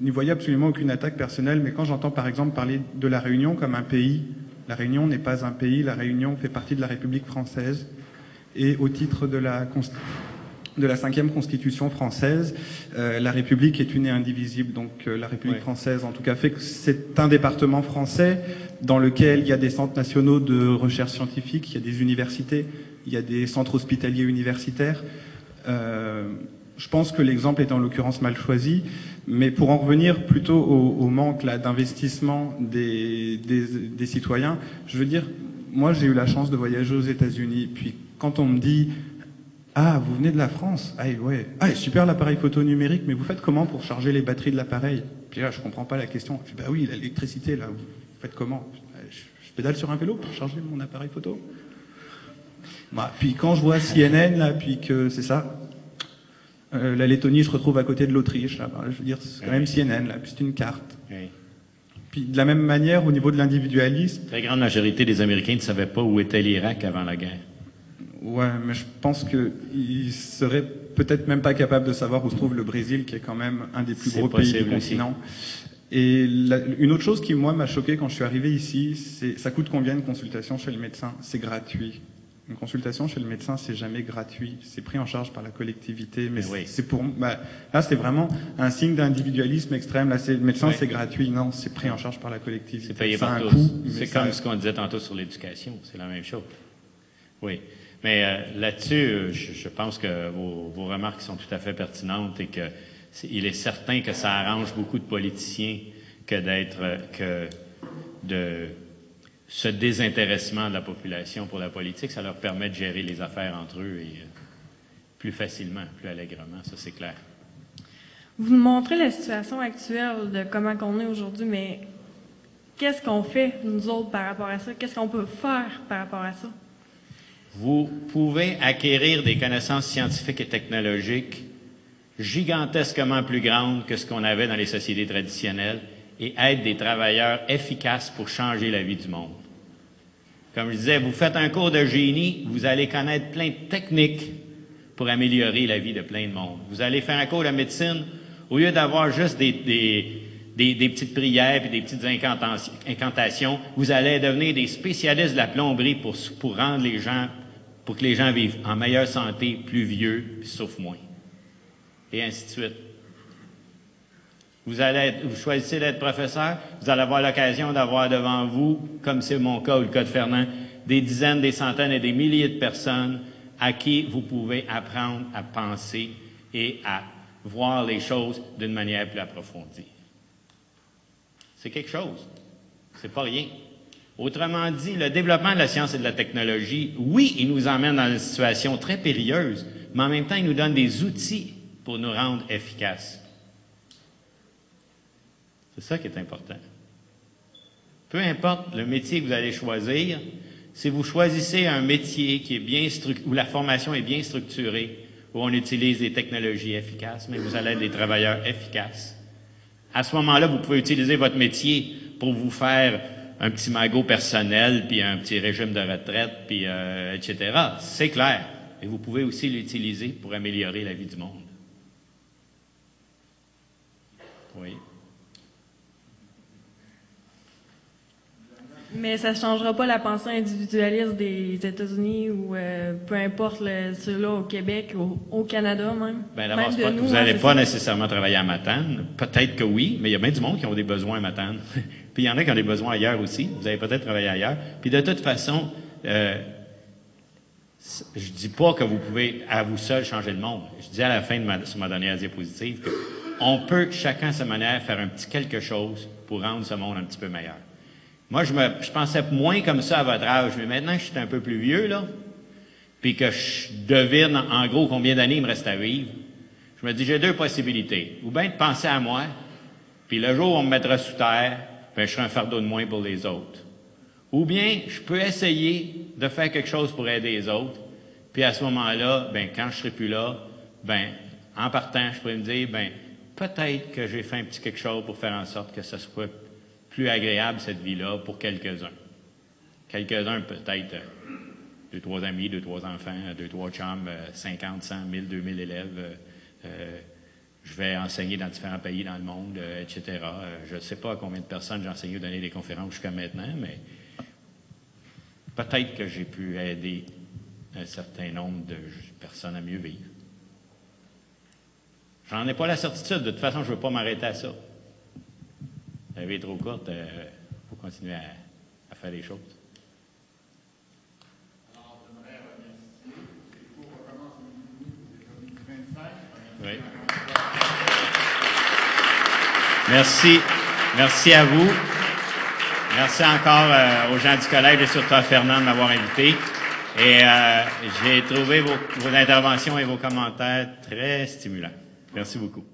n'y voyez absolument aucune attaque personnelle, mais quand j'entends par exemple parler de la Réunion comme un pays, la Réunion n'est pas un pays, la Réunion fait partie de la République française, et au titre de la Constitution de la cinquième constitution française, euh, la République est une et indivisible. Donc euh, la République française, en tout cas, fait que c'est un département français dans lequel il y a des centres nationaux de recherche scientifique, il y a des universités, il y a des centres hospitaliers universitaires. Euh, je pense que l'exemple est en l'occurrence mal choisi, mais pour en revenir plutôt au, manque d'investissement des, des, des citoyens, je veux dire, moi j'ai eu la chance de voyager aux États-Unis, puis quand on me dit ah, vous venez de la France? Ah, ouais. Ah, super l'appareil photo numérique, mais vous faites comment pour charger les batteries de l'appareil? Puis là, je comprends pas la question. Je dis, bah oui, l'électricité, là, vous faites comment? Je, pédale sur un vélo pour charger mon appareil photo? Bah, puis quand je vois CNN, là, puis que c'est ça, euh, la Lettonie se retrouve à côté de l'Autriche, là, bah, je veux dire, c'est quand même CNN, là, puis c'est une carte. Puis de la même manière, au niveau de l'individualisme... La grande majorité des Américains ne savaient pas où était l'Irak avant la guerre. Ouais, mais je pense qu'il serait peut-être même pas capable de savoir où se trouve le Brésil, qui est quand même un des plus gros pays du continent. Et une autre chose qui, moi, m'a choqué quand je suis arrivé ici, c'est ça coûte combien une consultation chez le médecin? C'est gratuit. Une consultation chez le médecin, c'est jamais gratuit. C'est pris en charge par la collectivité. Mais c'est pour bah, là, c'est vraiment un signe d'individualisme extrême. Là, c'est le médecin, c'est gratuit. Non, c'est pris en charge par la collectivité. C'est payé par tous. C'est comme ce qu'on disait tantôt sur l'éducation. C'est la même chose. Oui. Mais euh, là-dessus, euh, je, pense que vos, remarques sont tout à fait pertinentes et que il est certain que ça arrange beaucoup de politiciens que d'être euh, que de ce désintéressement de la population pour la politique, ça leur permet de gérer les affaires entre eux et plus facilement, plus allègrement, ça c'est clair. Vous nous montrez la situation actuelle de comment on est aujourd'hui, mais qu'est-ce qu'on fait, nous autres, par rapport à ça? Qu'est-ce qu'on peut faire par rapport à ça? Vous pouvez acquérir des connaissances scientifiques et technologiques gigantesquement plus grandes que ce qu'on avait dans les sociétés traditionnelles et être des travailleurs efficaces pour changer la vie du monde. Comme je disais, vous faites un cours de génie, vous allez connaître plein de techniques pour améliorer la vie de plein de monde. Vous allez faire un cours de médecine, au lieu d'avoir juste des, des, petites prières et des petites incantations, vous allez devenir des spécialistes de la plomberie pour, pour rendre les gens pour que les gens vivent en meilleure santé, plus vieux, puis souffrent moins. Et ainsi de suite. Vous, allez vous choisissez d'être professeur, vous allez avoir l'occasion d'avoir devant vous, comme c'est mon cas ou le cas de Fernand, des dizaines, des centaines et des milliers de personnes à qui vous pouvez apprendre à penser et à voir les choses d'une manière plus approfondie. C'est quelque chose. C'est pas rien. Autrement dit, le développement de la science et de la technologie, oui, il nous emmène dans une situation très périlleuse, mais en même temps, il nous donne des outils pour nous rendre efficaces. C'est ça qui est important. Peu importe le métier que vous allez choisir, si vous choisissez un métier qui est bien où la formation est bien structurée, où on utilise des technologies efficaces, mais vous allez être des travailleurs efficaces. À ce moment-là, vous pouvez utiliser votre métier pour vous faire un petit magot personnel, puis un petit régime de retraite, puis euh, etc. C'est clair. Et vous pouvez aussi l'utiliser pour améliorer la vie du monde. Oui. Mais ça ne changera pas la pensée individualiste des États-Unis ou euh, peu importe ceux-là au Québec, ou au Canada même? Bien, d'abord, vous n'allez pas nécessairement travailler à Matane. Peut-être que oui, mais il y a bien du monde qui ont des besoins à Matane. [laughs] Puis il y en a qui ont des besoins ailleurs aussi. Vous allez peut-être travailler ailleurs. Puis de toute façon, euh, je dis pas que vous pouvez à vous seul changer le monde. Je dis à la fin de ma, sur ma dernière diapositive qu'on peut chacun à sa manière faire un petit quelque chose pour rendre ce monde un petit peu meilleur. Moi, je, me, je pensais moins comme ça à votre âge, mais maintenant que je suis un peu plus vieux, là, puis que je devine en gros combien d'années il me reste à vivre, je me dis, j'ai deux possibilités. Ou bien de penser à moi, puis le jour où on me mettra sous terre, ben, je serai un fardeau de moins pour les autres. Ou bien, je peux essayer de faire quelque chose pour aider les autres, puis à ce moment-là, ben, quand je serai plus là, ben, en partant, je pourrais me dire, ben, peut-être que j'ai fait un petit quelque chose pour faire en sorte que ce soit plus agréable, cette vie-là, pour quelques-uns. Quelques-uns, peut-être, euh, deux, trois amis, deux, trois enfants, deux, trois chums, 50, 100, 1000, 2000 élèves. Euh, euh, je vais enseigner dans différents pays dans le monde, etc. je ne sais pas à combien de personnes j'ai enseigné ou donné des conférences jusqu'à maintenant, mais peut-être que j'ai pu aider un certain nombre de personnes à mieux vivre. J'en ai pas la certitude. De toute façon, je ne veux pas m'arrêter à ça. La vie est trop courte, il euh, faut continuer à, faire les choses. Alors, j'aimerais remercier. Pour Merci. Merci à vous. Merci encore euh, aux gens du collège et surtout à Fernand de m'avoir invité. Et euh, j'ai trouvé vos interventions et vos commentaires très stimulants. Merci beaucoup.